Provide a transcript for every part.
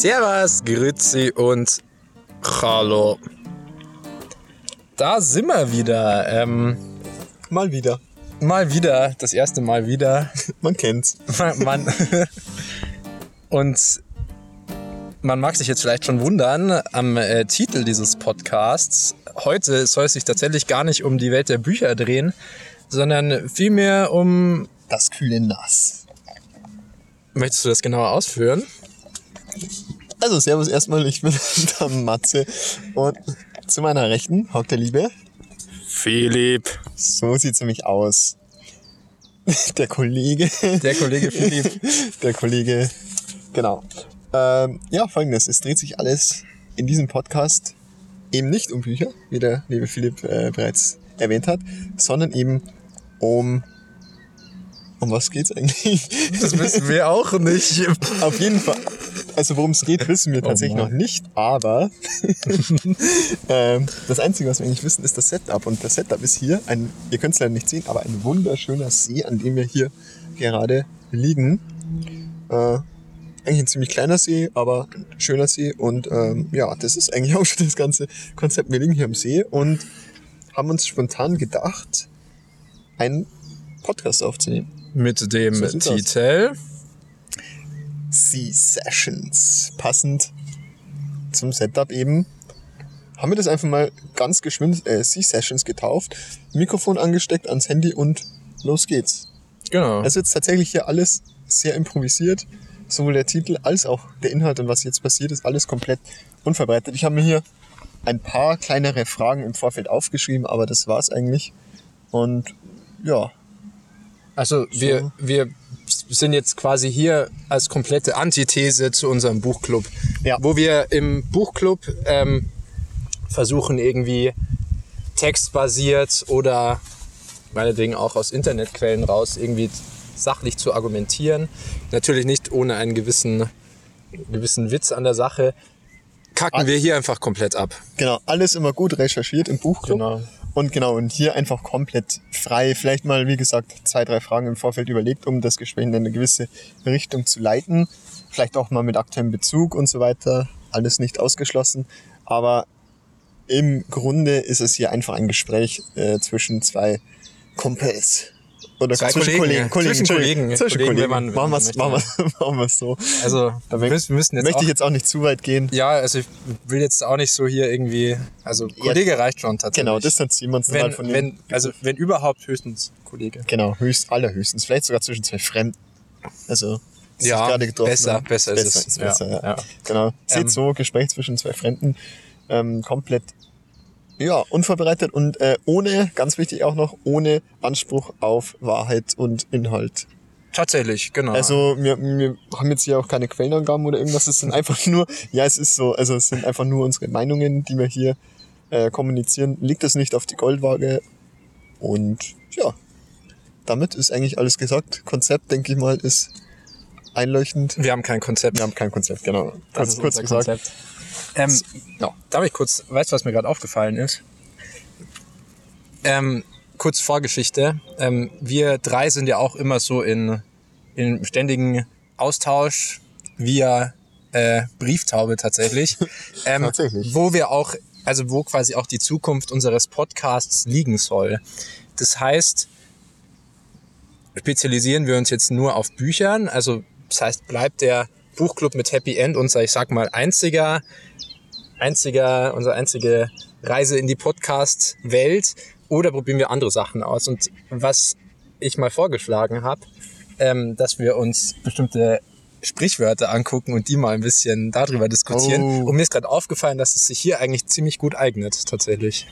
Servus, Grüezi und Hallo. Da sind wir wieder. Ähm, Mal wieder. mal wieder, das erste Mal wieder. Man kennt's. man, und man mag sich jetzt vielleicht schon wundern am äh, Titel dieses Podcasts. Heute soll es sich tatsächlich gar nicht um die Welt der Bücher drehen, sondern vielmehr um. Das kühle Nass. Möchtest du das genauer ausführen? Also, servus erstmal, ich bin der Matze. Und zu meiner Rechten hockt der Liebe. Philipp. So sieht's nämlich aus. Der Kollege. Der Kollege Philipp. Der Kollege. Genau. Ähm, ja, folgendes. Es dreht sich alles in diesem Podcast eben nicht um Bücher, wie der liebe Philipp äh, bereits erwähnt hat, sondern eben um. Um was geht's eigentlich? Das wissen wir auch nicht. Auf jeden Fall. Also worum es geht, wissen wir tatsächlich Mann. noch nicht, aber ähm, das Einzige, was wir eigentlich wissen, ist das Setup. Und das Setup ist hier, ein, ihr könnt es leider nicht sehen, aber ein wunderschöner See, an dem wir hier gerade liegen. Äh, eigentlich ein ziemlich kleiner See, aber schöner See. Und ähm, ja, das ist eigentlich auch schon das ganze Konzept. Wir liegen hier am See und haben uns spontan gedacht, einen Podcast aufzunehmen. Mit dem So. Titel. Sea Sessions. Passend zum Setup eben. Haben wir das einfach mal ganz geschwind äh, Sea Sessions getauft, Mikrofon angesteckt ans Handy und los geht's. Genau. Also jetzt tatsächlich hier alles sehr improvisiert. Sowohl der Titel als auch der Inhalt und was jetzt passiert ist, alles komplett unverbreitet. Ich habe mir hier ein paar kleinere Fragen im Vorfeld aufgeschrieben, aber das war's eigentlich. Und ja, Also wir, wir sind jetzt quasi hier als komplette Antithese zu unserem Buchclub. Ja. Wo wir im Buchclub ähm, versuchen irgendwie textbasiert oder meinetwegen auch aus Internetquellen raus irgendwie sachlich zu argumentieren. Natürlich nicht ohne einen gewissen, gewissen Witz an der Sache. Kacken wir hier einfach komplett ab. Genau, alles immer gut recherchiert im Buchclub. Genau. Und genau, und hier einfach komplett frei. Vielleicht mal, wie gesagt, zwei, drei Fragen im Vorfeld überlegt, um das Gespräch in eine gewisse Richtung zu leiten. Vielleicht auch mal mit aktuellem Bezug und so weiter. Alles nicht ausgeschlossen. Aber im Grunde ist es hier einfach ein Gespräch äh, zwischen zwei Kumpels. Oder Zwei zwischen Kollegen, Kollegen. ja. Zwischen Kollegen, Zwischen Kollegen, Kollegen. wenn man- wenn machen machen wir machen wir's so. Also Da wir müssen, müssen jetzt möchte auch, ich jetzt auch nicht zu weit gehen. Ja, also ich will jetzt auch nicht so hier irgendwie. Also Kollege reicht schon tatsächlich. Genau, distanzieren wir uns dann halt wenn, von wenn, also wenn überhaupt höchstens Kollege. Genau, höchst, allerhöchstens. Vielleicht sogar zwischen zwei Fremden. Also, Ja, gerade getroffen besser, haben. besser ist es. Ist Ja, besser, ja. ja. Genau. Seht Ähm, so, Gespräch zwischen zwei Fremden. Ähm, komplett, ja, unvorbereitet und äh, ohne, ganz wichtig auch noch, ohne Anspruch auf Wahrheit und Inhalt. Tatsächlich, genau. Also, wir, wir haben jetzt hier auch keine Quellenangaben oder irgendwas. Es sind einfach nur, ja, es ist so, also es sind einfach nur unsere Meinungen, die wir hier äh, kommunizieren. Liegt es nicht auf die Goldwaage. Und ja, damit ist eigentlich alles gesagt. Konzept, denke ich mal, ist einleuchtend. wir haben kein Konzept. Wir haben kein Konzept, genau. das Kurz, ist kurz gesagt. Konzept. Ähm, Ja. Darf ich kurz, weißt du, was mir gerade aufgefallen ist? Ähm, kurz Vorgeschichte. Ähm, wir drei sind ja auch immer so in, in ständigen Austausch via äh, Brieftaube tatsächlich. Ähm, Tatsächlich. Wo wir auch, also wo quasi auch die Zukunft unseres Podcasts liegen soll. Das heißt, spezialisieren wir uns jetzt nur auf Büchern. Also das heißt, bleibt der Buchclub mit Happy End unser, ich sag mal, einziger, einziger, unsere einzige Reise in die Podcast-Welt oder probieren wir andere Sachen aus? Und was ich mal vorgeschlagen habe, ähm, dass wir uns bestimmte Sprichwörter angucken und die mal ein bisschen darüber diskutieren. Oh. Und mir ist gerade aufgefallen, dass es sich hier eigentlich ziemlich gut eignet, tatsächlich.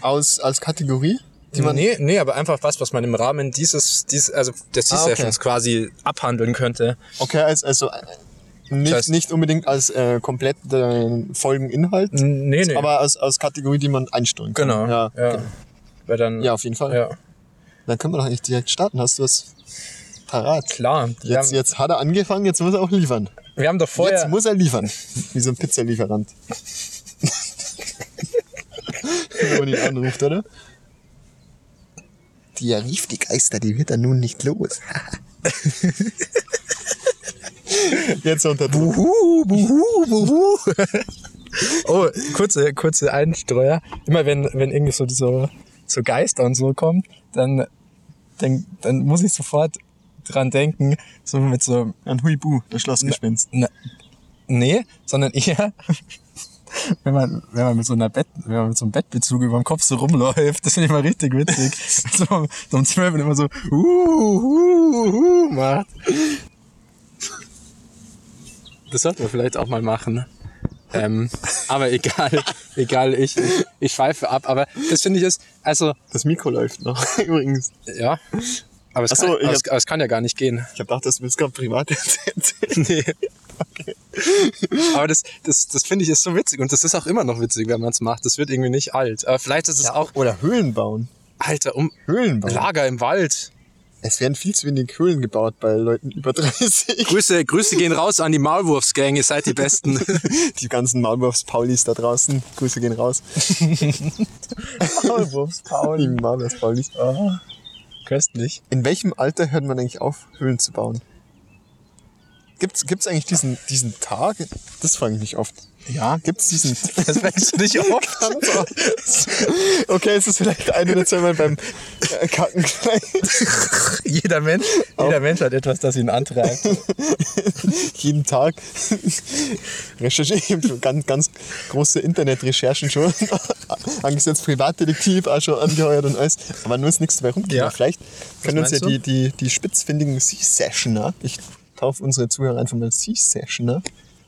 Aus, als Kategorie, die man, nee, nee, aber einfach was, was man im Rahmen dieses, dieses also des Ah, okay. Sessions quasi abhandeln könnte. okay, als, also, äh, nicht, Das heißt- nicht unbedingt als äh, komplett äh, Folgeninhalt, Nee, nee. aber als, als Kategorie, die man einstellen kann. genau. Ja, ja. Weil dann, ja auf jeden Fall. ja. Dann können wir doch eigentlich direkt starten. Hast du was parat? Klar. Jetzt, haben, jetzt hat er angefangen, jetzt muss er auch liefern. wir haben doch vorher. Jetzt muss er liefern. Wie so ein Pizzalieferant. Wenn man ihn anruft, oder? Die rief die Geister, die wird er nun nicht los. Jetzt unter Druck. Buhu, buhu, buhu. Oh, kurze, kurze Einstreuer. Immer wenn, wenn irgendwie so, so, so Geister und so kommt, dann, dann, dann muss ich sofort dran denken, so mit so, Ein Huibu, das Schlossgespenst. na, nee, sondern eher, wenn man, wenn man mit so einer Bett, wenn man mit so einem Bettbezug über dem Kopf so rumläuft, das finde ich mal richtig witzig. so, so um zwölf immer so, uh, uh, uh, macht. Das sollten wir vielleicht auch mal machen. Ähm, aber egal, egal, ich, ich, ich schweife ab. Aber das finde ich ist, also, Das Mikro läuft noch, übrigens. ja. Aber es, so, kann, aber, hab- es, aber es kann ja gar nicht gehen. Ich hab gedacht, das willst gerade privat erzählen. Nee. Aber das, das, das finde ich ist so witzig. Und das ist auch immer noch witzig, wenn man es macht. Das wird irgendwie nicht alt. Aber vielleicht ist es auch, Oder Höhlen bauen. Alter, um Höhlen bauen. Lager im Wald. Es werden viel zu wenig Höhlen gebaut bei Leuten über 30. Grüße, Grüße gehen raus an die Maulwurfsgang. Ihr seid die Besten. Die ganzen Maulwurfs-Paulis da draußen. Grüße gehen raus. Maulwurfspauli. Die Maulwurfs-Paulis. Köstlich. In welchem Alter hört man eigentlich auf, Höhlen zu bauen? Gibt's, gibt's eigentlich diesen, diesen Tag? Das frage ich mich oft. Ja. Gibt's diesen Das fragst du dich oft. Okay, es ist vielleicht ein oder zweimal beim äh, Kacken jeder Mensch, jeder Mensch hat etwas, das ihn antreibt. jeden Tag recherchieren, ganz, ganz große Internetrecherchen schon angesetzt, Privatdetektiv auch schon angeheuert und alles, aber nur ist nichts dabei rumgekommen. Ja. Vielleicht können uns ja die, die, die spitzfindigen Sea-Sessioner, ich taufe unsere Zuhörer einfach mal Sea-Sessioner,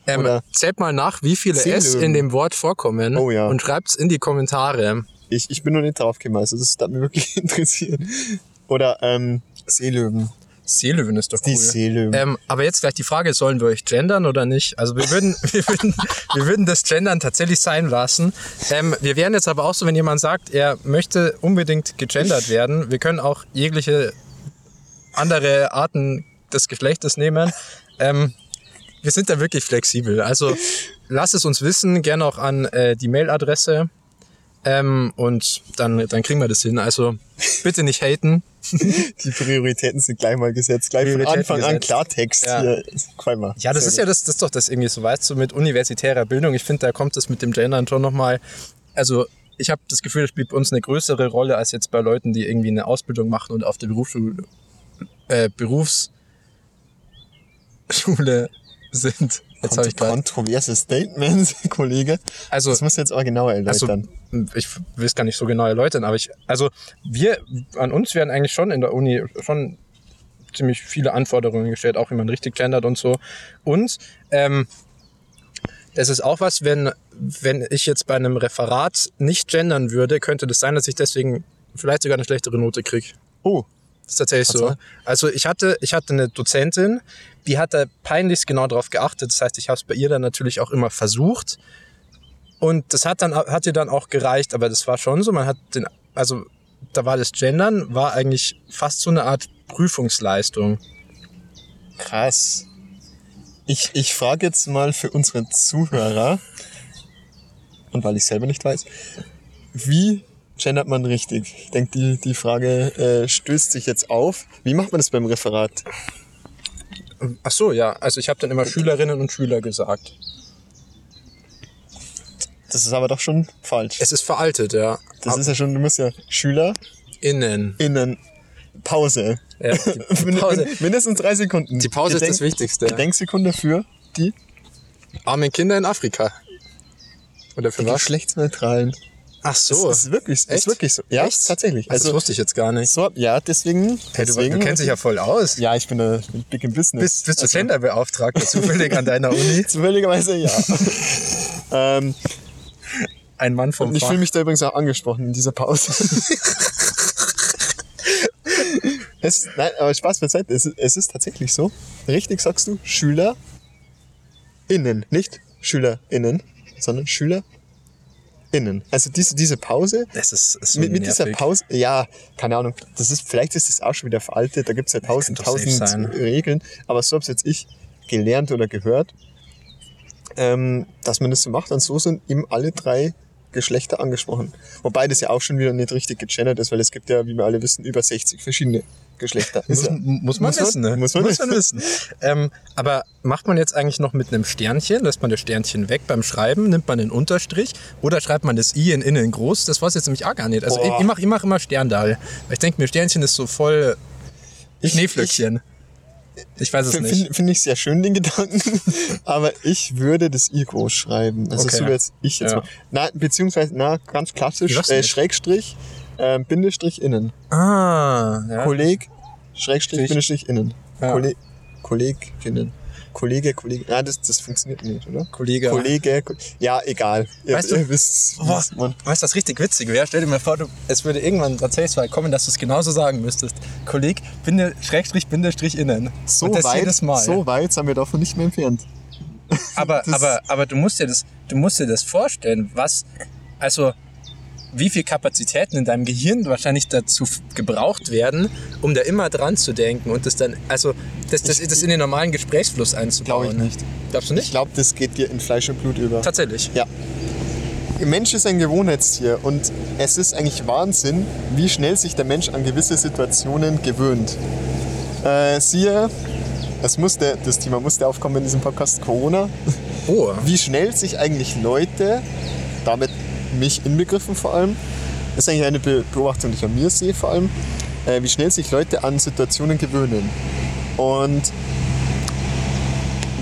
Ähm, Oder- zählt mal nach, wie viele S in dem Wort vorkommen. Oh ja. Und schreibt's in die Kommentare. ich, ich bin noch nicht drauf gekommen, also das hat mich wirklich interessiert. Oder ähm, Seelöwen, Seelöwen ist doch die cool. Seelöwen. Ähm, aber jetzt gleich die Frage, sollen wir euch gendern oder nicht? Also wir würden, wir würden, wir würden das Gendern tatsächlich sein lassen. Ähm, wir wären jetzt aber auch so, wenn jemand sagt, er möchte unbedingt gegendert werden. Wir können auch jegliche andere Arten des Geschlechtes nehmen. Ähm, wir sind da wirklich flexibel. Also lasst es uns wissen, gerne auch an äh, die Mailadresse. Ähm, und dann, dann kriegen wir das hin. Also bitte nicht haten. Die Prioritäten sind gleich mal gesetzt. Gleich von Anfang an gesetzt. Klartext Ja. hier. Mir. Ja, das Sehr ist ja das, das ist doch das irgendwie so, weißt du, mit universitärer Bildung. Ich finde, da kommt es mit dem Gendern schon nochmal. Also, ich habe das Gefühl, das spielt bei uns eine größere Rolle als jetzt bei Leuten, die irgendwie eine Ausbildung machen und auf der Berufsschule, äh, Berufsschule sind. Jetzt habe ich gerade. Kontroverse Statement, Kollege. Also, Das musst du jetzt aber genauer also, erläutern. ich will es gar nicht so genau erläutern, aber ich, also, wir, an uns werden eigentlich schon in der Uni schon ziemlich viele Anforderungen gestellt, auch wie man richtig gendert und so. Und, ähm, das ist auch was, wenn, wenn ich jetzt bei einem Referat nicht gendern würde, könnte das sein, dass ich deswegen vielleicht sogar eine schlechtere Note kriege. oh, Das ist tatsächlich so. Also ich hatte, ich hatte eine Dozentin, die hat da peinlichst genau darauf geachtet. Das heißt, ich habe es bei ihr dann natürlich auch immer versucht. Und das hat dann hat ihr dann auch gereicht, aber das war schon so, man hat den, also da war das Gendern, war eigentlich fast so eine Art Prüfungsleistung. krass. Ich, ich frage jetzt mal für unsere Zuhörer, und weil ich selber nicht weiß, wie gendert man richtig? Ich denke, die, die Frage äh, stößt sich jetzt auf. Wie macht man das beim Referat? Ach so, ja, also ich habe dann immer Schülerinnen und Schüler gesagt. Das ist aber doch schon falsch. Es ist veraltet, ja. Das ist ja schon, du musst ja Schüler Innen. innen Pause. Ja, die Pause, min- Mindestens drei Sekunden. die Pause ist Gedenk- das Wichtigste. Gedenksekunde für die Arme Kinder in Afrika. Oder für was? Geschlechtsneutralen. Ach Das so. ist wirklich, Echt? ist wirklich so. Ja, Echt? tatsächlich. Also, das wusste ich jetzt gar nicht. so, ja, deswegen. Hey, du, deswegen du kennst dich ja voll aus. Ja, ich bin, äh, bin big in business. Bist, bist du Also, Genderbeauftragter zufällig an deiner Uni? Zufälligerweise ja. ähm, Ein Mann vom und ich fühle mich da übrigens auch angesprochen in dieser Pause. es, nein, aber Spaß beiseite. Es, es ist tatsächlich so. Richtig sagst du, SchülerInnen. Nicht SchülerInnen, sondern SchülerInnen. Also diese, diese Pause Das ist, ist so mit, mit dieser. Pause, ja, keine Ahnung, das ist, vielleicht ist das auch schon wieder veraltet, da gibt's ja tausend, tausend. Regeln, aber so hab's jetzt ich gelernt oder gehört, ähm, dass man das so macht, und so sind eben alle drei Geschlechter angesprochen. Wobei das ja auch schon wieder nicht richtig gegendert ist, weil es gibt ja, wie wir alle wissen, über 60 verschiedene Geschlechter. Muss, ja- muss man muss man- wissen, ne? muss man wissen. ähm, aber macht man jetzt eigentlich noch mit einem Sternchen? Lässt man das Sternchen weg beim Schreiben? Nimmt man den Unterstrich? Oder schreibt man das I in innen groß? Das weiß ich jetzt nämlich auch gar nicht. Also ich, Boah. ich mache ich mach immer Sterndal. Ich denke mir, Sternchen ist so voll Ich- Schneeflöckchen. Ich, weiß es nicht. Finde find ich sehr schön, den Gedanken. Aber ich würde das I groß schreiben. Also Okay. so jetzt ich jetzt Ja. mal. Na, beziehungsweise, na, ganz klassisch, äh? Schrägstrich, äh, Bindestrich innen. ah, ja. Kolleg, Schrägstrich, Strich. Bindestrich innen. Ja. Kolleg, Kolleginnen. Kollege, Kollege. Ja, das, das funktioniert nicht, oder? Kollege. Kollege, Ko ja, egal. Ihr, Weißt du- ihr wisst, was man. weißt du, was richtig witzig wäre? Stell dir mal vor, du, es würde irgendwann tatsächlich mal kommen, dass du es genauso sagen müsstest. Kolleg, Binde, Schrägstrich, Bindestrich, innen. So Und das weit, jedes Mal. so weit sind wir davon nicht mehr entfernt. aber, aber, aber du musst dir das, du musst dir das vorstellen, was, also, wie viel Kapazitäten in deinem Gehirn wahrscheinlich dazu gebraucht werden, um da immer dran zu denken und das dann, also, das, das, das in den normalen Gesprächsfluss einzubauen. Glaube ich nicht. Glaubst du Ich nicht? glaube, das geht dir in Fleisch und Blut über. Tatsächlich. Ja. Mensch ist ein Gewohnheitstier und es ist eigentlich Wahnsinn, wie schnell sich der Mensch an gewisse Situationen gewöhnt. Äh, siehe, es musste, das Thema musste aufkommen in diesem Podcast Corona, Oh, wie schnell sich eigentlich Leute, damit mich inbegriffen vor allem, das ist eigentlich eine Be- Beobachtung, die ich an mir sehe vor allem, äh, wie schnell sich Leute an Situationen gewöhnen. Und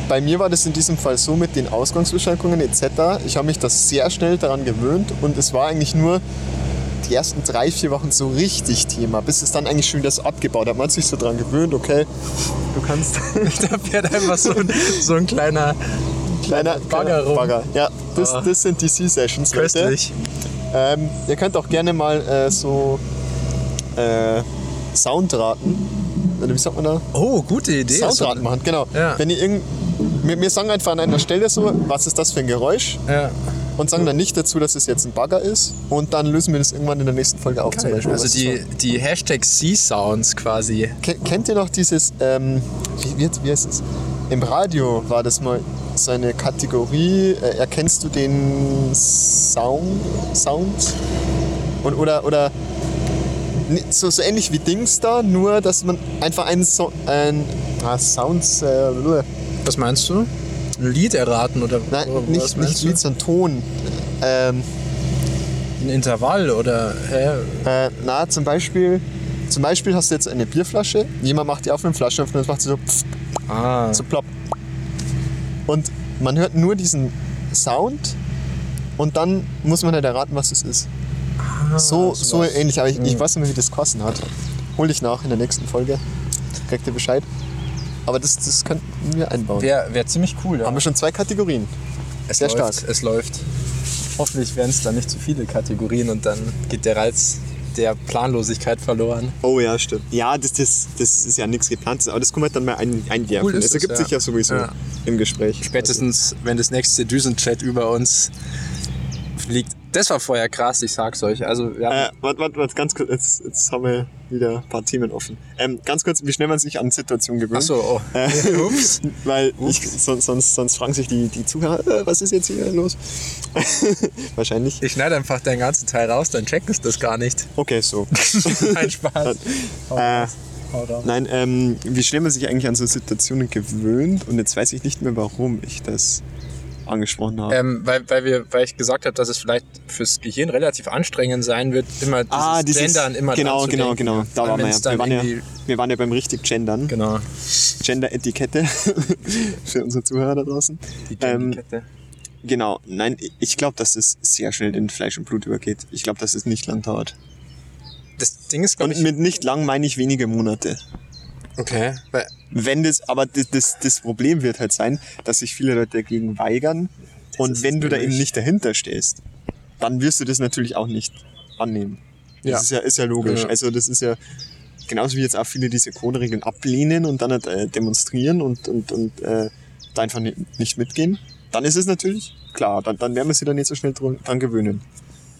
bei mir war das in diesem Fall so mit den Ausgangsbeschränkungen etc. Ich habe mich das sehr schnell daran gewöhnt und es war eigentlich nur die ersten drei, vier Wochen so richtig Thema, bis es dann eigentlich schon wieder so abgebaut hat. Man hat sich so daran gewöhnt, okay, du kannst da fährt einfach so ein, so ein kleiner kleiner Bagger rum. Bagger. Ja, das, Ah. das sind die C-Sessions, Leute. Ähm, ihr könnt auch gerne mal äh, so äh, Soundraten, oder wie sagt man da? Oh, gute Idee. Soundraten machen, genau. Ja. Wenn ihr irgend, wir, wir sagen einfach an einer Stelle so, was ist das für ein Geräusch? Ja. Und sagen dann nicht dazu, dass es jetzt ein Bagger ist. Und dann lösen wir das irgendwann in der nächsten Folge auf. Zum Beispiel, Also die, die Hashtag C-Sounds quasi. war. Ke- Kennt ihr noch dieses, ähm, wie, wie, wie heißt es? Im Radio war das mal so eine Kategorie, äh, erkennst du den Sound? Sound? Und, oder, oder so, so ähnlich wie Dings da, nur dass man einfach einen so ein ah, Sounds, äh. Was meinst du? Ein Lied erraten oder nein, oder nicht, nicht? Lied, sondern Ton. Ähm, Ein Intervall oder hä? Äh, na, zum Beispiel, zum Beispiel hast du jetzt eine Bierflasche, jemand macht die auf eine Flasche und das macht sie so, pff, Ah, so plopp. Und man hört nur diesen Sound und dann muss man halt erraten, was es ist. so, so sowas. ähnlich, aber ich, ich weiß nicht mehr, wie das kosten hat. Hol ich nach in der nächsten Folge. Kriegt ihr Bescheid. Aber das, das könnten wir einbauen. wäre wär ziemlich cool. Ja. Haben wir schon zwei Kategorien. es sehr läuft, stark. Es läuft. Hoffentlich werden es dann nicht zu viele Kategorien und dann geht der Reiz der Planlosigkeit verloren. Oh ja, stimmt. Ja, das, das, das ist ja nichts geplantes, aber das kann man dann mal ein, einwerfen. Cool es es, ergibt ja. sich ja sowieso Ja. im Gespräch. Spätestens, wenn das nächste Düsenchat über uns fliegt. Das war vorher krass, ich sag's euch. Also, ja. Äh, warte, warte, warte, ganz kurz, jetzt, jetzt haben wir wieder ein paar Themen offen. Ähm, ganz kurz, wie schnell man sich an Situationen gewöhnt. Achso, oh. Äh, Ups. Weil ich, sonst, sonst, sonst fragen sich die, die Zuhörer, äh, was ist jetzt hier los? Wahrscheinlich. Ich schneide einfach den ganzen Teil raus, dann checken es das gar nicht. Okay, so. Nein, Spaß. äh, Haut ab. nein, ähm, wie schnell man sich eigentlich an so Situationen gewöhnt und jetzt weiß ich nicht mehr, warum ich das angesprochen habe. Ähm, weil, weil, wir, weil ich gesagt habe, dass es vielleicht fürs Gehirn relativ anstrengend sein wird, immer dieses, ah, dieses, Gendern immer genau, genau, genau. Da waren wir ja. Wir waren ja, wir waren ja beim richtig Gendern. Genau. Gender-Etikette für unsere Zuhörer da draußen. Die Ähm, Kette. Genau, nein, ich glaube, dass das sehr schnell in Fleisch und Blut übergeht. Ich glaube, dass es nicht lang dauert. Das Ding ist, glaube Und ich... mit nicht lang meine ich wenige Monate. Okay. Wenn das, aber das, das, das Problem wird halt sein, dass sich viele Leute dagegen weigern. Und wenn du da eben nicht dahinter stehst, dann wirst du das natürlich auch nicht annehmen. Das Ja. ist ja, ist ja logisch. Ja. Also das ist ja genauso wie jetzt auch viele diese Coderegeln ablehnen und dann halt, äh, demonstrieren und, und, und äh, da einfach ni- nicht mitgehen. Dann ist es natürlich klar, dann, dann werden wir sie dann nicht so schnell dran, dran gewöhnen.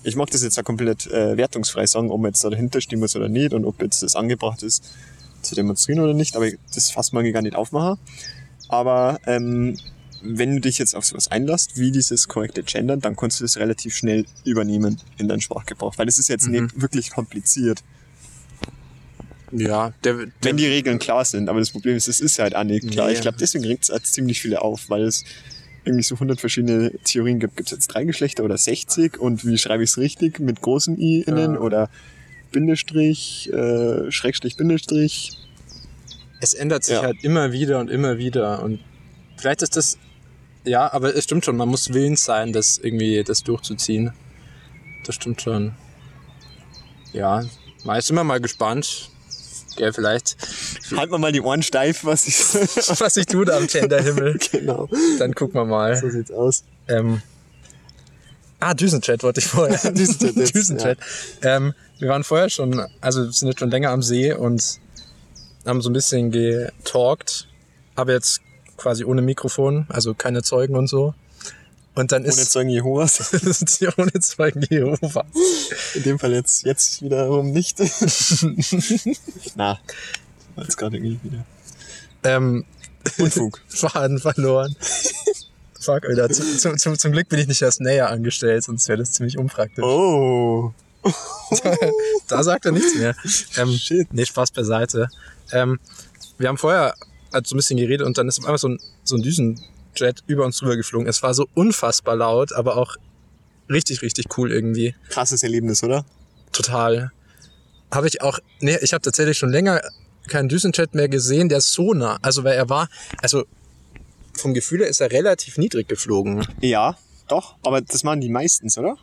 Ich mag das jetzt ja komplett äh, wertungsfrei sagen, ob man jetzt da dahinter stehen muss oder nicht und ob jetzt das angebracht ist, zu demonstrieren oder nicht, aber das fasst man gar nicht aufmachen. Aber ähm, wenn du dich jetzt auf sowas einlässt, wie dieses korrekte Gendern, dann kannst du das relativ schnell übernehmen in deinen Sprachgebrauch, weil das ist jetzt Mhm. nicht wirklich kompliziert. Ja, der, der Wenn die Regeln klar sind. Aber das Problem ist, es ist halt auch nicht klar. Nee. Ich glaube, deswegen regt es halt ziemlich viele auf, weil es irgendwie so 100 verschiedene Theorien gibt. Gibt es jetzt drei Geschlechter oder 60? Und wie schreibe ich es richtig? Mit großen I innen Ja. oder Bindestrich, äh, Schrägstrich, Bindestrich? es ändert sich Ja. halt immer wieder und immer wieder. Und vielleicht ist das, ja, aber es stimmt schon, man muss willens sein, das irgendwie das durchzuziehen. Das stimmt schon. Ja, mal ist immer mal gespannt. Gell, vielleicht, Halt mal mal die Ohren steif, was ich. was sich tut am Genderhimmel. genau. Dann gucken wir mal. So sieht's aus. Ähm, ah, Düsenchat wollte ich vorher. Düsenchat jetzt, Düsenchat. Ähm, wir waren vorher schon, also sind jetzt schon länger am See und haben so ein bisschen getalkt, aber jetzt quasi ohne Mikrofon, also keine Zeugen und so. Und dann Ohne ist Zeugen Jehovas. sind sie ohne Zeugen Jehovas. In dem Fall jetzt, jetzt wiederum nicht. Na, jetzt gerade irgendwie wieder. Ähm, Unfug. Faden verloren. Fuck, Alter. Zum, zum, zum, zum Glück bin ich nicht erst näher angestellt, sonst wäre das ziemlich unpraktisch. Oh. da sagt er nichts mehr. Ähm, Shit. Nee, Spaß beiseite. Ähm, wir haben vorher halt so ein bisschen geredet und dann ist auf einmal so ein, so ein Düsenjet über uns drüber geflogen. Es war so unfassbar laut, aber auch richtig, richtig cool irgendwie. Krasses Erlebnis, oder? Total. Habe ich auch, nee, ich habe tatsächlich schon länger keinen Düsenjet mehr gesehen, der ist so nah. Also, weil er war, also vom Gefühl her ist er relativ niedrig geflogen. Ja, doch. Aber das machen die meistens, oder?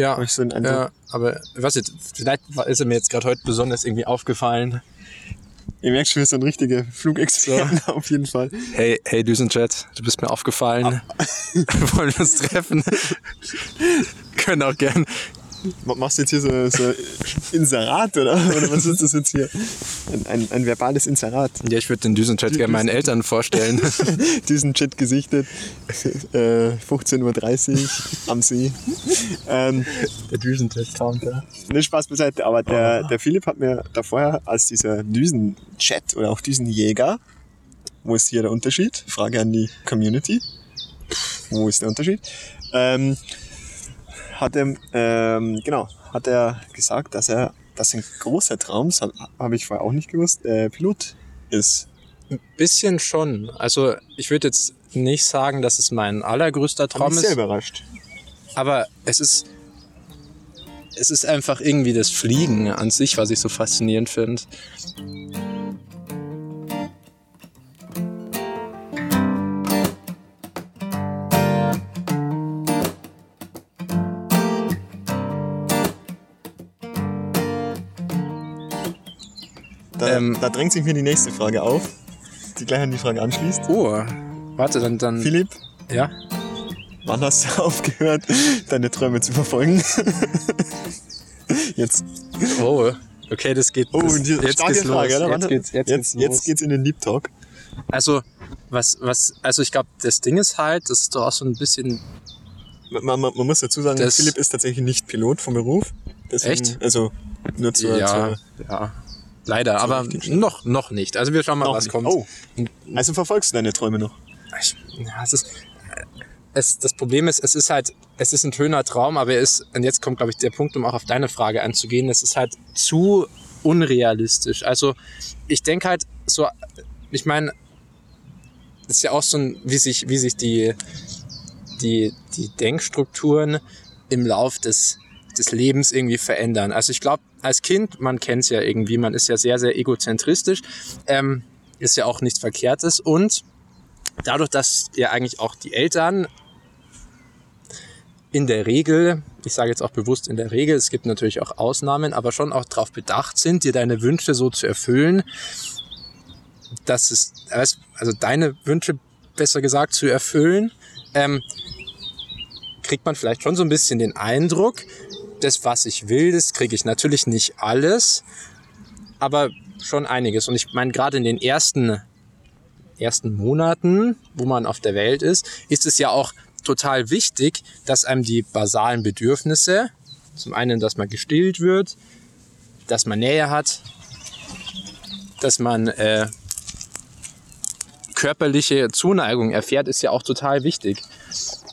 Ja, ich so einen Eindruck. ja aber was jetzt, vielleicht ist er mir jetzt gerade heute besonders irgendwie aufgefallen. Ihr merkt schon, wir sind richtige Flugexperten auf jeden Fall. Hey, hey Düsenjet, du bist mir aufgefallen. Wollen wir uns treffen? Können auch gern. Ma- Machst du jetzt hier so, so Inserat, oder? Oder was ist das jetzt hier? Ein, ein, ein verbales Inserat. Ja, ich würde den Düsenjet gerne meinen Eltern vorstellen. Jet gesichtet. Äh, 15.30 Uhr am See. Ähm, Der Düsenjet-Counter. Ne, Spaß beiseite, aber der, der Philipp hat mir da vorher als dieser Düsenjet oder auch Düsenjäger, wo ist hier der Unterschied? Frage an die Community. Wo ist der Unterschied? Ähm, hat er, ähm, genau, hat er gesagt, dass er, dass ein großer Traum, habe hab ich vorher auch nicht gewusst, äh, Pilot ist. Bisschen schon. Also ich würde jetzt nicht sagen, dass es mein allergrößter Traum mich sehr ist, überrascht. aber es ist es ist einfach irgendwie das Fliegen an sich, was ich so faszinierend finde. Ähm. da drängt sich mir die nächste Frage auf, die gleich an die Frage anschließt. Oh, warte, dann dann Philipp, ja. Wann hast du aufgehört, deine Träume zu verfolgen? jetzt. Oh, okay, das geht. Oh, das, und die starke Frage, oder? Jetzt geht's, jetzt, jetzt, geht's jetzt los. geht's in den Deep Talk. Also, was, was, also ich glaube, das Ding ist halt, das ist doch auch so ein bisschen. Man, man, man muss dazu sagen, Philipp ist tatsächlich nicht Pilot vom Beruf. Deswegen, Echt? Also nur zur, ja, zur ja. Leider, aber richtig. noch, noch nicht. Also wir schauen mal, noch was nicht. kommt. Oh, also verfolgst du deine Träume noch? Ich, ja, es ist, es, das Problem ist, es ist halt, es ist ein schöner Traum, aber er ist, und jetzt kommt, glaube ich, der Punkt, um auch auf deine Frage einzugehen, es ist halt zu unrealistisch. Also ich denke halt so, ich meine, das ist ja auch so ein, wie sich, wie sich die, die, die Denkstrukturen im Lauf des, des Lebens irgendwie verändern. Also ich glaube, als Kind, man kennt es ja irgendwie, man ist ja sehr, sehr egozentristisch, ähm, ist ja auch nichts Verkehrtes und dadurch, dass ja eigentlich auch die Eltern in der Regel, ich sage jetzt auch bewusst in der Regel, es gibt natürlich auch Ausnahmen, aber schon auch darauf bedacht sind, dir deine Wünsche so zu erfüllen, dass es, also deine Wünsche besser gesagt zu erfüllen, ähm, kriegt man vielleicht schon so ein bisschen den Eindruck, das, was ich will, das kriege ich natürlich nicht alles, aber schon einiges. Und ich meine, gerade in den ersten ersten Monaten, wo man auf der Welt ist, ist es ja auch total wichtig, dass einem die basalen Bedürfnisse, zum einen, dass man gestillt wird, dass man Nähe hat, dass man äh, körperliche Zuneigung erfährt, ist ja auch total wichtig.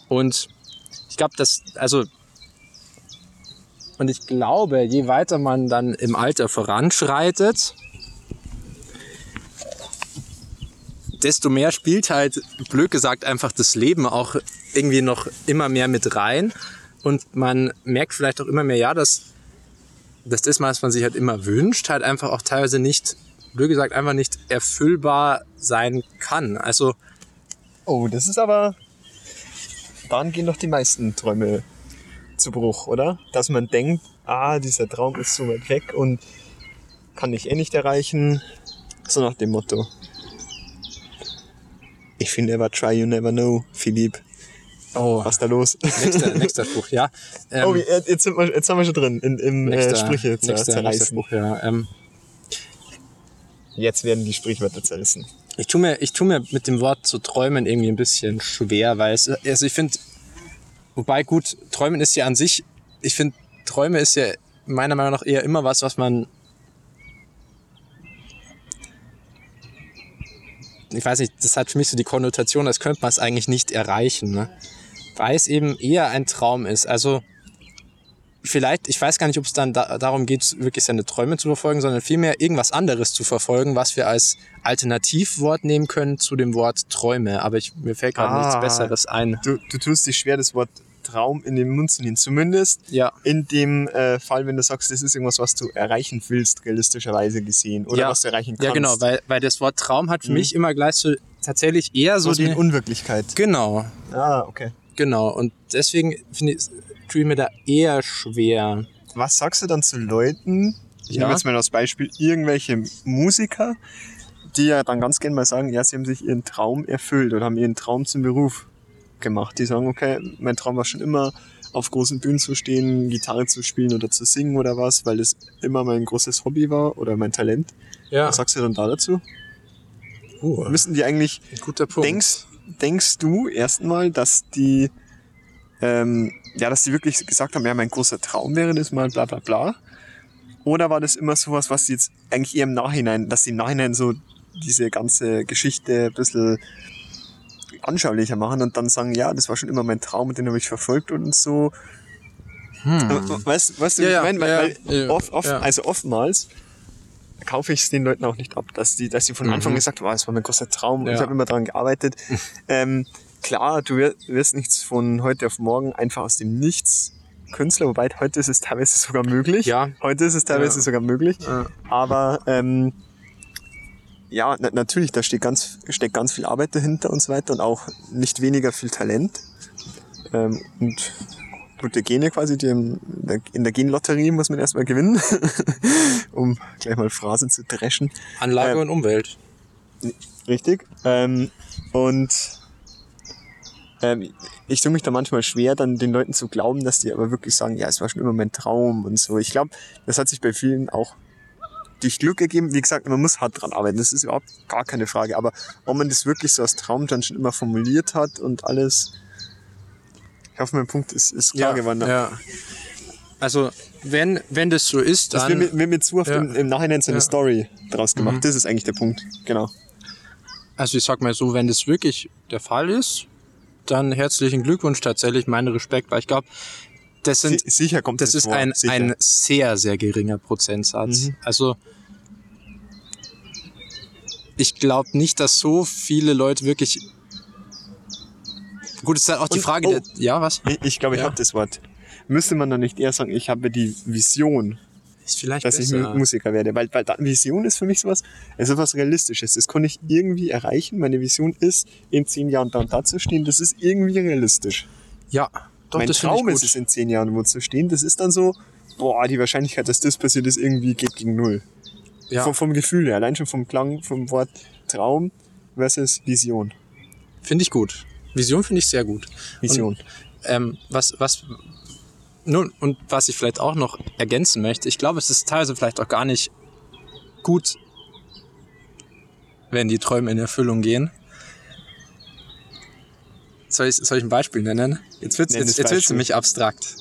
Und ich glaube, dass, also, und ich glaube, je weiter man dann im Alter voranschreitet, desto mehr spielt halt, blöd gesagt, einfach das Leben auch irgendwie noch immer mehr mit rein. Und man merkt vielleicht auch immer mehr, ja, dass, dass das, was man sich halt immer wünscht, halt einfach auch teilweise nicht, blöd gesagt, einfach nicht erfüllbar sein kann. Also. Oh, das ist aber. Dann gehen doch die meisten Träume zu Bruch, oder? Dass man denkt, ah, dieser Traum ist so weit weg und kann ich eh nicht erreichen. So nach dem Motto. Ich finde never try, you never know, Philipp. oh, Was ist da los? nächster, nächster Spruch, ja. Ähm, oh, jetzt, sind wir, jetzt haben wir schon drin, in, im äh, Sprüche zer nächster, nächster zerreißen. Spruch, ja. Ähm, Jetzt werden die Sprichwörter zerrissen. Ich tue mir, ich tue mir mit dem Wort zu träumen irgendwie ein bisschen schwer, weil es, also ich finde, wobei gut, träumen ist ja an sich, ich finde, Träume ist ja meiner Meinung nach eher immer was, was man, ich weiß nicht, das hat für mich so die Konnotation, als könnte man es eigentlich nicht erreichen, ne? Weil es eben eher ein Traum ist. Also, vielleicht, ich weiß gar nicht, ob es dann da, darum geht, wirklich seine Träume zu verfolgen, sondern vielmehr irgendwas anderes zu verfolgen, was wir als Alternativwort nehmen können zu dem Wort Träume. Aber ich, mir fällt gerade Ah. nichts Besseres ein. Du, du tust dich schwer, das Wort Traum in den Mund zu nehmen. Zumindest Ja, in dem äh, Fall, wenn du sagst, das ist irgendwas, was du erreichen willst, realistischerweise gesehen. Oder Ja. was du erreichen kannst. ja genau, weil, weil das Wort Traum hat für mich immer gleich so tatsächlich eher so so die Unwirklichkeit. Genau, Ah, okay. genau. Und deswegen finde ich, tue ich mir da eher schwer. Was sagst du dann zu Leuten, ich Ja. nehme jetzt mal als Beispiel, irgendwelche Musiker, die ja dann ganz gerne mal sagen, ja, sie haben sich ihren Traum erfüllt oder haben ihren Traum zum Beruf gemacht. Die sagen, okay, mein Traum war schon immer, auf großen Bühnen zu stehen, Gitarre zu spielen oder zu singen oder was, weil das immer mein großes Hobby war oder mein Talent. Ja, Was sagst du dann da dazu? uh, Müssen die eigentlich guter Punkt. Denkst, denkst du erstmal, dass die, ähm, ja, dass die wirklich gesagt haben, ja, mein großer Traum wäre das mal, bla bla bla? Oder war das immer sowas, was sie jetzt eigentlich eher im Nachhinein, dass sie im Nachhinein so diese ganze Geschichte ein bisschen anschaulicher machen und dann sagen, ja, das war schon immer mein Traum und den habe ich verfolgt und so. Hm. Weißt, weißt du, Ja, ich meine? Weil, ja, weil ja, oft, oft, also oftmals kaufe ich es den Leuten auch nicht ab, dass die, dass sie von Anfang Mhm. gesagt haben, oh, das war mein großer Traum, Ja. ich habe immer daran gearbeitet. ähm, klar, du wir- wirst nichts von heute auf morgen einfach aus dem Nichts Künstler, wobei heute ist es teilweise sogar möglich. Ja. Heute ist es teilweise sogar möglich. Aber ähm, ja, na, natürlich, da steht ganz, steckt ganz viel Arbeit dahinter und so weiter und auch nicht weniger viel Talent. Ähm, und gute Gene quasi, die im, der- in der Genlotterie muss man erstmal gewinnen, um gleich mal Phrasen zu dreschen. Anlage Ähm, und Umwelt. Richtig. Ähm, und ähm, ich tue mich da manchmal schwer, dann den Leuten zu glauben, dass die aber wirklich sagen, ja, es war schon immer mein Traum und so. Ich glaube, das hat sich bei vielen auch durch Glück ergeben. Wie gesagt, man muss hart dran arbeiten. Das ist überhaupt gar keine Frage. Aber ob man das wirklich so als Traum dann schon immer formuliert hat und alles, ich hoffe, mein Punkt ist, ist klar geworden. ja. Also, wenn, wenn das so ist, Das dann... wird mir, wird mir zu oft Ja. im, im Nachhinein so eine Ja. Story draus gemacht. Mhm. Das ist eigentlich der Punkt. Genau. Also ich sag mal so, wenn das wirklich der Fall ist, dann herzlichen Glückwunsch tatsächlich, meinen Respekt, weil ich glaube, das sind, Si- sicher kommt das ist vor. ein, sicher. ein sehr, sehr geringer Prozentsatz. Mhm. Also ich glaube nicht, dass so viele Leute wirklich. Gut, es ist halt auch die Und- Frage, oh. der, ja, was? Ich, ich glaube, ich Ja. habe das Wort. Müsste man dann nicht eher sagen, ich habe die Vision, Ist vielleicht dass ich besser. Mu- Musiker werde? Weil, weil Vision ist für mich sowas, es ist was Realistisches. Das kann ich irgendwie erreichen. Meine Vision ist, in zehn Jahren da und da zu stehen. Das ist irgendwie realistisch. ja, doch, mein Traum ist es, in zehn Jahren wo zu stehen. Das ist dann so, boah, die Wahrscheinlichkeit, dass das passiert ist, irgendwie geht gegen null. Ja. Vom, vom Gefühl her, allein schon vom Klang, vom Wort Traum versus Vision. Finde ich gut. Vision finde ich sehr gut. Vision. Und, ähm, was, was, nun, und was ich vielleicht auch noch ergänzen möchte, ich glaube, es ist teilweise vielleicht auch gar nicht gut, wenn die Träume in Erfüllung gehen. Soll ich, soll ich ein Beispiel nennen? Jetzt Nenn jetzt, jetzt wird's nämlich abstrakt.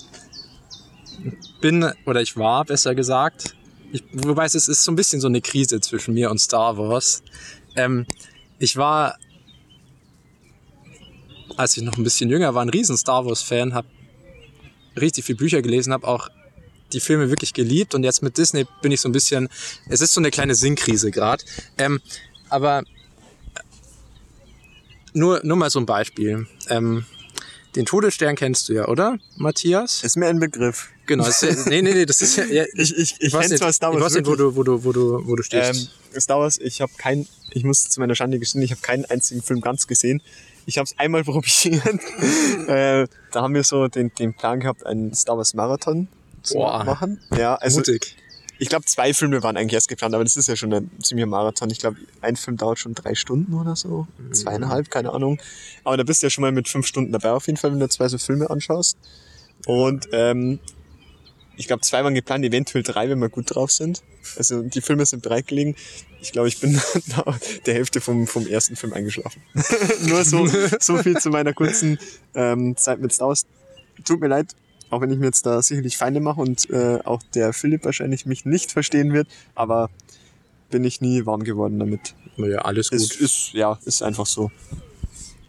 Bin, oder ich war, besser gesagt, ich, wobei es ist, ist so ein bisschen so eine Krise zwischen mir und Star Wars. Ähm, ich war als ich noch ein bisschen jünger war, ein riesen Star Wars Fan, habe richtig viel Bücher gelesen, habe auch die Filme wirklich geliebt und jetzt mit Disney bin ich so ein bisschen, es ist so eine kleine Sinnkrise gerade. Ähm, aber nur, nur mal so ein Beispiel. Ähm, den Todesstern kennst du ja, oder, Matthias? Ist mir ein Begriff. Genau. Ist, nee, nee, nee, das ist ja. ja Ich, ich, ich kenne nicht, zwar Star ich Wars weiß nicht, wo du, wo du, wo du, wo du stehst. Ähm, Star Wars, ich habe kein, ich muss zu meiner Schande gestehen, ich habe keinen einzigen Film ganz gesehen. Ich habe es einmal probiert. äh, da haben wir so den, den Plan gehabt, einen Star Wars Marathon zu Boah. machen. Ja, also Mutig. Ich glaube, zwei Filme waren eigentlich erst geplant, aber das ist ja schon ein ziemlicher Marathon. Ich glaube, ein Film dauert schon drei Stunden oder so. Zweieinhalb, keine Ahnung. Aber da bist du ja schon mal mit fünf Stunden dabei auf jeden Fall, wenn du zwei so Filme anschaust. Und ähm, ich glaube, zwei waren geplant, eventuell drei, wenn wir gut drauf sind. Also die Filme sind bereit gelegen. Ich glaube, ich bin der Hälfte vom, vom ersten Film eingeschlafen. Nur so, so viel zu meiner kurzen ähm, Zeit mit Star Wars. Tut mir leid, auch wenn ich mir jetzt da sicherlich Feinde mache und äh, auch der Philipp wahrscheinlich mich nicht verstehen wird, aber bin ich nie warm geworden damit. Ja, alles gut. Es ist, ja, ist einfach so.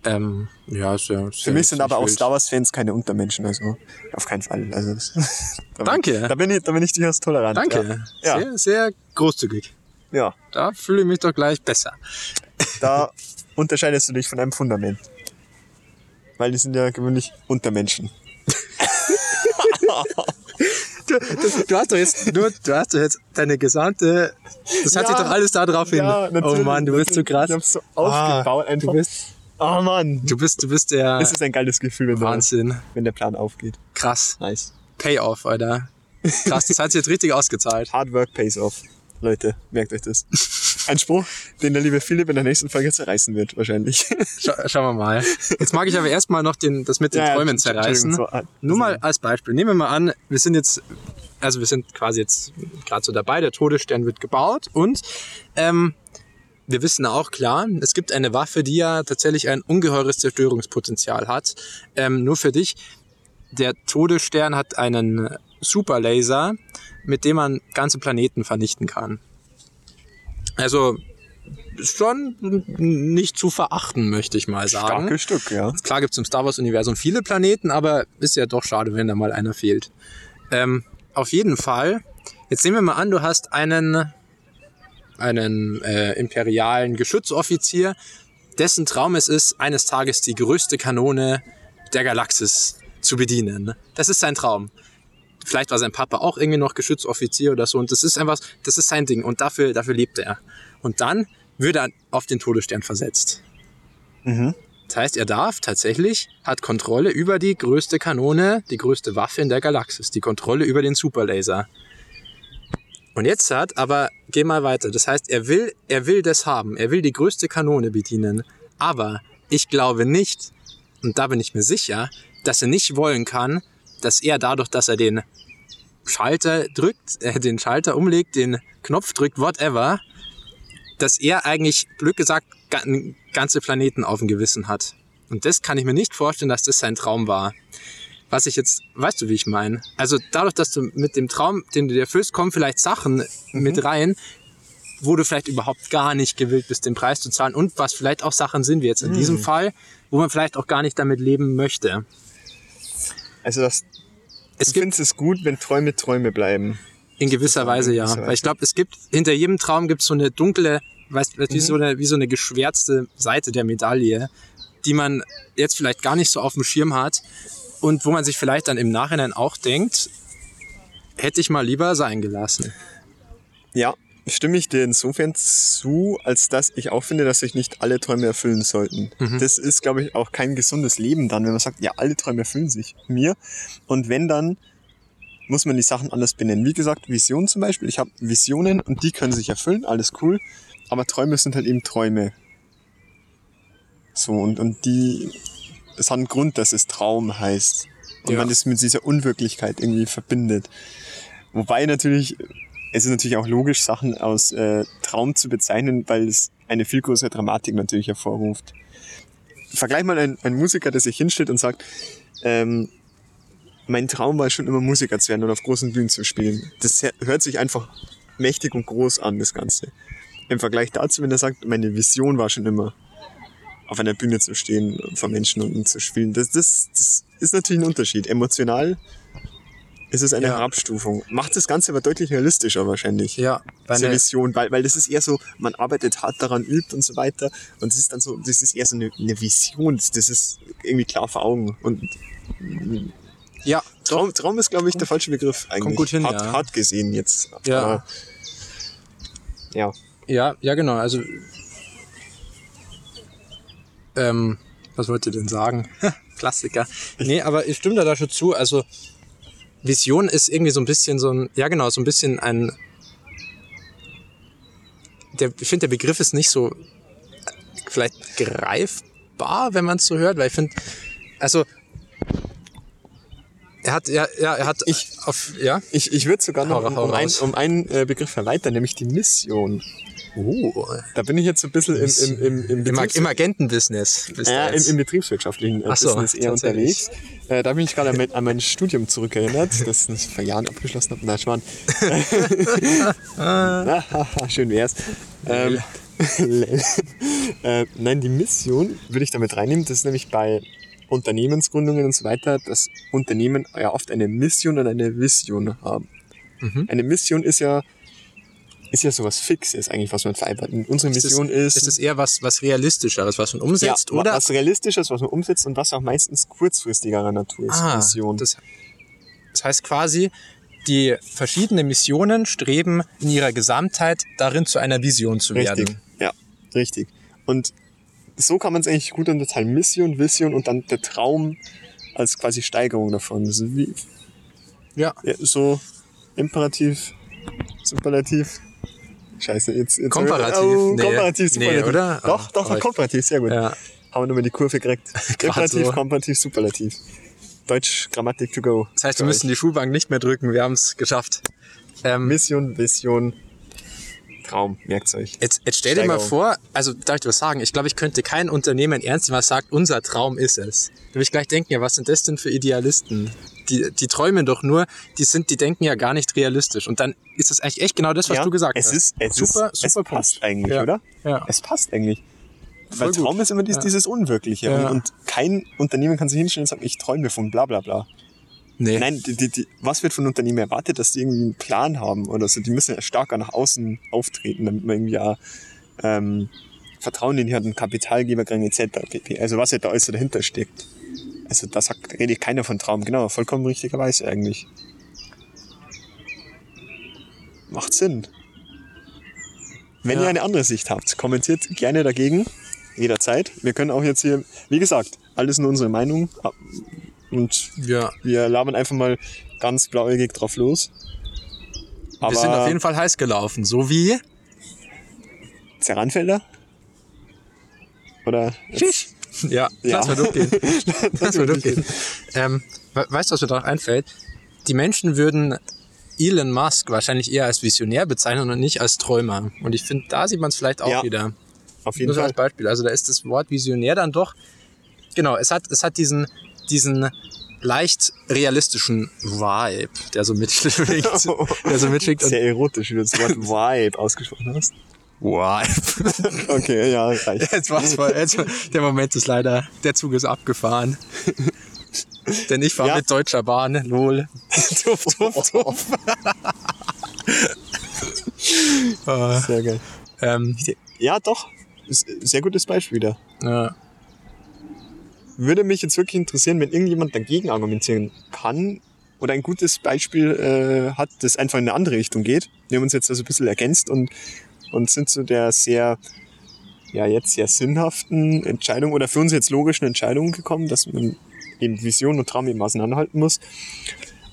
ähm, ja, ist ja. Ist Für mich ist sind aber auch. Star Wars-Fans keine Untermenschen, also auf keinen Fall. Also da, Danke. Da bin ich, da bin ich durchaus tolerant. Danke. Ja. Sehr, sehr großzügig. Ja. Da fühle ich mich doch gleich besser. Da unterscheidest du dich von einem Fundament. Weil die sind ja gewöhnlich Untermenschen. Du, du, du hast doch jetzt nur, du hast doch jetzt deine gesamte, das hat Ja. sich doch alles da drauf hin. oh Mann, du bist so krass. Ich hab's so aufgebaut einfach. Du bist, oh Mann. du bist, du bist der Es ist ein geiles Gefühl, wenn, der, Wahnsinn. wenn der Plan aufgeht. Krass. Nice. Payoff, Alter. Krass, das hat sich jetzt richtig ausgezahlt. Hard work pays off. Leute, merkt euch das. Ein Spruch, den der liebe Philipp in der nächsten Folge zerreißen wird, wahrscheinlich. Schau, schauen wir mal. Jetzt mag ich aber erstmal noch den, das mit den Ja, Träumen zerreißen. so, ah, Nur mal als Beispiel. Nehmen wir mal an, wir sind jetzt, also wir sind quasi jetzt gerade so dabei, der Todesstern wird gebaut und ähm, wir wissen auch klar, es gibt eine Waffe, die ja tatsächlich ein ungeheures Zerstörungspotenzial hat. Ähm, nur für dich, der Todesstern hat einen Superlaser, mit dem man ganze Planeten vernichten kann. Also schon nicht zu verachten, möchte ich mal sagen. Starkes Stück, ja. Klar gibt's im Star Wars-Universum viele Planeten, aber ist ja doch schade, wenn da mal einer fehlt. Ähm, auf jeden Fall, jetzt nehmen wir mal an, du hast einen, einen äh, imperialen Geschützoffizier, dessen Traum es ist, eines Tages die größte Kanone der Galaxis zu bedienen. Das ist sein Traum. Vielleicht war sein Papa auch irgendwie noch Geschützoffizier oder so und das ist einfach, das ist sein Ding und dafür, dafür lebt er. Und dann wird er auf den Todesstern versetzt. Das heißt, er darf tatsächlich, hat Kontrolle über die größte Kanone, die größte Waffe in der Galaxis, die Kontrolle über den Superlaser. Und jetzt hat, aber geh mal weiter. Das heißt, er will, er will das haben. Er will die größte Kanone bedienen. Aber ich glaube nicht, und da bin ich mir sicher, dass er nicht wollen kann, dass er dadurch, dass er den Schalter drückt, äh, den Schalter umlegt, den Knopf drückt, whatever, dass er eigentlich, blöd gesagt, ga- ganze Planeten auf dem Gewissen hat. Und das kann ich mir nicht vorstellen, dass das sein Traum war. Was ich jetzt, weißt du, wie ich meine? Also dadurch, dass du mit dem Traum, den du dir erfüllst, kommen vielleicht Sachen mit rein, wo du vielleicht überhaupt gar nicht gewillt bist, den Preis zu zahlen und was vielleicht auch Sachen sind, wie jetzt in diesem Fall, wo man vielleicht auch gar nicht damit leben möchte. Also das, Es du gibt es gut, wenn Träume Träume bleiben. In gewisser Weise, ja. Weil ich glaube, es gibt, hinter jedem Traum gibt es so eine dunkle, weißt weißt, wie, Mhm. so eine, wie so eine geschwärzte Seite der Medaille, die man jetzt vielleicht gar nicht so auf dem Schirm hat und wo man sich vielleicht dann im Nachhinein auch denkt, hätte ich mal lieber sein gelassen. Ja, stimme ich dir insofern zu, als dass ich auch finde, dass sich nicht alle Träume erfüllen sollten. Das ist, glaube ich, auch kein gesundes Leben dann, wenn man sagt, ja, alle Träume erfüllen sich mir. Und wenn dann, muss man die Sachen anders benennen. Wie gesagt, Visionen zum Beispiel. Ich habe Visionen und die können sich erfüllen, alles cool. Aber Träume sind halt eben Träume. So, und, und die, es hat einen Grund, dass es Traum heißt. Und Ja. man das mit dieser Unwirklichkeit irgendwie verbindet. Wobei natürlich, es ist natürlich auch logisch, Sachen aus äh, Traum zu bezeichnen, weil es eine viel größere Dramatik natürlich hervorruft. Vergleich mal einen, Musiker, der sich hinstellt und sagt, ähm, mein Traum war schon immer Musiker zu werden und auf großen Bühnen zu spielen. Das hört sich einfach mächtig und groß an, das Ganze. Im Vergleich dazu, wenn er sagt, meine Vision war schon immer, auf einer Bühne zu stehen vor Menschen und zu spielen. Das, das, das ist natürlich ein Unterschied. Emotional Es ist eine Ja. Herabstufung. Macht das Ganze aber deutlich realistischer wahrscheinlich. Ja, Diese eine, Vision, weil, weil das ist eher so, man arbeitet hart daran, übt und so weiter. Und es ist dann so, das ist eher so eine, eine Vision. Das, ist irgendwie klar vor Augen. Und ja, Traum, Traum ist, glaube ich, der falsche Begriff eigentlich. gut hin, hart, ja. hart gesehen jetzt. Ja. Aber, ja. Ja, ja, genau. Also, ähm, was wollt ihr denn sagen? Klassiker. Nee, aber ich stimme da, da schon zu. Also, Vision ist irgendwie so ein bisschen so ein, ja genau, so ein bisschen ein, der, ich finde, der Begriff ist nicht so vielleicht greifbar, wenn man es so hört, weil ich finde, also, er hat, ja, ja, er hat Ich- auf, ja, Ich, ich würde sogar noch Hau- um, um, ein, um einen äh, Begriff erweitern, nämlich die Mission. oh, Da bin ich jetzt so ein bisschen im, im, im, im, im, Betriebs- im Agentenbusiness. Ja, im, im betriebswirtschaftlichen äh, Ach so, Business eher unterwegs. Äh, da bin ich gerade an, mein- an mein Studium zurückerinnert, das ich vor Jahren abgeschlossen habe. Na, Schwan. Schön wär's. Ähm, äh, nein, die Mission würde ich damit reinnehmen. Das ist nämlich bei Unternehmensgründungen und so weiter, dass Unternehmen ja oft eine Mission und eine Vision haben. Mhm. Eine Mission ist ja ist ja sowas Fixes eigentlich, was man vereinbart. Und unsere Ist Mission es, ist, ist es eher was, was Realistischeres, was man umsetzt, ja, oder? was realistisches, was man umsetzt und was auch meistens kurzfristigerer Natur ist. ah, Mission. Das, das heißt quasi, die verschiedenen Missionen streben in ihrer Gesamtheit darin zu einer Vision zu richtig. werden. Ja, richtig. Und so kann man es eigentlich gut unterteilen. Mission, Vision und dann der Traum als quasi Steigerung davon. Ist wie, Ja. ja, so Imperativ, Superlativ. Scheiße, jetzt. jetzt Komparativ. Oh, Nee. komparativ, Nee, Superlativ. oder? Doch, doch, ich- komparativ, sehr gut. Ja. Haben wir nochmal die Kurve gekriegt. Imperativ, so. komparativ, Superlativ. Deutsch, Grammatik to go. Das heißt, wir müssen die Schulbank nicht mehr drücken, wir haben es geschafft. Ähm, Mission, Vision, Traum, euch. Jetzt, jetzt stell dir mal vor, also darf ich dir was sagen? Ich glaube, ich könnte kein Unternehmen ernst nehmen, was sagt, unser Traum ist es. Da würde ich gleich denken, ja, was sind das denn für Idealisten? Die, die träumen doch nur, die sind, die denken ja gar nicht realistisch. Und dann ist das eigentlich echt genau das, was Ja, du gesagt es hast. Ist, es super, ist, super es passt Punkt. eigentlich, Ja. oder? Ja. Es passt eigentlich. Weil Voll gut. Traum ist immer dies, Ja. dieses Unwirkliche. Und, und kein Unternehmen kann sich hinstellen und sagen, ich träume von bla bla bla. Nee. Nein, die, die, die, was wird von Unternehmen erwartet, dass die irgendwie einen Plan haben oder so? Die müssen ja stärker nach außen auftreten, damit man irgendwie auch, ähm, Vertrauen in die hat, einen Kapitalgeber kriegen etc. pp. Also was ja da alles so dahinter steckt. Also da sagt, redet keiner von Traum. Genau, vollkommen richtigerweise eigentlich. Macht Sinn. Wenn Ja. ihr eine andere Sicht habt, kommentiert gerne dagegen. Jederzeit. Wir können auch jetzt hier, wie gesagt, alles nur unsere Meinung. Und Ja. wir labern einfach mal ganz blauäugig drauf los. Aber Wir sind auf jeden Fall heiß gelaufen, so wie Zeranfelder? Oder? Tschüss. Ja, Ja. lass mal durchgehen. lass mal durchgehen. Ähm, we weißt du, was mir da einfällt? Die Menschen würden Elon Musk wahrscheinlich eher als Visionär bezeichnen und nicht als Träumer. Und ich finde, da sieht man es vielleicht auch Ja, wieder. Auf jeden Nur Fall. als Beispiel. Also da ist das Wort Visionär dann doch, genau, es hat, es hat diesen, diesen leicht realistischen Vibe, der so mitschwingt. der so mitschwingt Sehr erotisch, wie du das Wort Vibe ausgesprochen hast. Vibe. Okay, ja, reicht. Jetzt war's voll. Jetzt, der Moment ist leider, der Zug ist abgefahren. Denn ich fahre Ja. mit Deutscher Bahn, lol. tuff, tuff, tuff. Äh, Sehr geil. ähm, Ja, doch. Sehr gutes Beispiel wieder. ja. Würde mich jetzt wirklich interessieren, wenn irgendjemand dagegen argumentieren kann oder ein gutes Beispiel äh, hat, das einfach in eine andere Richtung geht. Wir haben uns jetzt also ein bisschen ergänzt und, und sind zu der sehr, ja, jetzt sehr sinnhaften Entscheidung oder für uns jetzt logischen Entscheidung gekommen, dass man eben Vision und Traum eben auseinanderhalten muss.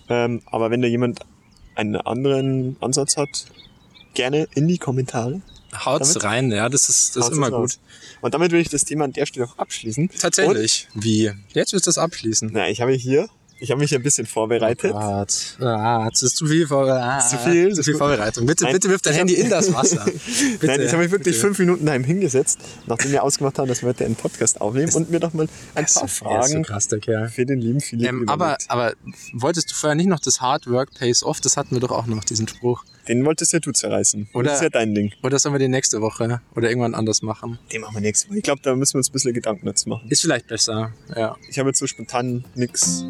Ähm, aber wenn da jemand einen anderen Ansatz hat, gerne in die Kommentare. Haut's Damit- rein, ja, das ist, das ist immer gut. Und damit will ich das Thema an der Stelle auch abschließen. Tatsächlich. Wie? Jetzt willst du es abschließen. Na, ich habe hier, ich habe mich ein bisschen vorbereitet. Gott. Ah, das ist zu viel, Vor ah, Zu viel? Zu viel Vorbereitung. Bitte, Nein, bitte wirf dein Handy in das Wasser. Bitte, Nein, ich habe mich wirklich bitte. fünf Minuten daheim hingesetzt, nachdem wir ausgemacht haben, dass wir heute einen Podcast aufnehmen und mir doch mal ein ist paar so- er ist so Fragen krass, der Kerl. für den lieben Philipp Ähm, aber, aber wolltest du vorher nicht noch das Hard Work Pays Off? Das hatten wir doch auch noch, diesen Spruch. Den wolltest ja du zerreißen. Oder, das ist ja dein Ding. Oder sollen wir den nächste Woche oder irgendwann anders machen? Den machen wir nächste Woche. Ich glaube, da müssen wir uns ein bisschen Gedanken dazu machen. Ist vielleicht besser, ja. Ich habe jetzt so spontan nichts.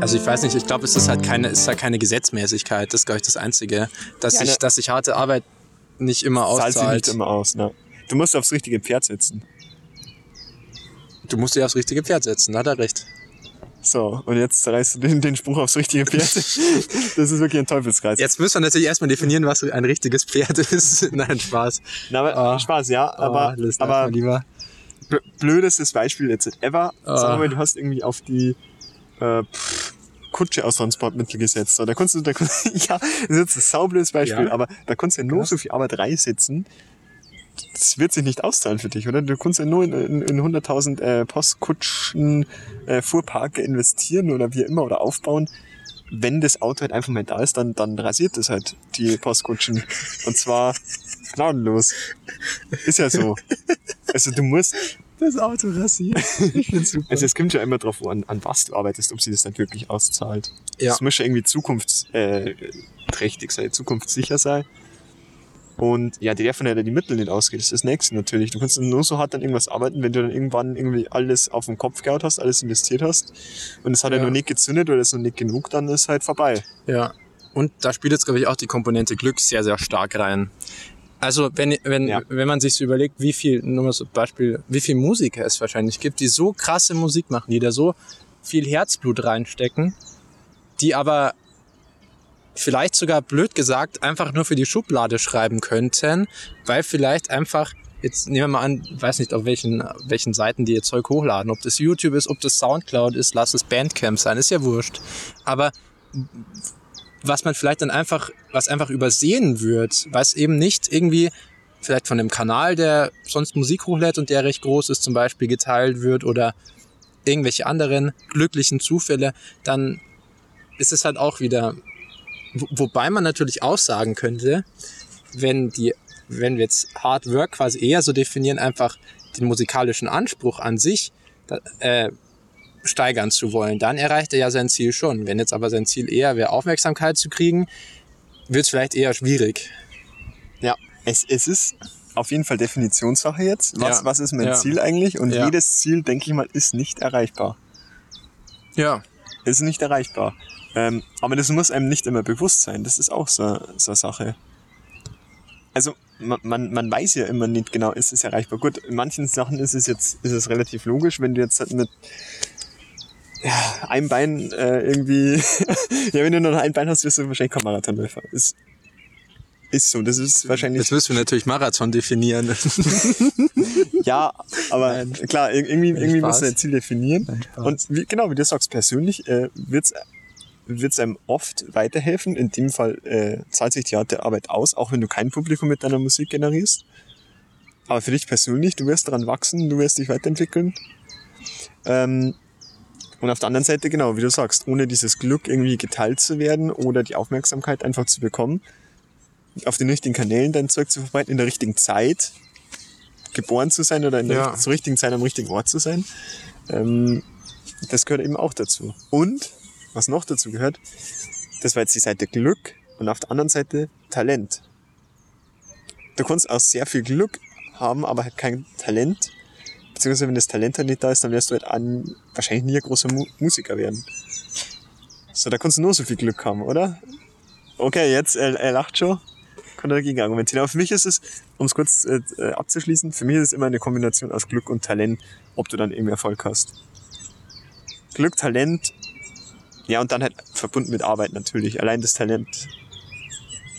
Also ich weiß nicht, ich glaube, es ist halt keine, ist halt keine Gesetzmäßigkeit. Das ist, glaube ich, das Einzige. Dass, ja, ich, ne dass ich harte Arbeit nicht immer auszahlt. Zahlt sie nicht immer aus, ne? Du musst aufs richtige Pferd setzen. Du musst dich aufs richtige Pferd setzen, da hat er recht. So, und jetzt zerreißt du den, den Spruch aufs richtige Pferd. das ist wirklich ein Teufelskreis. Jetzt müssen wir natürlich erstmal definieren, was ein richtiges Pferd ist. Nein, Spaß. Na, aber, Ah. Spaß, ja, aber, Oh, das darf aber lieber. bl- blödestes Beispiel jetzt ever. Ah. Sagen wir mal, du hast irgendwie auf die äh, pff, Kutsche aus Transportmittel gesetzt. So, da kannst du, da, kannst- ja, das ist jetzt ein saublödes Beispiel, Ja. aber da kannst du ja nur so viel Arbeit reinsetzen. Das wird sich nicht auszahlen für dich, oder? Du kannst ja nur in, in, in 100.000 äh, Postkutschen äh, Fuhrparke investieren oder wie immer oder aufbauen. Wenn das Auto halt einfach mal da ist, dann, dann rasiert es halt die Postkutschen. Und zwar gnadenlos. Ist ja so. Also du musst, Das Auto rasiert. Ich find's super. also es kommt ja immer drauf an, an was du arbeitest, ob sie das dann wirklich auszahlt. Ja. Es muss ja irgendwie zukunftsträchtig sein, zukunftssicher sein. Und ja, die davon ja die Mittel nicht ausgeht, ist das nächste natürlich. Du kannst nur so hart an irgendwas arbeiten, wenn du dann irgendwann irgendwie alles auf den Kopf gehaut hast, alles investiert hast und es hat ja, Ja. noch nicht gezündet oder es ist noch nicht genug, dann ist halt vorbei. Ja. Und da spielt jetzt, glaube ich, auch die Komponente Glück sehr, sehr stark rein. Also, wenn, wenn, Ja. wenn man sich so überlegt, wie viel, nur mal so Beispiel, wie viel Musiker es wahrscheinlich gibt, die so krasse Musik machen, die da so viel Herzblut reinstecken, die aber vielleicht sogar blöd gesagt einfach nur für die Schublade schreiben könnten, weil vielleicht einfach jetzt nehmen wir mal an, weiß nicht auf welchen welchen Seiten die ihr Zeug hochladen, ob das YouTube ist, ob das Soundcloud ist, lass es Bandcamp sein, ist ja wurscht. Aber was man vielleicht dann einfach, was einfach übersehen wird, was eben nicht irgendwie vielleicht von dem Kanal, der sonst Musik hochlädt und der recht groß ist, zum Beispiel geteilt wird oder irgendwelche anderen glücklichen Zufälle, dann ist es halt auch wieder, wobei man natürlich auch sagen könnte, wenn die, wenn wir jetzt Hard Work quasi eher so definieren, einfach den musikalischen Anspruch an sich, äh, steigern zu wollen, dann erreicht er ja sein Ziel schon. Wenn jetzt aber sein Ziel eher wäre, Aufmerksamkeit zu kriegen, wird es vielleicht eher schwierig. Ja, es, es ist auf jeden Fall Definitionssache jetzt. Was, Ja. was ist mein Ja. Ziel eigentlich? Und Ja. jedes Ziel, denke ich mal, ist nicht erreichbar. Ja. ist nicht erreichbar. Ähm, aber das muss einem nicht immer bewusst sein. Das ist auch so, so eine Sache. Also man, man, man weiß ja immer nicht genau, ist es erreichbar. Gut, in manchen Sachen ist es jetzt ist es relativ logisch, wenn du jetzt halt mit ja, einem Bein äh, irgendwie, ja, wenn du nur noch ein Bein hast, wirst du wahrscheinlich kein Marathonläufer. Ist, ist so. Das ist wahrscheinlich. Jetzt müssen wir natürlich Marathon definieren. Ja, aber Nein. klar, ir- irgendwie, irgendwie Spaß. musst du ein Ziel definieren. Und wie, genau, wie du sagst, persönlich äh, wird's wird's einem oft weiterhelfen. In dem Fall äh, zahlt sich die harte Arbeit aus, auch wenn du kein Publikum mit deiner Musik generierst. Aber für dich persönlich, du wirst daran wachsen, du wirst dich weiterentwickeln. Ähm, und auf der anderen Seite, genau, wie du sagst, ohne dieses Glück irgendwie geteilt zu werden oder die Aufmerksamkeit einfach zu bekommen, auf den richtigen Kanälen dein Zeug zu verbreiten, in der richtigen Zeit geboren zu sein oder in der Ja. zur richtigen Zeit am richtigen Ort zu sein. Ähm, das gehört eben auch dazu. Und, was noch dazu gehört, das war jetzt die Seite Glück und auf der anderen Seite Talent. Du kannst auch sehr viel Glück haben, aber halt kein Talent. Beziehungsweise wenn das Talent halt nicht da ist, dann wirst du halt an, wahrscheinlich nie ein großer Mu Musiker werden. So, da kannst du nur so viel Glück haben, oder? Okay, jetzt, er, er lacht schon. Kann er dagegen argumentieren. Aber für mich ist es, um es kurz äh, äh, abzuschließen, für mich ist es immer eine Kombination aus Glück und Talent, ob du dann eben Erfolg hast. Glück, Talent, ja, und dann halt verbunden mit Arbeit natürlich. Allein das Talent.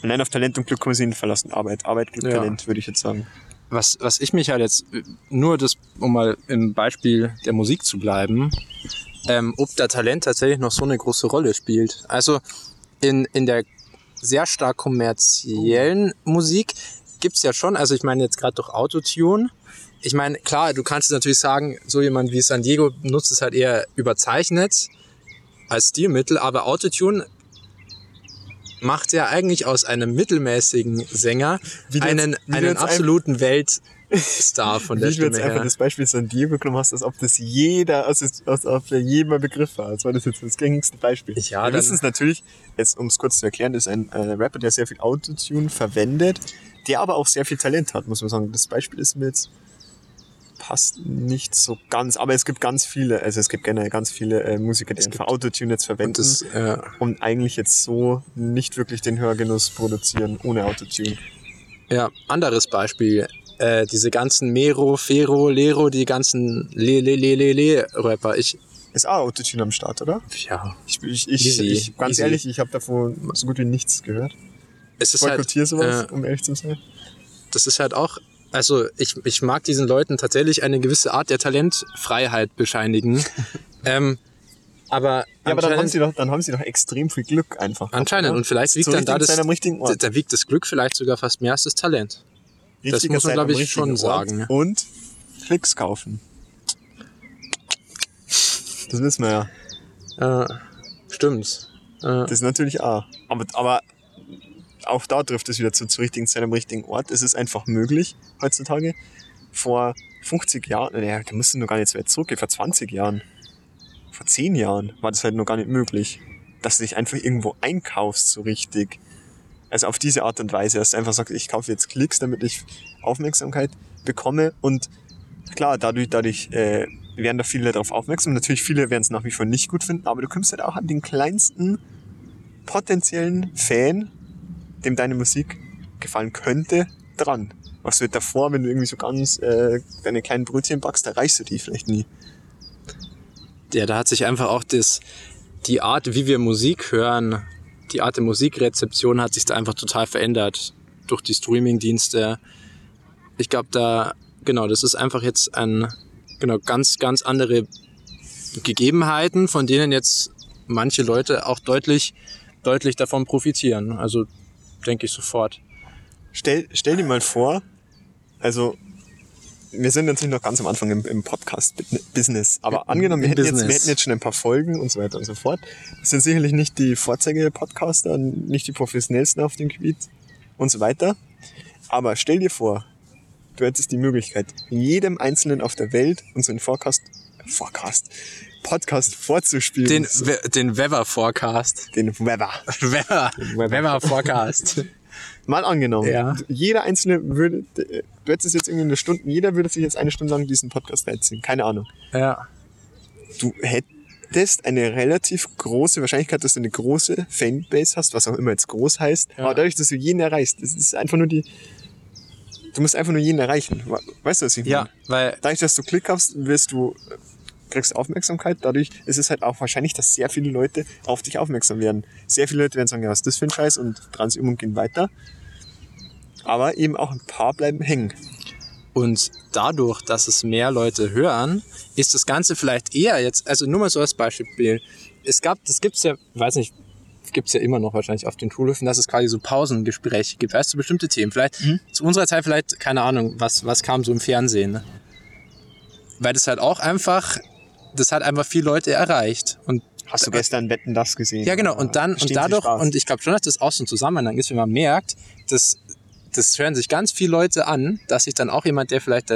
Allein auf Talent und Glück kann man sich nicht verlassen. Arbeit, Arbeit, Glück, Ja. Talent, würde ich jetzt sagen. was, was ich mich halt jetzt, nur das, um mal im Beispiel der Musik zu bleiben, ähm, ob da Talent tatsächlich noch so eine große Rolle spielt. Also in, in der sehr stark kommerziellen Musik gibt's ja schon, also ich meine jetzt gerade durch Autotune, ich meine, klar, du kannst natürlich sagen, so jemand wie San Diego nutzt es halt eher überzeichnet als Stilmittel, aber Autotune macht ja eigentlich aus einem mittelmäßigen Sänger Wie einen, jetzt- einen absoluten Weltstar von der Wie du jetzt Stimme einfach das Beispiel San Diego genommen hast, als ob das jeder, als, als, ob der jedem ein Begriff war. Als war das jetzt das gängigste Beispiel. Ja, Wir wissen es natürlich, jetzt um es kurz zu erklären, ist ein äh, Rapper, der sehr viel Autotune verwendet, der aber auch sehr viel Talent hat, muss man sagen. Das Beispiel ist mir jetzt passt nicht so ganz. Aber es gibt ganz viele, also es gibt generell ganz viele äh, Musiker, die einfach Autotune jetzt verwenden Und das, äh, und eigentlich jetzt so nicht wirklich den Hörgenuss produzieren ohne Autotune. ja, anderes Beispiel. Äh, diese ganzen Mero, Fero, Lero, die ganzen Le, Le, Le, Le, Le Rapper. Ich, Ist auch Autotune am Start, oder? ja, Ich, ich, ich, Easy, ich ganz easy. ehrlich, ich habe davon so gut wie nichts gehört. es ist Ich halt, sowas, äh, um ehrlich zu sein. das ist halt auch, also ich, ich mag diesen Leuten tatsächlich eine gewisse Art der Talentfreiheit bescheinigen. ähm, aber Ja, aber dann haben, sie doch, dann haben sie doch extrem viel Glück einfach. Anscheinend. oder? Und vielleicht wiegt dann da das, da wiegt das Glück vielleicht sogar fast mehr als das Talent. das Richtige muss man, Zeit glaub am ich, schon Ort sagen. Und Klicks kaufen. Das wissen wir ja. Äh, stimmt. Äh, Das ist natürlich auch. Aber, aber auch da trifft es wieder zu, zur richtigen Zeit am richtigen Ort. Es ist einfach möglich heutzutage. Vor 50 Jahren, naja, da du noch gar nicht so weit zurückgehen, vor 20 Jahren, vor 10 Jahren war das halt noch gar nicht möglich, dass du dich einfach irgendwo einkaufst so richtig. Also auf diese Art und Weise, dass du einfach sagst, ich kaufe jetzt Klicks, damit ich Aufmerksamkeit bekomme und klar, dadurch, dadurch äh, werden da viele darauf aufmerksam. Natürlich viele werden es nach wie vor nicht gut finden, aber du kommst halt auch an den kleinsten potenziellen Fan, dem deine Musik gefallen könnte, dran. Was wird davor, wenn du irgendwie so ganz äh, deine kleinen Brötchen backst, da reichst du die vielleicht nie. ja, da hat sich einfach auch das, die Art, wie wir Musik hören, die Art der Musikrezeption hat sich da einfach total verändert durch die Streaming-Dienste. Ich glaube, da, genau, das ist einfach jetzt ein, genau, ganz, ganz andere Gegebenheiten, von denen jetzt manche Leute auch deutlich, deutlich davon profitieren. Also denke ich sofort. Stell, stell dir mal vor, also wir sind natürlich noch ganz am Anfang im, im Podcast-Business, aber angenommen, wir hätten, jetzt, wir hätten jetzt schon ein paar Folgen und so weiter und so fort. Das sind sicherlich nicht die Vorzeige-Podcaster, nicht die professionellsten auf dem Gebiet und so weiter. Aber stell dir vor, du hättest die Möglichkeit, jedem Einzelnen auf der Welt unseren Forecast, Forecast, Podcast vorzuspielen. Den, We- den Weather Forecast. den Weather. Weather, Weather Forecast. Mal angenommen, Ja. jeder Einzelne würde, du hättest jetzt irgendwie eine Stunde, jeder würde sich jetzt eine Stunde lang diesen Podcast reinziehen, keine Ahnung. ja. Du hättest eine relativ große Wahrscheinlichkeit, dass du eine große Fanbase hast, was auch immer jetzt groß heißt, Ja. aber dadurch, dass du jeden erreichst, das ist einfach nur die, du musst einfach nur jeden erreichen. Weißt du, was ich Ja, meine? weil Dadurch, dass du Klick hast, wirst du, kriegst Aufmerksamkeit, dadurch ist es halt auch wahrscheinlich, dass sehr viele Leute auf dich aufmerksam werden. Sehr viele Leute werden sagen, ja, was ist das für ein Scheiß und und gehen weiter. Aber eben auch ein paar bleiben hängen. Und dadurch, dass es mehr Leute hören, ist das Ganze vielleicht eher jetzt, also nur mal so als Beispiel. Es gab, das gibt's ja, weiß nicht, gibt's ja immer noch wahrscheinlich auf den Schulhöfen, dass es quasi so Pausengespräche gibt, weißt du, bestimmte Themen. Vielleicht zu unserer Zeit vielleicht, keine Ahnung, was, was kam so im Fernsehen. Ne? Weil das halt auch einfach, das hat einfach viele Leute erreicht. Und Hast du gestern Wetten das gesehen? ja, genau. Und dann, und dadurch, und ich glaube schon, dass das auch so ein Zusammenhang ist, wenn man merkt, dass das hören sich ganz viele Leute an, dass sich dann auch jemand, der vielleicht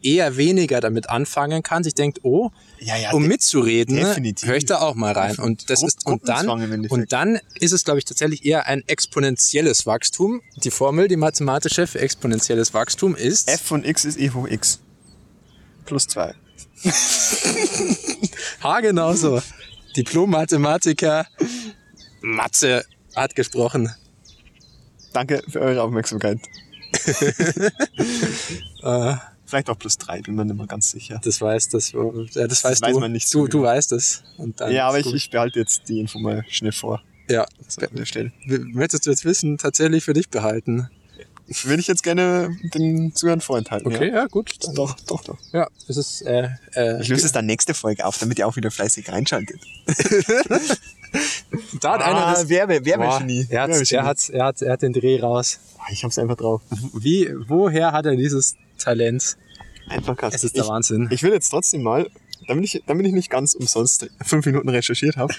eher weniger damit anfangen kann, sich denkt, oh, ja, ja, um de- mitzureden, höre ich da auch mal rein. Und das ist, und dann, und dann ist es, glaube ich, tatsächlich eher ein exponentielles Wachstum. Die Formel, die mathematische für exponentielles Wachstum ist, F von x ist e hoch x. Plus zwei. ha, genauso. Diplom-Mathematiker, Mathe hat gesprochen. Danke für eure Aufmerksamkeit. Äh, Vielleicht auch plus drei, bin mir nicht mehr ganz sicher. Das weiß das, ja, das weißt weiß du. man nicht so du, du genau. weißt es. Und dann ja, aber ich, ich behalte jetzt die Info mal schnell vor. ja. So an der Stelle. W- Möchtest du jetzt wissen, tatsächlich für dich behalten? Würde ich jetzt gerne den Zuhörern vorenthalten. Okay, Ja? ja, gut. Dann, Doch, doch, doch. ja, es ist, äh, äh, Ich löse es dann nächste Folge auf, damit ihr auch wieder fleißig reinschaltet. da hat einer das, Ah, Werbe, Boah, Werbegenie. er, hat, er, hat, er, hat, er hat den Dreh raus. Ah, Ich hab's einfach drauf. Wie, woher hat er dieses Talent? Einfach krass. Es ist der ich, Wahnsinn. Ich will jetzt trotzdem mal, damit ich, damit ich nicht ganz umsonst fünf Minuten recherchiert habe,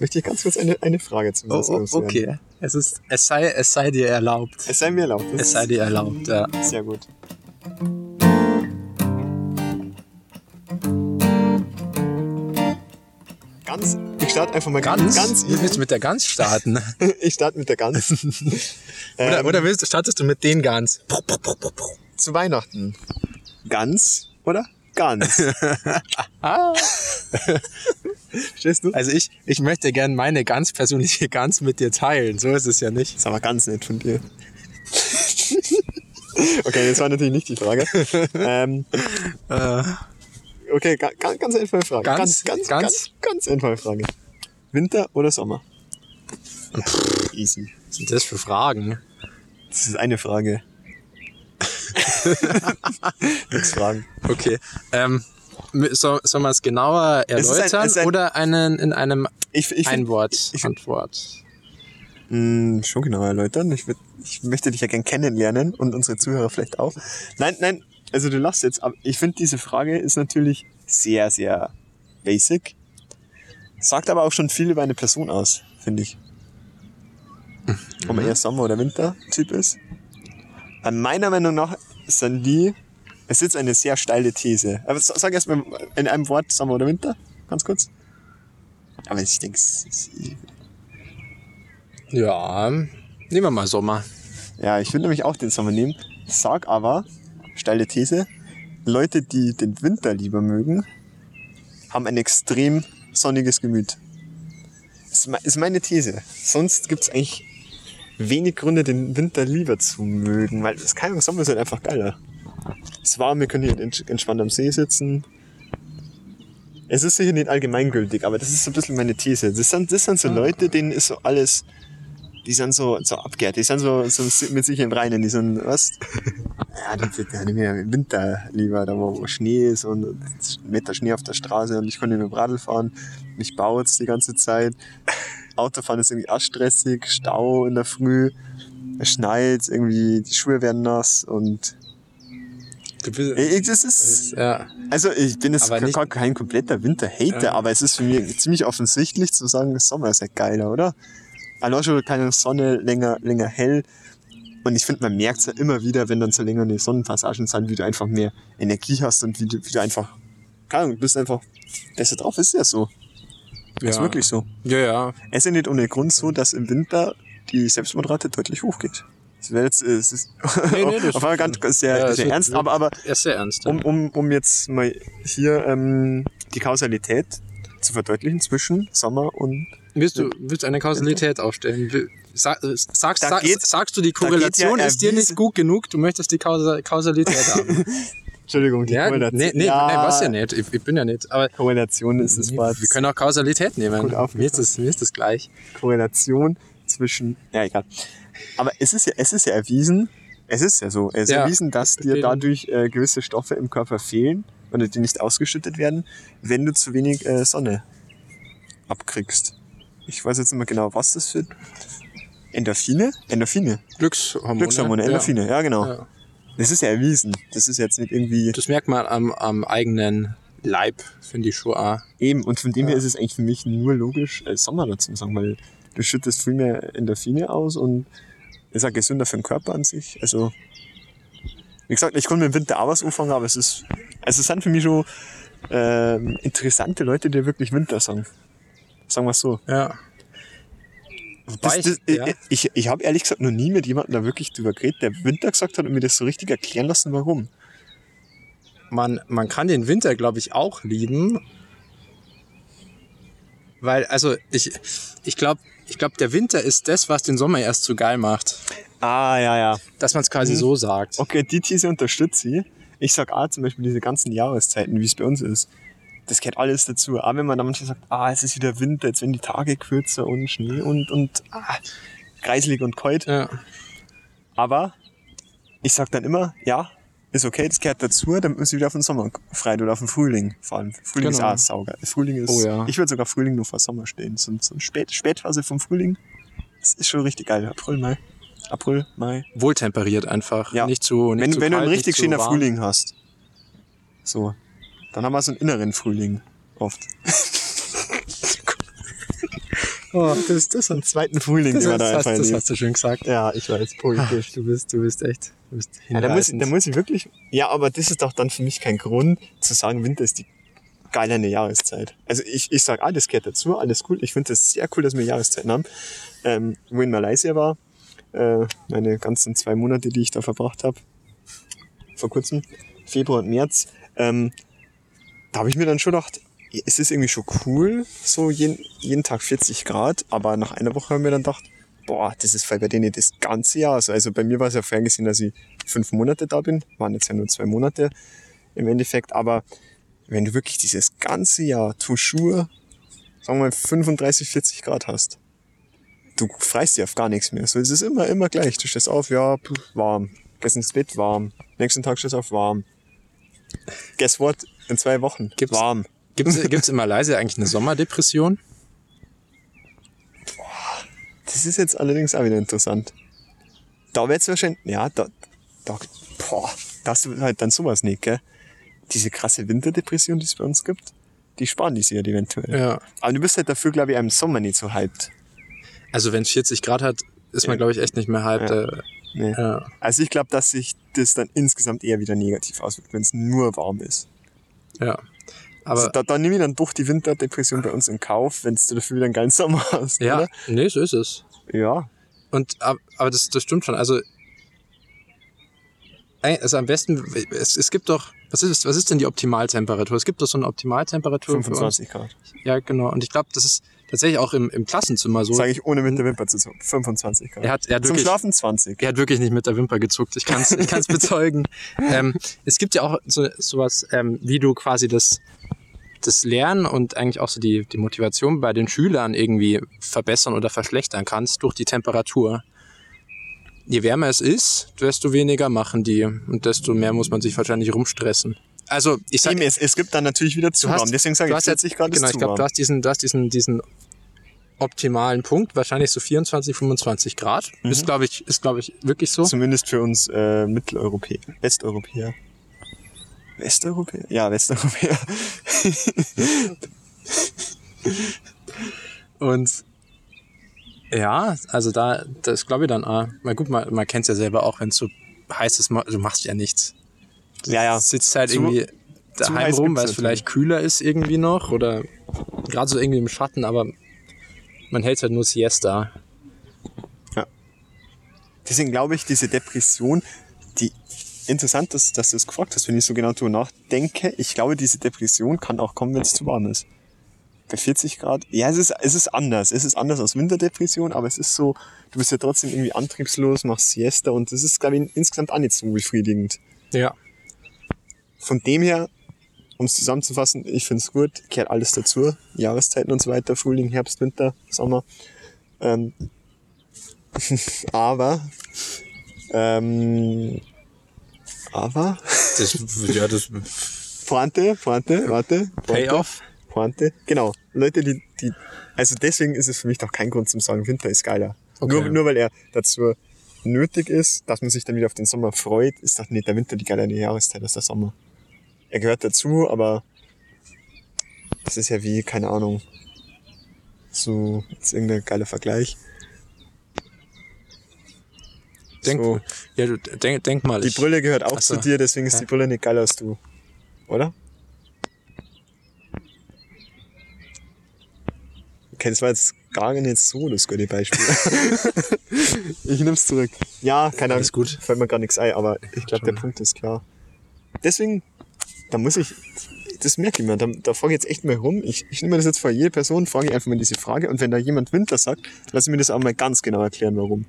möchte ich ganz kurz eine, eine Frage zum Oh, oh, okay. Es ist, es sei, es sei dir erlaubt. Es sei mir erlaubt. Das Es sei dir erlaubt, ja. sehr gut. Ganz, ich starte einfach mal Ganz? ganz willst du mit der Gans starten? Ich starte mit der Gans. oder, Ähm, oder willst, startest du mit den Gans? zu Weihnachten. Gans oder Gans. Verstehst du? Also ich, ich möchte gerne meine ganz persönliche Gans mit dir teilen. So ist es ja nicht. Das ist aber ganz nett von dir. okay, das war natürlich nicht die Frage. Ähm, okay, ga, ga, ganz einfache Frage. Ganz- ganz, ganz, ganz- ganz, ganz einfache Frage. Winter oder Sommer? Easy. Was sind das für Fragen? Das ist eine Frage. Nichts fragen. Okay. Ähm, soll, soll man es genauer ein- erläutern es ist ein- oder einen, in einem Ich, ich find- Einwort ich find- Antwort? Mh, schon genau erläutern. Ich, würd, ich möchte dich ja gern kennenlernen und unsere Zuhörer vielleicht auch. Nein, nein, also du lachst jetzt, aber ich finde diese Frage ist natürlich sehr, sehr basic. Sagt aber auch schon viel über eine Person aus, finde ich. Ob man eher Sommer- oder Winter-Typ ist. Äh, Meiner Meinung nach sind die, es ist jetzt eine sehr steile These. Aber sa- sag erst mal in einem Wort Sommer oder Winter, ganz kurz. Aber ich denke, es Ja, nehmen wir mal Sommer. Ja, ich würde nämlich auch den Sommer nehmen. Sag aber, steile These, Leute, die den Winter lieber mögen, haben ein extrem sonniges Gemüt. Ist me- Ist meine These. Sonst gibt's eigentlich wenig Gründe, den Winter lieber zu mögen, weil das keine Ahnung, Sommer ist halt einfach geiler. Es ist warm, wir können hier ents- entspannt am See sitzen. Es ist sicher nicht allgemeingültig, aber das ist so ein bisschen meine These. Das sind, das sind so Leute, denen ist so alles, die sind so, so abgehört, die sind so, so mit sich im Reinen, die sind, was? Ja, die, die, die haben mir im Winter lieber, da wo, Schnee ist und Meter Schnee auf der Straße und ich konnte mit dem Radl fahren. Mich baut's die ganze Zeit. Autofahren ist irgendwie auch stressig, Stau in der Früh, es schneit, irgendwie die Schuhe werden nass und ich, das ist, Ja. also ich bin jetzt Aber nicht- kein kompletter Winter-Hater, Ja. aber es ist für mich ziemlich offensichtlich zu sagen, Sommer ist ja geiler, oder? Allein schon keine Sonne länger, länger hell. Und ich finde, man merkt ja immer wieder, wenn dann so längere Sonnenpassagen sind, wie du einfach mehr Energie hast und wie du, wie du einfach, keine Ahnung, du bist einfach besser drauf. Ist ja so. Ist Ja. wirklich so. Ja, ja. Es ist ja nicht ohne Grund so, dass im Winter die Selbstmordrate deutlich hochgeht. Das wäre jetzt, äh, es ist, Nee, nee, das auf einmal ganz, sehr, Ja, es sehr wird- ernst, aber, aber Er ist sehr ernst. ja. um, um, um jetzt mal hier ähm, die Kausalität zu verdeutlichen zwischen Sommer und Willst du willst du eine Kausalität aufstellen? Sag, äh, sagst, sag, geht's- sagst du, die geht's ja Korrelation ist dir nicht gut genug, du möchtest die Kausa Kausalität haben. Entschuldigung, die ja, nee, Korrelation. nee, nee, was ja nicht. Ich, ich bin ja nicht. Aber Korrelation ist das Wort. wir können auch Kausalität nehmen. Mir, ist das, mir ist das gleich. Korrelation zwischen. Ja, egal. Aber es ist ja, es ist ja erwiesen, es ist ja so, es ist Ja. erwiesen, dass dir dadurch äh, gewisse Stoffe im Körper fehlen oder die nicht ausgeschüttet werden, wenn du zu wenig äh, Sonne abkriegst. Ich weiß jetzt nicht mehr genau, was das für Endorphine? Endorphine. Glückshormone. Glückshormone, Endorphine, ja, genau. Ja. Das ist ja erwiesen. Das ist jetzt nicht irgendwie Das merkt man am, am eigenen Leib, finde ich schon auch. eben. Und von dem her ist es eigentlich für mich nur logisch, äh, Sommer dazu zu sagen, weil du schüttest viel mehr Endorphine aus und ist auch gesünder für den Körper an sich. Also, wie gesagt, ich konnte mit dem Winter auch was anfangen, aber es ist, also es sind für mich schon ähm, interessante Leute, die wirklich Winter sagen. Sagen wir so. Ja. Wobei Das, das, ich, ja. ich ich, ich habe ehrlich gesagt noch nie mit jemandem da wirklich drüber geredet, der Winter gesagt hat und mir das so richtig erklären lassen, warum. man, man kann den Winter, glaube ich, auch lieben. Weil, also, ich, ich glaube, ich glaub, der Winter ist das, was den Sommer erst so geil macht. Ah, ja, ja. Dass man es quasi Mhm. so sagt. Okay, die These unterstütze ich. Ich sag auch zum Beispiel diese ganzen Jahreszeiten, wie es bei uns ist. Das gehört alles dazu. Aber wenn man dann manchmal sagt, ah, es ist wieder Winter, jetzt werden die Tage kürzer und Schnee und, und ah, kreislig und kalt. Ja. Aber ich sag dann immer, ja, ist okay, das gehört dazu, dann müssen wir wieder auf den Sommer frei oder auf den Frühling vor allem. Frühling Genau. ist auch sauger. Frühling ist, Oh ja. ich würde sogar Frühling nur vor Sommer stehen. So, so eine Spät, Spätphase vom Frühling, das ist schon richtig geil. April, Mai. April, Mai. Wohltemperiert einfach. Ja. Nicht zu, nicht wenn, zu wenn du kalt, einen richtig schönen. Frühling hast. So. Dann haben wir so einen inneren Frühling. Oft. Oh, das, das, Einen zweiten Frühling, das, den man da das, das hast du schön gesagt. Ja, ich weiß, Ach, politisch. du bist, du bist echt, du Ja, da muss, da muss ich wirklich. Ja, aber das ist doch dann für mich kein Grund zu sagen, Winter ist die geilere Jahreszeit. Also ich, ich sag, ah, das gehört dazu, alles cool. Ich finde das sehr cool, dass wir Jahreszeiten haben. Ähm, wo ich in Malaysia war, äh, meine ganzen zwei Monate, die ich da verbracht habe, vor kurzem, Februar und März, Ähm, da habe ich mir dann schon gedacht, es ist irgendwie schon cool, so jeden, jeden Tag 40 Grad, aber nach einer Woche haben wir dann gedacht, boah, das ist bei denen das ganze Jahr. so. also bei mir war es ja vorgesehen, dass ich fünf Monate da bin, waren jetzt ja nur zwei Monate im Endeffekt, aber wenn du wirklich dieses ganze Jahr toujours, sagen wir mal 35, 40 Grad hast, du freist dich auf gar nichts mehr. So, es ist immer, immer gleich. Du stehst auf, ja, warm. Gehst ins Bett, warm. Nächsten Tag stehst du auf, warm. Guess what? In zwei Wochen. Gibt's- warm. Gibt es in Malaysia eigentlich eine Sommerdepression? Das ist jetzt allerdings auch wieder interessant. Da wird's wahrscheinlich, ja, da, da, boah, da hast du halt dann sowas nicht, gell? Diese krasse Winterdepression, die es bei uns gibt, die sparen die sich halt eventuell. Ja. Aber du bist halt dafür, glaube ich, im Sommer nicht so hyped. Also wenn es 40 Grad hat, ist man, Ja. glaube ich, echt nicht mehr hyped. Ja. Äh, Nee. ja. Also ich glaube, dass sich das dann insgesamt eher wieder negativ auswirkt, wenn es nur warm ist. ja. Also Aber da, da nehme ich dann doch die Winterdepression bei uns in Kauf, wenn du dafür wieder einen geilen Sommer hast, ja, oder? nee, so ist es. Ja. Und ab- aber das, das stimmt schon. Also, also am besten, es, es gibt doch, was ist, was ist denn die Optimaltemperatur? Es gibt doch so eine Optimaltemperatur. für uns. 25 Grad. Ja, genau. Und ich glaube, das ist tatsächlich auch im, im Klassenzimmer so. Sage ich ohne mit der Wimper zu zucken. 25 Grad. Er hat, er hat Zum wirklich, Schlafen 20. er hat wirklich nicht mit der Wimper gezuckt. Ich kann es ich kann's bezeugen. ähm, es gibt ja auch so sowas, ähm, wie du quasi das, das Lernen und eigentlich auch so die, die Motivation bei den Schülern irgendwie verbessern oder verschlechtern kannst durch die Temperatur. Je wärmer es ist, desto weniger machen die und desto mehr muss man sich wahrscheinlich rumstressen. Also ich sag, Eben, es, es gibt dann natürlich wieder zu warm. Deswegen sage ich jetzt- 40 Grad genau, ich glaube, du hast diesen, du hast diesen, diesen optimalen Punkt, wahrscheinlich so 24, 25 Grad. Mhm. Ist, glaube ich, ist, glaube ich, wirklich so. Zumindest für uns äh, Mitteleuropäer. Westeuropäer. Westeuropäer? Ja, Westeuropäer. Und ja, also da, das glaube ich dann, ah, mal gut, man, man kennt es ja selber auch, wenn es so heiß ist, du machst ja nichts. Du Ja, ja. sitzt halt Zu- irgendwie daheim rum, weil es vielleicht kühler ist irgendwie noch oder gerade so irgendwie im Schatten, aber man hält halt nur Siesta. Deswegen glaube ich, diese Depression, interessant ist, dass du es gefragt hast, wenn ich so genau drüber nachdenke. Ich glaube, diese Depression kann auch kommen, wenn es zu warm ist. Bei 40 Grad, ja, es ist, es ist anders. Es ist anders als Winterdepression, aber es ist so, du bist ja trotzdem irgendwie antriebslos, machst Siesta und das ist, glaube ich, insgesamt auch nicht so befriedigend. Ja. Von dem her, um es zusammenzufassen, ich finde es gut, kehrt alles dazu. Jahreszeiten und so weiter, Frühling, Herbst, Winter, Sommer. Ähm, aber, ähm, aber, Das, ja, das Pointe, Pointe, warte, Pointe, Payoff. Pointe, genau. Leute, die, die, also deswegen ist es für mich doch kein Grund zum sagen, Winter ist geiler. Okay. Nur, nur weil er dazu nötig ist, dass man sich dann wieder auf den Sommer freut, ist doch nicht der Winter die geilere Jahreszeit als der Sommer. Er gehört dazu, aber das ist ja wie, keine Ahnung, so, jetzt irgendein geiler Vergleich. Denk, So, ja, du, denk, denk mal. die Brille gehört auch Ach so. zu dir, deswegen ist Ja. die Brille nicht geiler als du. Oder? Okay, das war jetzt gar nicht so das gute Beispiel. ich nehm's zurück. Ja, keine Ahnung. Alles gut. Fällt mir gar nichts ein, aber ich glaube, der Punkt ist klar. Deswegen, da muss ich, das merke ich mir, da, da frage ich jetzt echt mal rum. Ich, ich nehme das jetzt vor jede Person, frage ich einfach mal diese Frage und wenn da jemand Winter sagt, lass ich mir das auch mal ganz genau erklären, warum.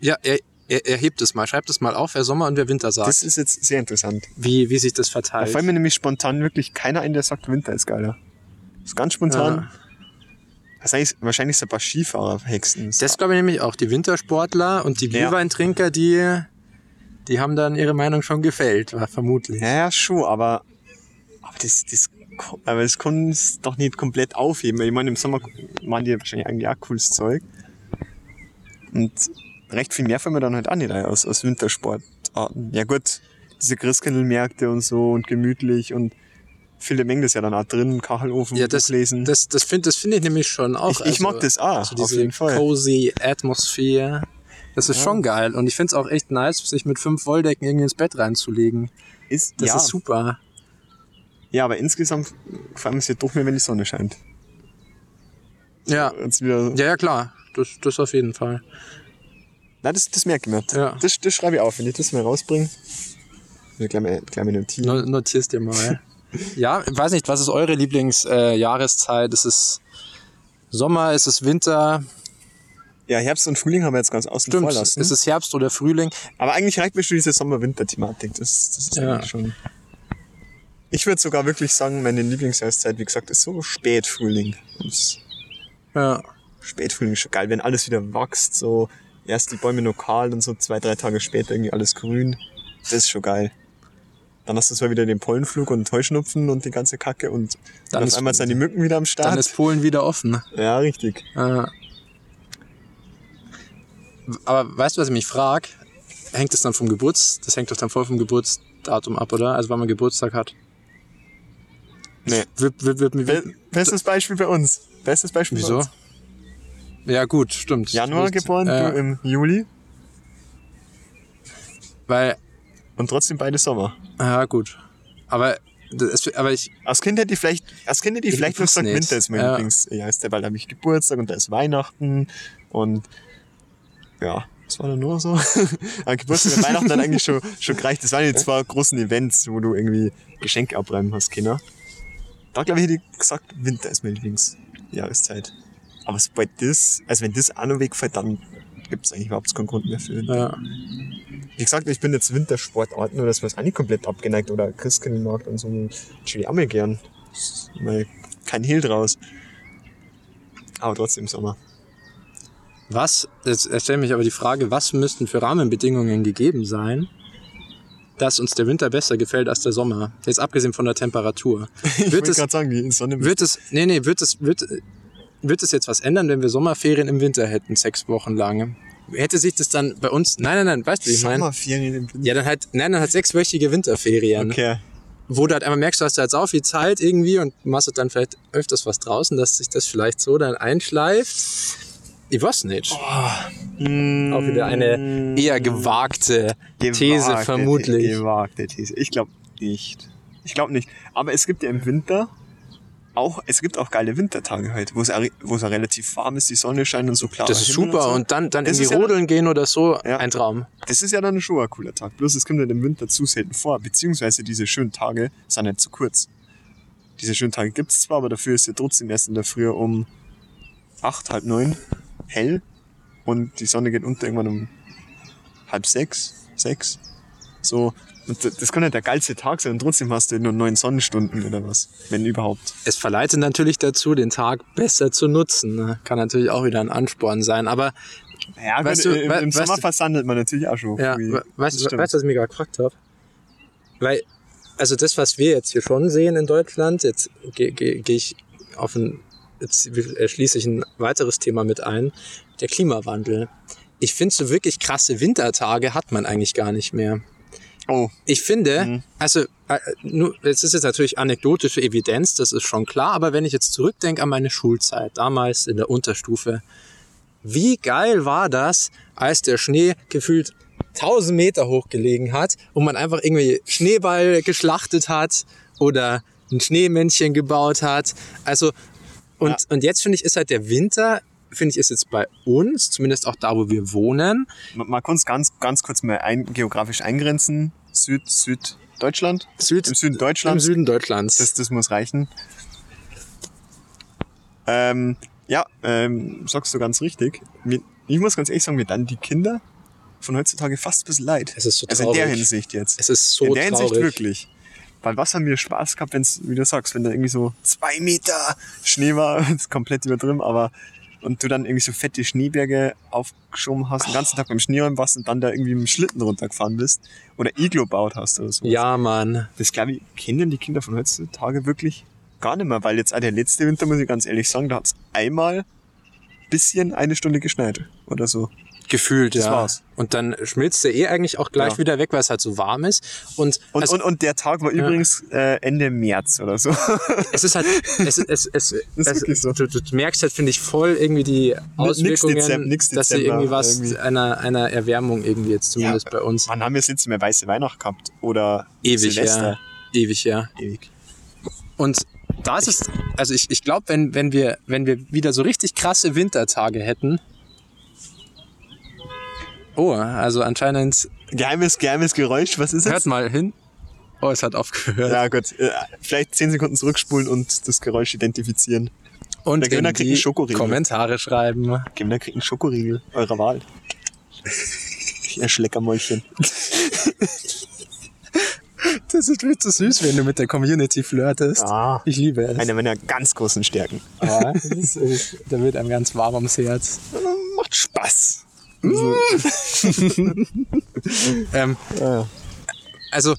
Ja, er, er, er hebt es mal, schreibt es mal auf, wer Sommer und wer Winter sagt. Das ist jetzt sehr interessant. wie, wie sich das Da verteilt. fällt mir nämlich spontan wirklich keiner ein, der sagt, Winter ist geiler. Das ist ganz spontan. Ja. Das heißt, wahrscheinlich so ein paar Skifahrer-Hexen. Das glaube ich nämlich auch. Die Wintersportler und die Ja. Glühweintrinker, die, die haben dann ihre Meinung schon gefällt, vermutlich. Ja, ja, schon, aber, aber das, das, aber das kann es doch nicht komplett aufheben. Ich meine, im Sommer machen die wahrscheinlich eigentlich auch cooles Zeug. Und recht viel mehr fällt mir dann halt auch nicht ein aus, aus Wintersportarten. Ja gut, diese Christkindlmärkte und so und gemütlich und viele mengen das ja dann auch drin, Kachelofen, Ja, das, lesen. das, das finde das find ich nämlich schon auch. ich, ich mag das auch, so auf diese jeden Fall. cozy Atmosphäre. Das ist schon geil. Und ich finde es auch echt nice, sich mit fünf Wolldecken irgendwie ins Bett reinzulegen. Ist, Das ja, ist super. ja, aber insgesamt gefällt mir es ja doch mehr, wenn die Sonne scheint. Ja. Ja, ja, klar. Das, das auf jeden Fall. Nein, das, das merke ich mir. Ja. Das, das schreibe ich auf, wenn ich das mal rausbringe. Mal, gleich mal notieren. No- Notier's dir mal. Ja, ich weiß nicht, was ist eure Lieblingsjahreszeit? Äh, ist es Sommer, ist es Winter? Ja, Herbst und Frühling haben wir jetzt ganz außen vor Stimmt, lassen. ist es Herbst oder Frühling? Aber eigentlich reicht mir schon diese Sommer-Winter-Thematik. Das, das ist Ja. eigentlich schon. Ich würde sogar wirklich sagen, meine Lieblingsjahreszeit, wie gesagt, ist so Spätfrühling. Ja. Spätfrühling ist schon geil, wenn alles wieder wächst, so erst die Bäume noch kahl und so zwei, drei Tage später irgendwie alles grün. Das ist schon geil. Dann hast du zwar wieder den Pollenflug und Heuschnupfen und die ganze Kacke und Dann auf einmal sind die Mücken wieder am Start. Dann ist Polen wieder offen. ja, richtig. Äh, aber weißt du, was ich mich frage? Hängt es dann vom Geburts... Das hängt doch dann voll vom Geburtsdatum ab, oder? Also wann man Geburtstag hat. Nee. Be bestes Beispiel bei uns. Bestes Beispiel bei wieso? uns. Ja gut, stimmt. Januar geboren, äh, du im Juli Weil, und trotzdem beide Sommer. ja gut. Aber, das, aber ich, Als Kind hätte ich vielleicht, als Kind hätte ich Ich vielleicht noch gesagt, nicht. Winter ist mein Ja. Lieblingsjahr, ist der, weil da habe ich Geburtstag und da ist Weihnachten und ja, was war da nur so? Aber Geburtstag und Weihnachten dann eigentlich schon, schon gereicht. Das waren die zwei großen Events, wo du irgendwie Geschenke abräumen hast, Kinder. Da glaube ich, hätte ich gesagt, Winter ist meine Lieblingsjahreszeit. Aber sobald das, also wenn das auch noch wegfällt, dann gibt es eigentlich überhaupt keinen Grund mehr für Winter. ja, Wie gesagt, ich bin jetzt Wintersportarten oder das was auch nicht komplett abgeneigt oder Christkindlmarkt und so chill ich auch mal gern. Mal kein Hehl draus. Aber trotzdem Sommer. was, jetzt erstellt mich aber die Frage, was müssten für Rahmenbedingungen gegeben sein, dass uns der Winter besser gefällt als der Sommer? Jetzt abgesehen von der Temperatur. Ich es, gerade sagen, die Sonne wird es, nee, nee, wird es, wird, wird es jetzt was ändern, wenn wir Sommerferien im Winter hätten, sechs Wochen lang? Hätte sich das dann bei uns, nein, nein, nein, weißt du, wie ich meine? Sommerferien im Winter. Ja, dann halt, nein, dann halt sechswöchige Winterferien. Okay. Wo du halt einmal merkst, du hast halt sau viel Zeit irgendwie und machst dann vielleicht öfters was draußen, dass sich das vielleicht so dann einschleift. Ich weiß nicht. Mm, Auch wieder eine eher gewagte, These gewagte vermutlich. The- Gewagte These. Ich glaube nicht. Ich glaube nicht. Aber es gibt ja im Winter auch, es gibt auch geile Wintertage heute, wo es, wo es relativ warm ist, die Sonne scheint und so klar. Das ist super und dann, dann Das irgendwie ja- rodeln gehen oder so, Ja. ein Traum. Das ist ja dann schon ein cooler Tag. Bloß es kommt halt im Winter zu selten vor, beziehungsweise diese schönen Tage sind nicht zu kurz. Diese schönen Tage gibt's zwar, aber dafür ist ja trotzdem erst in der Früh um acht, halb neun hell und die Sonne geht unter irgendwann um halb sechs, sechs. So. Und das kann ja der geilste Tag sein und trotzdem hast du nur neun Sonnenstunden oder was, wenn überhaupt. Es verleitet natürlich dazu, den Tag besser zu nutzen. ne? Kann natürlich auch wieder ein Ansporn sein. Aber Ja, Weißt du, im, im Sommer versandelt man natürlich auch schon. Ja, weißt du, weißt, was ich mir gerade gefragt habe? Weil, also das, was wir jetzt hier schon sehen in Deutschland, jetzt gehe geh, geh ich auf ein, jetzt äh, schließe ich ein weiteres Thema mit ein, der Klimawandel. Ich finde, so wirklich krasse Wintertage hat man eigentlich gar nicht mehr. Oh, Ich finde, Mhm. also, äh, es ist jetzt natürlich anekdotische Evidenz, das ist schon klar, aber wenn ich jetzt zurückdenke an meine Schulzeit, damals in der Unterstufe, wie geil war das, als der Schnee gefühlt 1000 Meter hoch gelegen hat und man einfach irgendwie Schneeball geschlachtet hat oder ein Schneemännchen gebaut hat. Also, und, Ja. und jetzt finde ich, ist halt der Winter, finde ich, ist jetzt bei uns, zumindest auch da, wo wir wohnen, kann es ganz, ganz kurz mal ein, geografisch eingrenzen. Süd, Süddeutschland. Süd, Im Süden im Deutschlands. Süden Deutschlands. Das, das muss reichen. Ähm, ja, ähm, sagst du ganz richtig. Ich muss ganz ehrlich sagen, mir dann die Kinder von heutzutage fast ein bisschen leid. Es ist so also in der traurig. Hinsicht jetzt. Es ist so in der traurig. Hinsicht wirklich. Weil was haben wir Spaß gehabt, wenn wie du sagst, wenn da irgendwie so zwei Meter Schnee war, ist komplett übertrieben, aber und du dann irgendwie so fette Schneeberge aufgeschoben hast, den ganzen Tag beim Schneeräumen warst und dann da irgendwie mit dem Schlitten runtergefahren bist oder Iglo baut hast oder so. Ja, Mann. Das glaube ich, kennen die Kinder von heutzutage wirklich gar nicht mehr, weil jetzt auch der letzte Winter, muss ich ganz ehrlich sagen, da hat es einmal bisschen eine Stunde geschneit oder so. Gefühlt, Das ja. war's. Und dann schmilzt der eh eigentlich auch gleich Ja. wieder weg, weil es halt so warm ist. Und, Und, also, und, und der Tag war übrigens äh, Ende März oder so. es ist halt, es, es, es, es, so. du, du merkst halt, finde ich, voll irgendwie die Auswirkungen, Dezember- nix dass sie Dezember irgendwie was irgendwie. Einer, einer Erwärmung irgendwie jetzt zumindest bei uns. Wann haben wir das letzte Mal weiße Weihnacht gehabt? Oder Ewig, Silvester? ja. Ewig, ja. Ewig. Und da ist es, also ich, ich glaube, wenn, wenn, wir, wenn wir wieder so richtig krasse Wintertage hätten. Oh, also anscheinend, Geheimes, geheimes Geräusch, was ist hört das? mal hin. Oh, es hat aufgehört. Ja, gut. Äh, vielleicht 10 Sekunden zurückspulen und das Geräusch identifizieren. Und Der Gewinner in kriegt einen die Schokoriegel. Kommentare schreiben. Gewinner kriegt einen Schokoriegel eurer Wahl. Ihr Schleckermäulchen. Das ist viel zu süß, wenn du mit der Community flirtest. Ah. Ich liebe es. Eine meiner ganz großen Stärken. Das ist, da wird einem ganz warm ums Herz. Macht Spaß. Ähm, Ja. also,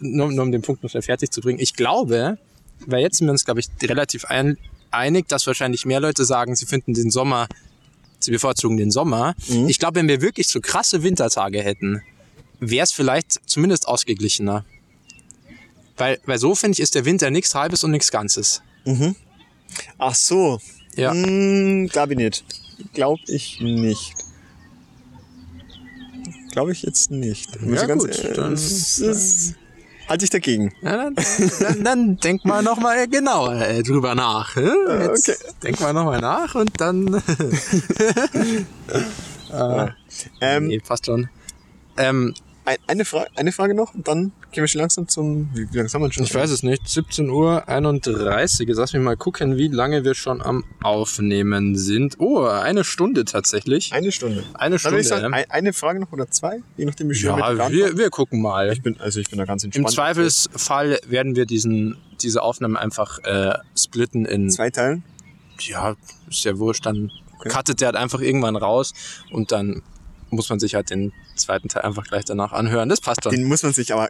nur, nur um den Punkt noch schnell fertig zu bringen, ich glaube, weil jetzt sind wir uns, glaube ich, relativ ein, einig, dass wahrscheinlich mehr Leute sagen, sie finden den Sommer, sie bevorzugen den Sommer. Ich glaube, wenn wir wirklich so krasse Wintertage hätten, wäre es vielleicht zumindest ausgeglichener. Weil, weil so, finde ich, ist der Winter nichts Halbes und nichts Ganzes. Ach so. Ja. Hm, Glaube ich nicht. Glaube ich nicht. Glaube ich jetzt nicht. Muss Ja, ganz, gut, äh, dann- ist, halte ich dagegen. Ja, dann, dann, dann denk mal nochmal genauer äh, drüber nach. Jetzt okay. Denk mal nochmal nach und dann. Ähm, nee, passt schon. Ähm, ein, eine, Fra eine Frage noch und dann gehen wir schon langsam zum. Wie, wie lange haben wir schon? ich weiß es nicht. 17 Uhr 31. Jetzt lass mich mal gucken, wie lange wir schon am Aufnehmen sind. Oh, eine Stunde tatsächlich. Eine Stunde. Eine Dann würde ich Stunde. sagen, ein, eine Frage noch oder zwei, je nachdem wie schön ja, wir, wir gucken mal. Ich bin, also ich bin da ganz Im entspannt. Zweifelsfall werden wir diesen, diese Aufnahmen einfach äh, splitten in. Zwei Teilen. Ja, ist ja wurscht. Dann Okay. cuttet der halt einfach irgendwann raus und dann muss man sich halt den zweiten Teil einfach gleich danach anhören. Das passt schon. Den muss man sich aber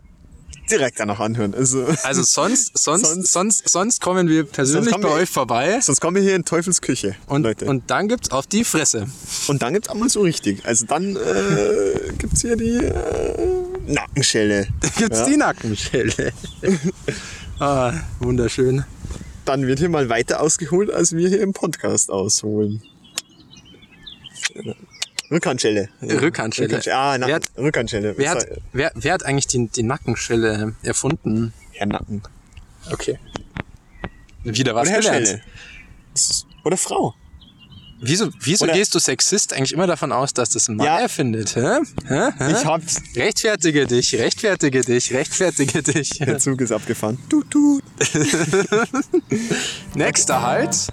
direkt danach anhören. Also, Also sonst, sonst, Sonst- sonst, sonst, kommen wir persönlich kommen bei wir- euch vorbei sonst kommen wir hier in Teufels Küche, und, Leute. und dann gibt's auf die Fresse. Und dann gibt's auch mal so richtig. Also dann äh, gibt's hier die äh, Nackenschelle. Gibt's Ja. die Nackenschelle. ah, wunderschön. Dann wird hier mal weiter ausgeholt, als wir hier im Podcast ausholen. Rückhandschelle. Rückhandschelle. Ah, Nacken, Wer hat- Rückhandschelle. Wer hat, wer, wer hat eigentlich die, die Nackenschelle erfunden? Herr Nacken. Okay. Wieder was Oder gelernt. Oder Frau. Wieso, wieso Oder- gehst du Sexist eigentlich immer davon aus, dass das ein Mann Ja. erfindet? Hä? Hä? Hä? Ich hab's. Rechtfertige dich, rechtfertige dich, rechtfertige dich. Der Zug ist abgefahren. Du, du. Nächster Halt.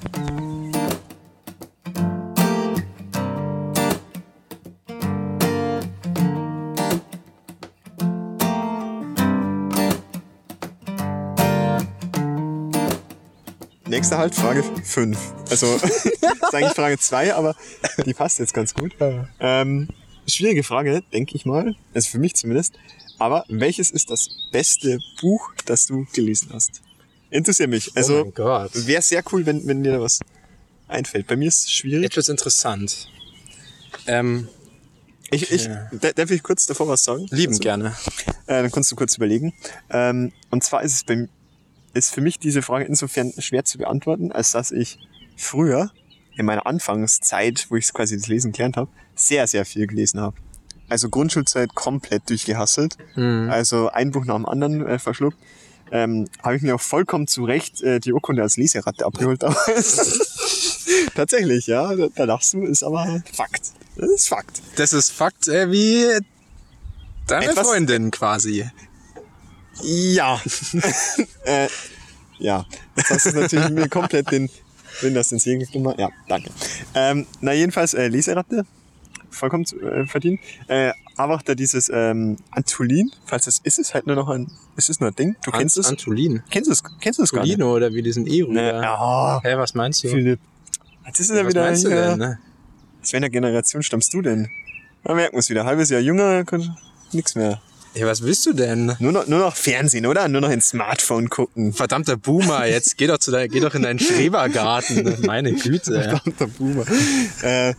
Nächster Halt, Frage 5. Also, das ist eigentlich Frage 2, aber die passt jetzt ganz gut. Ähm, schwierige Frage, denke ich mal. Also für mich zumindest. Aber welches ist das beste Buch, das du gelesen hast? Interessiert mich. Also, oh wäre sehr cool, wenn, wenn dir da was einfällt. Bei mir ist es schwierig. Etwas interessant. Ähm, Ich, ich, okay. da- darf ich kurz davor was sagen? lieben Also, gerne. Äh, dann kannst du kurz überlegen. Ähm, und zwar ist es bei, ist für mich diese Frage insofern schwer zu beantworten, als dass ich früher in meiner Anfangszeit, wo ich quasi das Lesen gelernt habe, sehr, sehr viel gelesen habe. Also Grundschulzeit komplett durchgehasselt. Also ein Buch nach dem anderen äh, verschluckt. Ähm, habe ich mir auch vollkommen zu Recht äh, die Urkunde als Leseratte abgeholt damals. Tatsächlich, ja. Da, da lachst du, ist aber Fakt. Das ist Fakt. Das ist Fakt äh, wie deine Etwas- Freundin quasi. Ja. äh, ja. Jetzt hast du natürlich mir komplett den, wenn das ins Segen gemacht. Ja, danke. Ähm, na, jedenfalls, äh, Leseratte. Vollkommen zu, äh, verdient. Äh, aber auch da dieses ähm, Antolin, falls es ist es halt nur noch ein, ist es nur ein Ding? Du kennst es? Antolin. Kennst du es? Kennst du es gar nicht? Antolino oder wie diesen E-Rüber. Ne, ja. Hä, was meinst du? Philipp. Jetzt ist es ja was wieder meinst du denn? Ne? Aus welcher Generation stammst du denn? Merken wir es wieder. Halbes Jahr jünger, nix mehr. Ja, was willst du denn? Nur noch, nur noch Fernsehen, oder? Nur noch ins Smartphone gucken. Verdammter Boomer, jetzt geh doch, zu dein, geh doch in deinen Schrebergarten. Meine Güte. Verdammter Boomer. äh,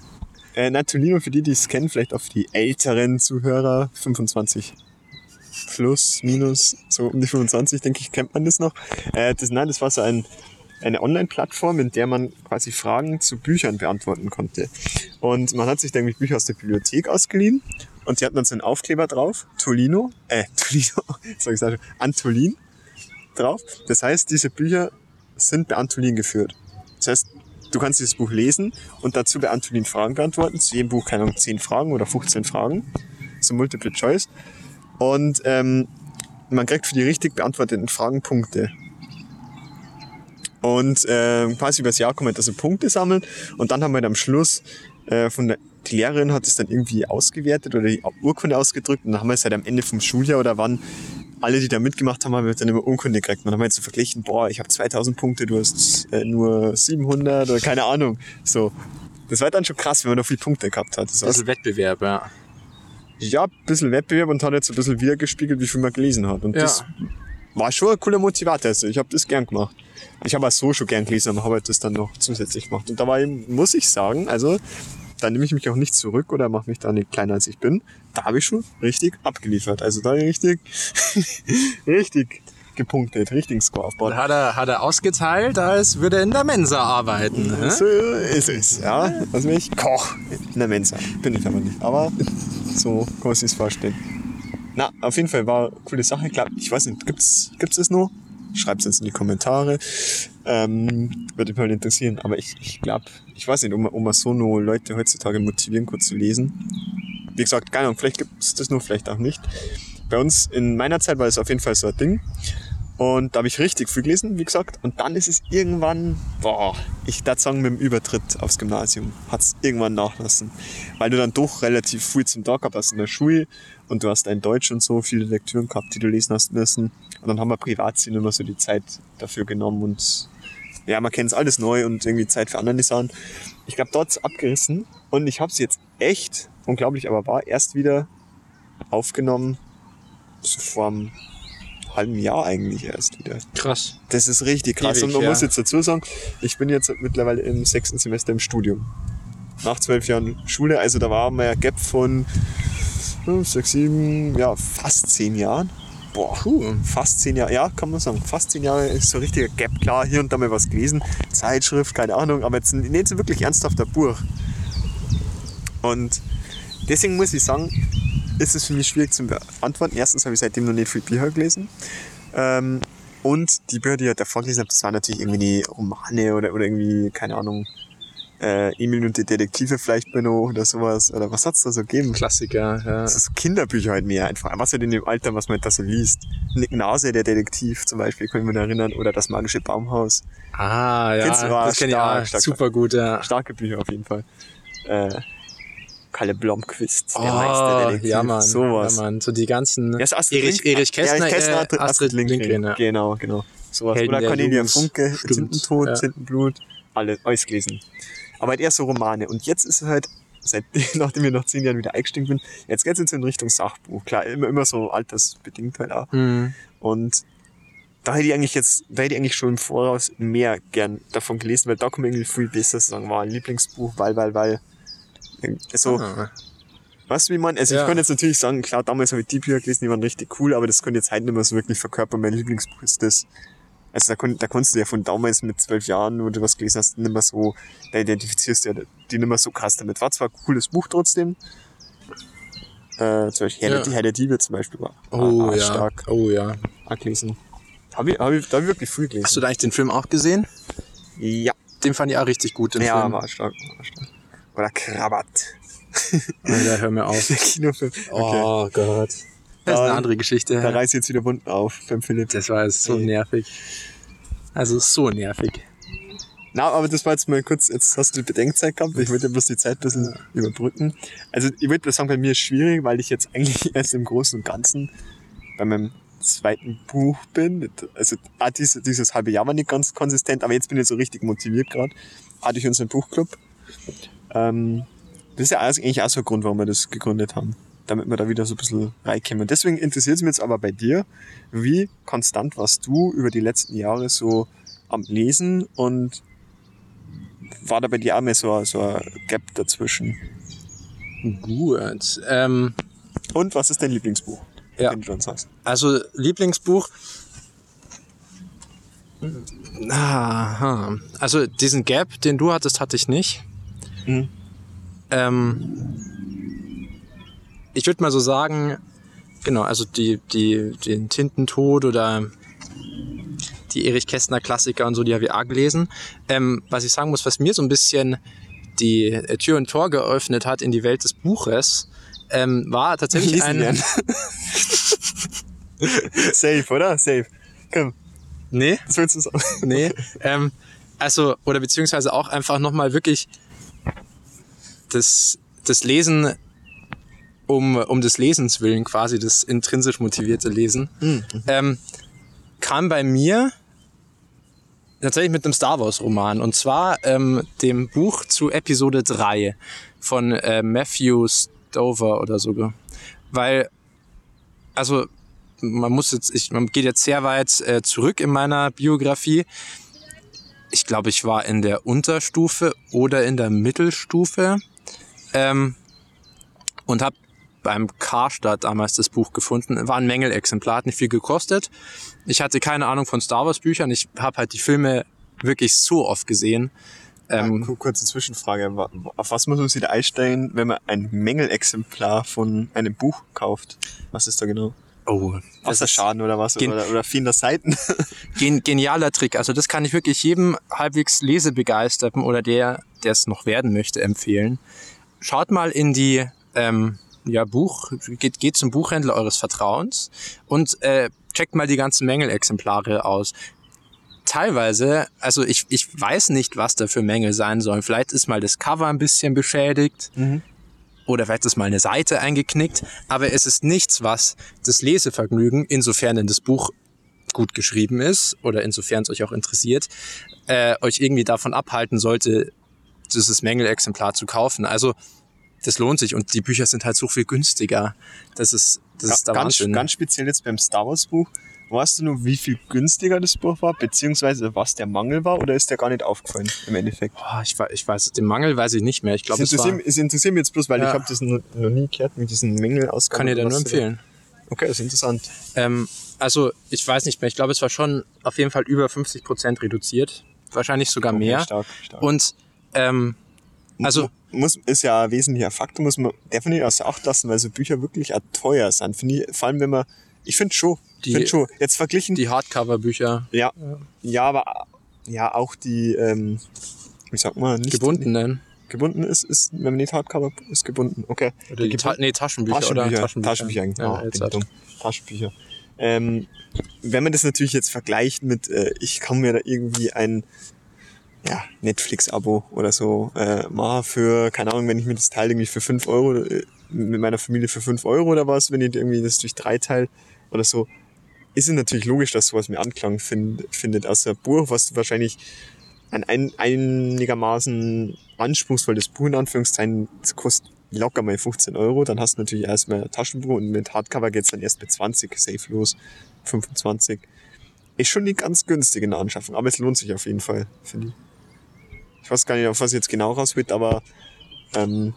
äh, Natolino, für die, die es kennen, vielleicht auf die älteren Zuhörer, 25 plus, minus, so um die 25, denke ich, kennt man das noch. Äh, das, nein, das war so ein, eine Online-Plattform, in der man quasi Fragen zu Büchern beantworten konnte. Und man hat sich dann irgendwie Bücher aus der Bibliothek ausgeliehen und die hatten dann so einen Aufkleber drauf, Tolino, äh, Tolino, sag ich schon, Antolin drauf. Das heißt, diese Bücher sind bei Antolin geführt. Das heißt, du kannst dieses Buch lesen und dazu bei Antolin Fragen beantworten. Zu jedem Buch, keine Ahnung, 10 Fragen oder 15 Fragen. So Multiple Choice. Und ähm, man kriegt für die richtig beantworteten Fragen Punkte. Und äh, quasi über das Jahr kann man da so Punkte sammeln und dann haben wir halt am Schluss äh, von der die Lehrerin hat es dann irgendwie ausgewertet oder die Urkunde ausgedrückt und dann haben wir es halt am Ende vom Schuljahr oder wann alle, die da mitgemacht haben, haben wir dann immer Urkunde gekriegt. Und dann haben wir jetzt so verglichen, boah, ich habe 2000 Punkte, du hast äh, nur 700 oder keine Ahnung. So, das war dann schon krass, wenn man noch viele Punkte gehabt hat. Das Das ist Wettbewerb, ja. ja, ein bisschen Wettbewerb und hat jetzt ein bisschen wiedergespiegelt, wie viel man gelesen hat. Und Ja. das war schon ein cooler Motivator. Also ich habe das gern gemacht. Ich habe auch so schon gern gelesen, aber habe halt das dann noch zusätzlich gemacht. Und da eben, muss ich sagen, also da nehme ich mich auch nicht zurück oder mache mich da nicht kleiner als ich bin. Da habe ich schon richtig abgeliefert. Also da richtig, richtig gepunktet, richtigen Score aufgebaut. Und hat er, hat er ausgeteilt, als würde er in der Mensa arbeiten. Ne? So ist es, ja. Also ich Koch in der Mensa. Bin ich aber nicht. Aber so kann man sich vorstellen. Na, auf jeden Fall war eine coole Sache. Ich glaub, ich weiß nicht, gibt's, gibt's es noch? Schreibt's uns in die Kommentare. Ähm, würde mich mal interessieren. Aber ich, ich glaube, ich weiß nicht, ob man, so nur Leute heutzutage motivieren kann zu lesen. Wie gesagt, keine Ahnung, vielleicht gibt's das nur, vielleicht auch nicht. Bei uns in meiner Zeit war es auf jeden Fall so ein Ding. Und da habe ich richtig viel gelesen, wie gesagt. Und dann ist es irgendwann, boah, ich würde sagen, mit dem Übertritt aufs Gymnasium hat es irgendwann nachlassen. Weil du dann doch relativ viel zum Tag hast in der Schule und du hast ein Deutsch und so viele Lektüren gehabt, die du lesen hast müssen. Und dann haben wir Privatsinn immer so die Zeit dafür genommen und ja, man kennt es alles neu und irgendwie Zeit für andere Sachen. Ich glaube, dort abgerissen und ich habe es jetzt echt, unglaublich aber wahr, erst wieder aufgenommen, so vor einem halben Jahr eigentlich erst wieder. Krass. Das ist richtig krass. Ewig, und man ja. muss jetzt dazu sagen, ich bin jetzt mittlerweile im sechsten Semester im Studium. Nach zwölf Jahren Schule, also da war mal ein Gap von fünf, sechs, sieben, ja, fast zehn Jahren. Boah, Puh. fast zehn Jahre, ja, kann man sagen. Fast zehn Jahre ist so ein richtiger Gap. Klar, hier und da mal was gelesen, Zeitschrift, keine Ahnung, aber jetzt nicht so wirklich ernsthafter Buch. Und deswegen muss ich sagen, ist es für mich schwierig zu beantworten. Erstens habe ich seitdem noch nicht viel Bücher gelesen. Ähm, und die Bücher, die ich davor gelesen habe, das waren natürlich irgendwie die Romane oder, oder irgendwie, keine Ahnung, äh, Emil und die Detektive vielleicht Benno oder sowas. Oder was hat's da so gegeben? Klassiker, ja. Das ist Kinderbücher halt mehr einfach. Was halt in dem Alter, was man da so liest. Nick Nase, der Detektiv zum Beispiel, kann ich mich erinnern. Oder das magische Baumhaus. Ah, ja. Kennst du? Ah, das kenne ich auch. stark. Super gut, ja. Starke Bücher auf jeden Fall. Äh, Kalle Blomqvist, der Oh, Meisterdetektiv. ja, Mann. Sowas. Ja, Mann. So die ganzen. Ja, Astrid Erich, Lindgren- Erich Kästner, Erich Kästner, äh, Astrid, Astrid Lindgren. ja. Genau, genau. Sowas. Helden Oder der Cornelia. Funke, Zintentod, ja. Zintenblut, alle, alles gelesen. Aber halt eher so Romane. Und jetzt ist es halt, seit, nachdem ich nach zehn Jahren wieder eingestiegen bin, jetzt geht's jetzt in Richtung Sachbuch. Klar, immer, immer so altersbedingt halt auch. Hm. Und da hätte ich eigentlich jetzt, da hätte ich eigentlich schon im Voraus mehr gern davon gelesen, weil da kann man irgendwie viel besser sagen, war ein Lieblingsbuch, weil, weil, weil. So, Ah. Weißt du, wie man, also Ja. ich könnte jetzt natürlich sagen, klar, damals habe ich die Bücher gelesen, die waren richtig cool, aber das könnte jetzt heute nicht mehr so wirklich verkörpern. Mein Lieblingsbuch ist das. Also da, kon, da konntest du ja von damals mit zwölf Jahren, wo du was gelesen hast, nicht mehr so, da identifizierst du ja die nicht mehr so krass damit. War zwar ein cooles Buch trotzdem. Äh, zum Beispiel Herr, Ja. der, Herr der Diebe zum Beispiel war, Oh, ja. stark Oh, ja. auch gelesen. Hab ich, hab ich, da hab ich wirklich viel gelesen. Hast du da eigentlich den Film auch gesehen? ja, Den fand ich auch richtig gut, den ja, Film. war stark, war stark. Oder Krabat. Alter, hör mir auf. Der Kinofilm. Okay. Oh Gott. Das ist eine andere Geschichte. Da reißt jetzt wieder Wunden auf beim Philipp. Das war jetzt so Ey. nervig. Also so nervig. Na, aber das war jetzt mal kurz, jetzt hast du die Bedenkzeit gehabt. Ich wollte bloß die Zeit ein bisschen überbrücken. Also ich würde sagen, bei mir ist schwierig, weil ich jetzt eigentlich erst im Großen und Ganzen bei meinem zweiten Buch bin. Also ah, dieses, dieses halbe Jahr war nicht ganz konsistent, aber jetzt bin ich so richtig motiviert gerade. Hatte ich unseren Buchclub. Ähm, das ist ja eigentlich auch so ein Grund, warum wir das gegründet haben. Damit wir da wieder so ein bisschen reinkommen. Deswegen interessiert es mich jetzt aber bei dir, wie konstant warst du über die letzten Jahre so am Lesen und war da bei dir auch mal so, ein- so ein Gap dazwischen? Gut. Ähm, Und was ist dein Lieblingsbuch? Ja. Den du uns hast. also Lieblingsbuch. Aha. Also diesen Gap, den du hattest, hatte ich nicht. Mhm. Ähm, ich würde mal so sagen, genau, also die, die, den Tintentod oder die Erich Kästner Klassiker und so, die habe ich auch gelesen. Ähm, was ich sagen muss, was mir so ein bisschen die Tür und Tor geöffnet hat in die Welt des Buches, ähm, war tatsächlich Lesen ein, lernen. Safe, oder? Safe. Komm, Nee, das willst du sagen. nee. Ähm, also, oder beziehungsweise auch einfach nochmal wirklich das, das Lesen um, um des Lesens willen, quasi das intrinsisch motivierte Lesen, ähm, kam bei mir tatsächlich mit einem Star Wars Roman und zwar ähm, dem Buch zu Episode 3 von äh, Matthew Stover oder so. Weil, also man muss jetzt, ich, man geht jetzt sehr weit äh, zurück in meiner Biografie. Ich glaube, ich war in der Unterstufe oder in der Mittelstufe ähm, und habe beim Karstadt damals das Buch gefunden. War ein Mängelexemplar, hat nicht viel gekostet. Ich hatte keine Ahnung von Star Wars Büchern. Ich habe halt die Filme wirklich so oft gesehen. Ähm, Ku- Kurze Zwischenfrage. Auf was muss man sich da einstellen, wenn man ein Mängelexemplar von einem Buch kauft? Was ist da genau? oh, das ist Wasserschaden oder was? Gen- Oder, oder fehlender Seiten? gen genialer Trick. Also das kann ich wirklich jedem halbwegs Lesebegeisterten oder der, der es noch werden möchte, empfehlen. Schaut mal in die ähm, ja, Buch, geht, geht zum Buchhändler eures Vertrauens und äh, checkt mal die ganzen Mängelexemplare aus. Teilweise, also ich, ich weiß nicht, was da für Mängel sein sollen. Vielleicht ist mal das Cover ein bisschen beschädigt oder vielleicht ist mal eine Seite eingeknickt, aber es ist nichts, was das Lesevergnügen, insofern denn das Buch gut geschrieben ist oder insofern es euch auch interessiert, äh, euch irgendwie davon abhalten sollte, dieses Mängelexemplar zu kaufen. Also das lohnt sich und die Bücher sind halt so viel günstiger. Das ist, das ist der ganz, Wahnsinn. ganz speziell jetzt beim Star Wars Buch. Weißt du nur, wie viel günstiger das Buch war, beziehungsweise was der Mangel war, oder ist der gar nicht aufgefallen im Endeffekt? Boah, ich, weiß, ich weiß, den Mangel weiß ich nicht mehr. Ich glaube, Es es es interessiert mich jetzt bloß, weil Ja. ich habe das noch, nie gehört mit diesen Mängelausgaben. kann ich dir nur empfehlen. Okay, das ist interessant. Ähm, also ich weiß nicht mehr. Ich glaube, es war schon auf jeden Fall über 50 Prozent reduziert. Wahrscheinlich sogar Okay, mehr. Stark, stark. Und ähm, also muss, ist ja ein wesentlicher Faktor, muss man definitiv außer Acht lassen, weil so Bücher wirklich auch teuer sind. Finde ich, vor allem wenn man, ich finde schon, Die- finde schon, jetzt verglichen, die Hardcover-Bücher ja, ja, aber ja, auch die, ähm, wie sagt man, nicht gebundenen gebunden ist, ist, wenn man nicht Hardcover ist, gebunden, okay. oder die Ta nee, Taschenbücher, Taschenbücher, oder Taschenbücher, Taschenbücher eigentlich. Ja, bin dumm. Taschenbücher. Ähm, wenn man das natürlich jetzt vergleicht mit, äh, ich kann mir da irgendwie ein ja, Netflix-Abo oder so äh, machen für, keine Ahnung, wenn ich mir das teile irgendwie für 5 Euro, äh, mit meiner Familie für 5 Euro oder was, wenn ich irgendwie das durch drei teile oder so, ist es natürlich logisch, dass sowas mehr Anklang find, findet als ein Buch, was du wahrscheinlich ein, ein einigermaßen anspruchsvolles Buch in Anführungszeichen, das kostet locker mal 15 Euro, dann hast du natürlich erstmal Taschenbuch und mit Hardcover geht's dann erst mit 20 safe los, 25. Ist schon nicht ganz günstig in der Anschaffung, aber es lohnt sich auf jeden Fall, finde ich. Ich weiß gar nicht, auf was jetzt genau raus wird, aber ähm,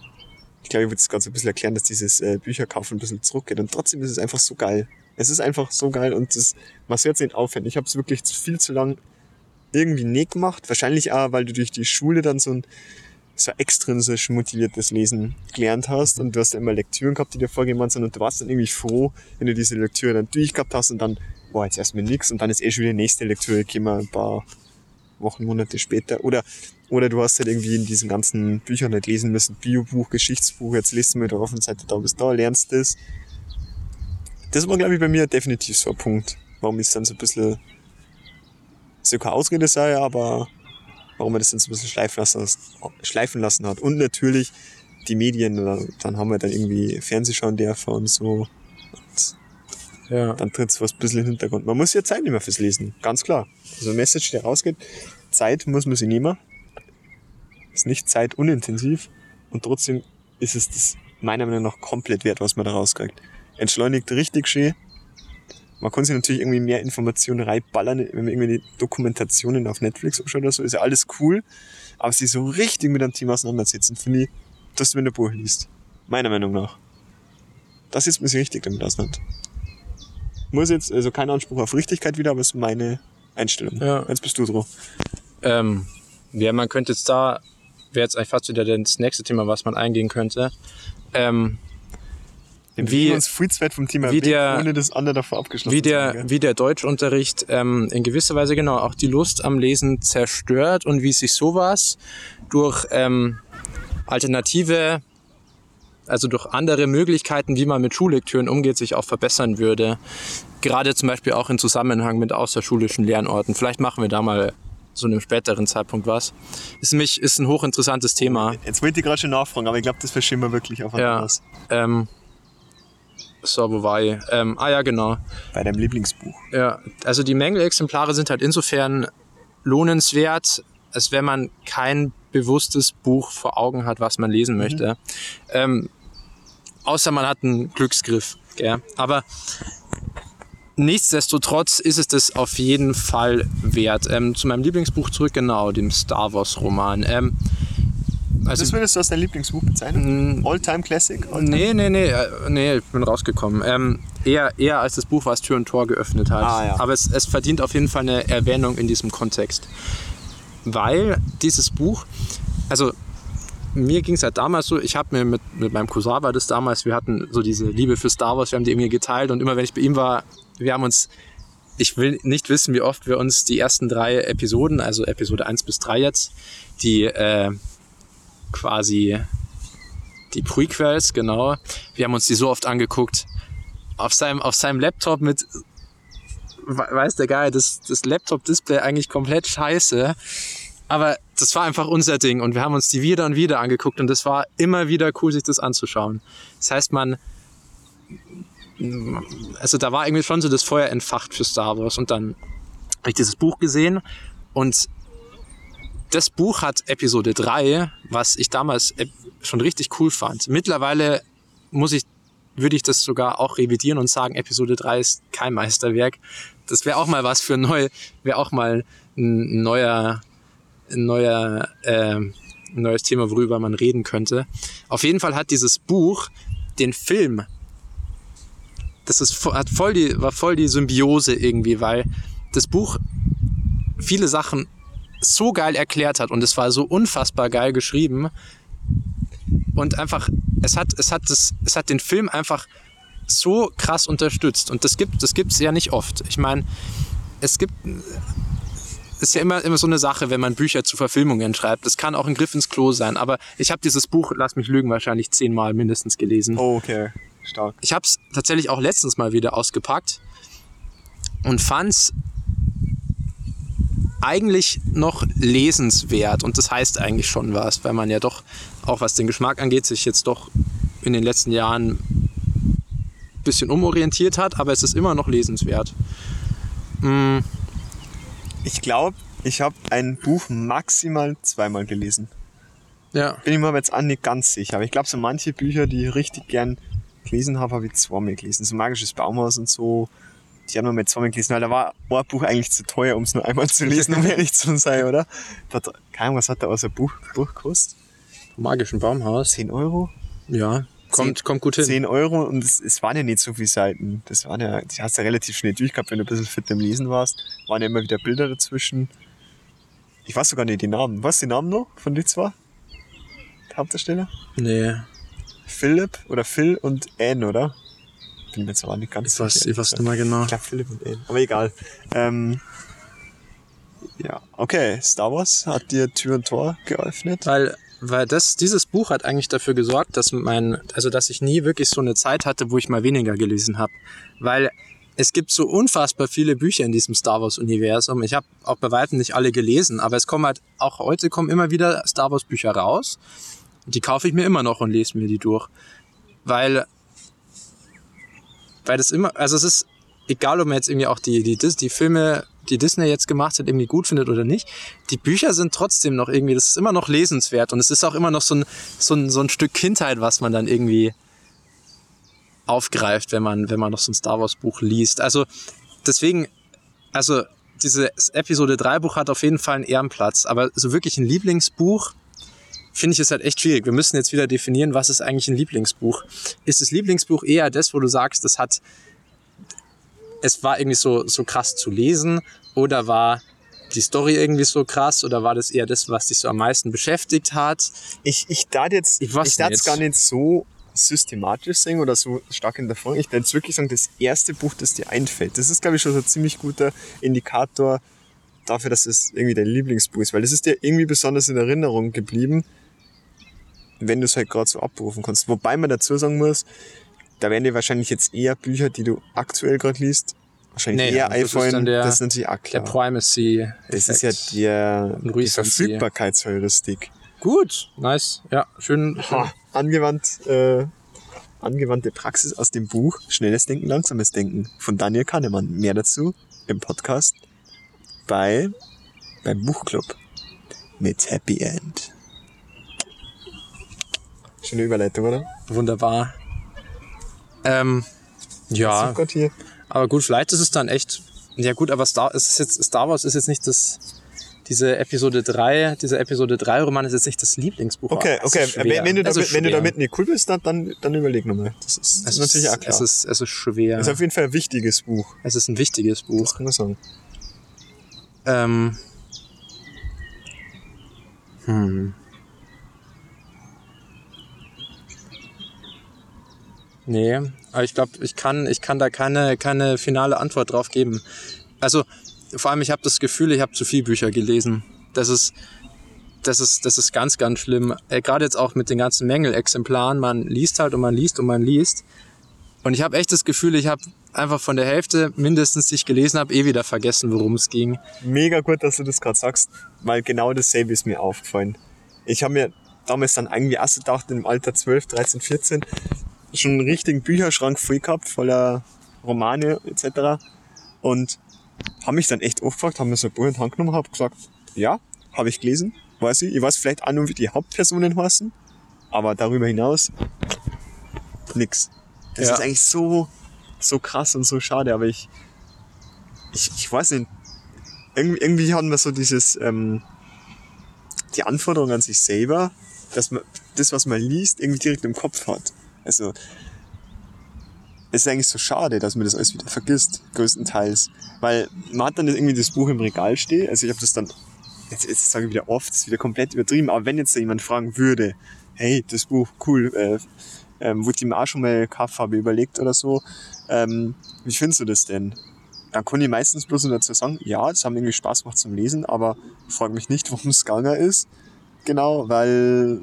ich glaube, ich würde es gerade so ein bisschen erklären, dass dieses äh, Bücherkaufen ein bisschen zurückgeht und trotzdem ist es einfach so geil. Es ist einfach so geil und das, man hört nicht aufhören. Ich habe es wirklich viel zu lang irgendwie nicht gemacht. Wahrscheinlich auch, weil du durch die Schule dann so ein so extrinsisch motiviertes Lesen gelernt hast und du hast ja immer Lektüren gehabt, die dir vorgemacht sind und du warst dann irgendwie froh, wenn du diese Lektüre dann durchgehabt hast und dann, boah, jetzt erstmal nix und dann ist eh schon wieder die nächste Lektüre gekommen, ein paar Wochen, Monate später. Oder, oder du hast halt irgendwie in diesen ganzen Büchern nicht lesen müssen, Biobuch, Geschichtsbuch, jetzt liest du mit der offenen Seite da bis da, lernst das. Das war, glaube ich, bei mir definitiv so ein Punkt, warum ich es dann so ein bisschen, so keine Ausrede sei, aber warum man das dann so ein bisschen schleifen lassen, schleifen lassen hat. Und natürlich die Medien, dann haben wir dann irgendwie Fernsehschauen DRV und so. Und Ja. dann tritt was ein bisschen in den Hintergrund. Man muss ja Zeit nehmen fürs Lesen, ganz klar. Also ein Message, der rausgeht, Zeit muss man sich nehmen. Ist nicht zeitunintensiv und trotzdem ist es das meiner Meinung nach komplett wert, was man da rauskriegt. Entschleunigt richtig schön. Man kann sich natürlich irgendwie mehr Informationen reinballern, wenn man irgendwie die Dokumentationen auf Netflix anschaut oder so, ist ja alles cool. Aber sich so richtig mit einem Thema auseinandersetzen, finde ich, dass du, du ein Buch liest. Meiner Meinung nach. Das ist mir richtig damit auseinander. Muss jetzt, also kein Anspruch auf Richtigkeit wieder, aber ist meine Einstellung. Ja. Jetzt bist du dran. Ähm, ja, man könnte jetzt da, wäre jetzt eigentlich fast wieder das nächste Thema, was man eingehen könnte. Ähm, Wie- uns weit vom Thema wie weg, der- ohne das andere davor abgeschlossen wie haben, der, gell? wie der Deutschunterricht ähm, in gewisser Weise genau auch die Lust am Lesen zerstört und wie sich sowas durch ähm, alternative also durch andere Möglichkeiten, wie man mit Schullektüren umgeht, sich auch verbessern würde. Gerade zum Beispiel auch in Zusammenhang mit außerschulischen Lernorten. Vielleicht machen wir da mal zu einem späteren Zeitpunkt was. Ist nämlich ist ein hochinteressantes Thema. Jetzt wollte ich gerade schon nachfragen, aber ich glaube, das verstehen wir wirklich auf Ja. Ähm, so, wo war ich? Ähm, ah ja, genau. Bei deinem Lieblingsbuch. Ja, also die Mängelexemplare sind halt insofern lohnenswert, als wenn man kein bewusstes Buch vor Augen hat, was man lesen möchte. Ähm, außer man hat einen Glücksgriff. Gell? Aber nichtsdestotrotz ist es das auf jeden Fall wert. Ähm, zu meinem Lieblingsbuch zurück, genau, dem Star Wars Roman. Ähm, also Das würdest du als dein Lieblingsbuch bezeichnen? All-Time Classic? All Nee, nee, nee, äh, nee, ich bin rausgekommen. Ähm, eher, eher als das Buch, was Tür und Tor geöffnet hat. Ah, ja. Aber es, es verdient auf jeden Fall eine Erwähnung in diesem Kontext. Weil dieses Buch, also mir ging es halt damals so, ich habe mir mit, mit meinem Cousin war das damals, wir hatten so diese Liebe für Star Wars, wir haben die irgendwie geteilt und immer wenn ich bei ihm war, wir haben uns, ich will nicht wissen, wie oft wir uns die ersten drei Episoden, also Episode 1 bis 3 jetzt, die äh, quasi die Prequels, genau. Wir haben uns die so oft angeguckt. Auf seinem, auf seinem Laptop mit, we- weiß der Geil, das, das Laptop-Display eigentlich komplett scheiße. Aber das war einfach unser Ding und wir haben uns die wieder und wieder angeguckt und das war immer wieder cool, sich das anzuschauen. Das heißt, man, also da war irgendwie schon so das Feuer entfacht für Star Wars und dann habe ich dieses Buch gesehen und das Buch hat Episode 3, was ich damals ep- schon richtig cool fand. Mittlerweile muss ich, würde ich das sogar auch revidieren und sagen, Episode 3 ist kein Meisterwerk. Das wäre auch mal was für neu, wäre auch mal ein neuer, ein neuer, äh, ein neues Thema, worüber man reden könnte. Auf jeden Fall hat dieses Buch den Film, das ist, hat voll die, war voll die Symbiose irgendwie, weil das Buch viele Sachen so geil erklärt hat und es war so unfassbar geil geschrieben und einfach es hat es hat das es hat den Film einfach so krass unterstützt und das gibt das ja nicht oft. Ich meine, es gibt ist ja immer immer so eine Sache, wenn man Bücher zu Verfilmungen schreibt. Das kann auch ein Griff ins Klo sein, aber ich habe dieses Buch, lass mich lügen, wahrscheinlich zehnmal mindestens gelesen. Oh, okay. Stark. Ich habe es tatsächlich auch letztens mal wieder ausgepackt und fand's eigentlich noch lesenswert und das heißt eigentlich schon was, weil man ja doch auch was den Geschmack angeht, sich jetzt doch in den letzten Jahren ein bisschen umorientiert hat, aber es ist immer noch lesenswert. Mm, Ich glaube, ich habe ein Buch maximal zweimal gelesen. ja, Bin ich mir aber jetzt auch nicht ganz sicher. Aber ich glaube, so manche Bücher, die ich richtig gern gelesen habe, habe ich zweimal gelesen. So Magisches Baumhaus und so, die haben wir mit zweimal gelesen, weil da war ein Buch eigentlich zu teuer, um es nur einmal zu lesen, um ehrlich zu sein, oder? Da Keine Ahnung, was hat da aus ein Buch, Buch gekostet? vom magischen Baumhaus. 10 Euro? Ja, kommt, kommt gut hin. 10 Euro und es, es waren ja nicht so viele Seiten. Das waren ja, die hast du ja relativ schnell durchgehabt, wenn du ein bisschen fit im Lesen warst. Waren ja immer wieder Bilder dazwischen. Ich weiß sogar nicht die Namen. Was die Namen noch von die zwei? Der Hauptdarsteller? Nee, Philipp oder Phil und Anne, oder? Bin mir jetzt aber nicht ganz ich weiß, sicher. ich weiß nicht mehr genau. Ich glaube Philipp und Anne. Aber egal. Ähm, ja, okay. Star Wars hat dir Tür und Tor geöffnet. Weil, weil das, dieses Buch hat eigentlich dafür gesorgt, dass mein, also dass ich nie wirklich so eine Zeit hatte, wo ich mal weniger gelesen habe. Weil es gibt so unfassbar viele Bücher in diesem Star Wars-Universum. Ich habe auch bei weitem nicht alle gelesen, aber es kommen halt, auch heute kommen immer wieder Star Wars-Bücher raus. Die kaufe ich mir immer noch und lese mir die durch. Weil, weil das immer, also es ist, egal ob man jetzt irgendwie auch die, die, die Filme, die Disney jetzt gemacht hat, irgendwie gut findet oder nicht, die Bücher sind trotzdem noch irgendwie, das ist immer noch lesenswert und es ist auch immer noch so ein, so ein, so ein Stück Kindheit, was man dann irgendwie aufgreift, wenn man, wenn man noch so ein Star Wars Buch liest. Also deswegen, also dieses Episode 3 Buch hat auf jeden Fall einen Ehrenplatz, aber so wirklich ein Lieblingsbuch finde ich es halt echt schwierig. Wir müssen jetzt wieder definieren, was ist eigentlich ein Lieblingsbuch. Ist das Lieblingsbuch eher das, wo du sagst, das hat, es war irgendwie so, so krass zu lesen oder war die Story irgendwie so krass oder war das eher das, was dich so am meisten beschäftigt hat? Ich, ich darf jetzt, Ich ich, darf gar nicht so systematisch singen oder so stark in der Form. Ich darf jetzt wirklich sagen, das erste Buch, das dir einfällt, das ist, glaube ich, schon so ein ziemlich guter Indikator dafür, dass es irgendwie dein Lieblingsbuch ist, weil das ist dir irgendwie besonders in Erinnerung geblieben. Wenn du es halt gerade so abrufen kannst. Wobei man dazu sagen muss, da werden dir wahrscheinlich jetzt eher Bücher, die du aktuell gerade liest, wahrscheinlich Nee, eher das ist einfallen. dann der- das ist natürlich auch Der klar. Primacy. das ist ja der, die. Verfügbarkeitsheuristik. Gut, nice. Ja, schön. schön. Ha, angewandt, äh, angewandte Praxis aus dem Buch Schnelles Denken, Langsames Denken von Daniel Kahnemann. Mehr dazu im Podcast bei beim Buchclub mit Happy End. Schöne Überleitung, oder? Wunderbar. Ähm, ja, Gott hier. aber gut, vielleicht ist es dann echt. Ja gut, aber Star, es ist jetzt, Star Wars ist jetzt nicht das. Diese Episode 3, dieser Episode 3 Roman ist jetzt nicht das Lieblingsbuch. Okay, es okay. Wenn, wenn, du Es damit, ist wenn du damit nicht cool bist, dann, dann, dann überleg nochmal. Das ist, das Es ist natürlich auch ist, klar. es ist, es ist schwer. Das ist auf jeden Fall ein wichtiges Buch. es ist ein wichtiges Buch. Das kann man sagen. Ähm. Hm. Nee, aber ich glaube, ich kann, ich kann da keine, keine finale Antwort drauf geben. Also, vor allem, ich habe das Gefühl, ich habe zu viel Bücher gelesen. Das ist, das ist, das ist ganz, ganz schlimm. Äh, Gerade jetzt auch mit den ganzen Mängelexemplaren. Man liest halt und man liest und man liest. Und ich habe echt das Gefühl, ich habe einfach von der Hälfte mindestens, die ich gelesen habe, eh wieder vergessen, worum es ging. Mega gut, dass du das gerade sagst, weil genau dasselbe ist mir aufgefallen. Ich habe mir damals dann irgendwie erst gedacht, im Alter 12, 13, 14, schon einen richtigen Bücherschrank voll gehabt, voller Romane etc. Und habe mich dann echt oft gefragt, habe mir so ein Buch in die Hand genommen, habe gesagt, ja, habe ich gelesen, weiß ich. Ich weiß vielleicht auch nur, wie die Hauptpersonen heißen, aber darüber hinaus nix. Das Ja. ist eigentlich so, so krass und so schade, aber ich, ich, ich weiß nicht, irgendwie, irgendwie hat man so dieses, ähm, die Anforderung an sich selber, dass man das, was man liest, irgendwie direkt im Kopf hat. Also, es ist eigentlich so schade, dass man das alles wieder vergisst, größtenteils. Weil man hat dann irgendwie das Buch im Regal stehen, also ich habe das dann, jetzt, jetzt sage ich wieder oft, ist wieder komplett übertrieben, aber wenn jetzt da jemand fragen würde, hey, das Buch, cool, äh, ähm, wurde ihm auch schon mal Kaffee überlegt oder so, ähm, wie findest du das denn? Dann kann ich meistens bloß nur dazu sagen, ja, das haben irgendwie Spaß gemacht zum Lesen, aber frag mich nicht, worum es gegangen ist. Genau, weil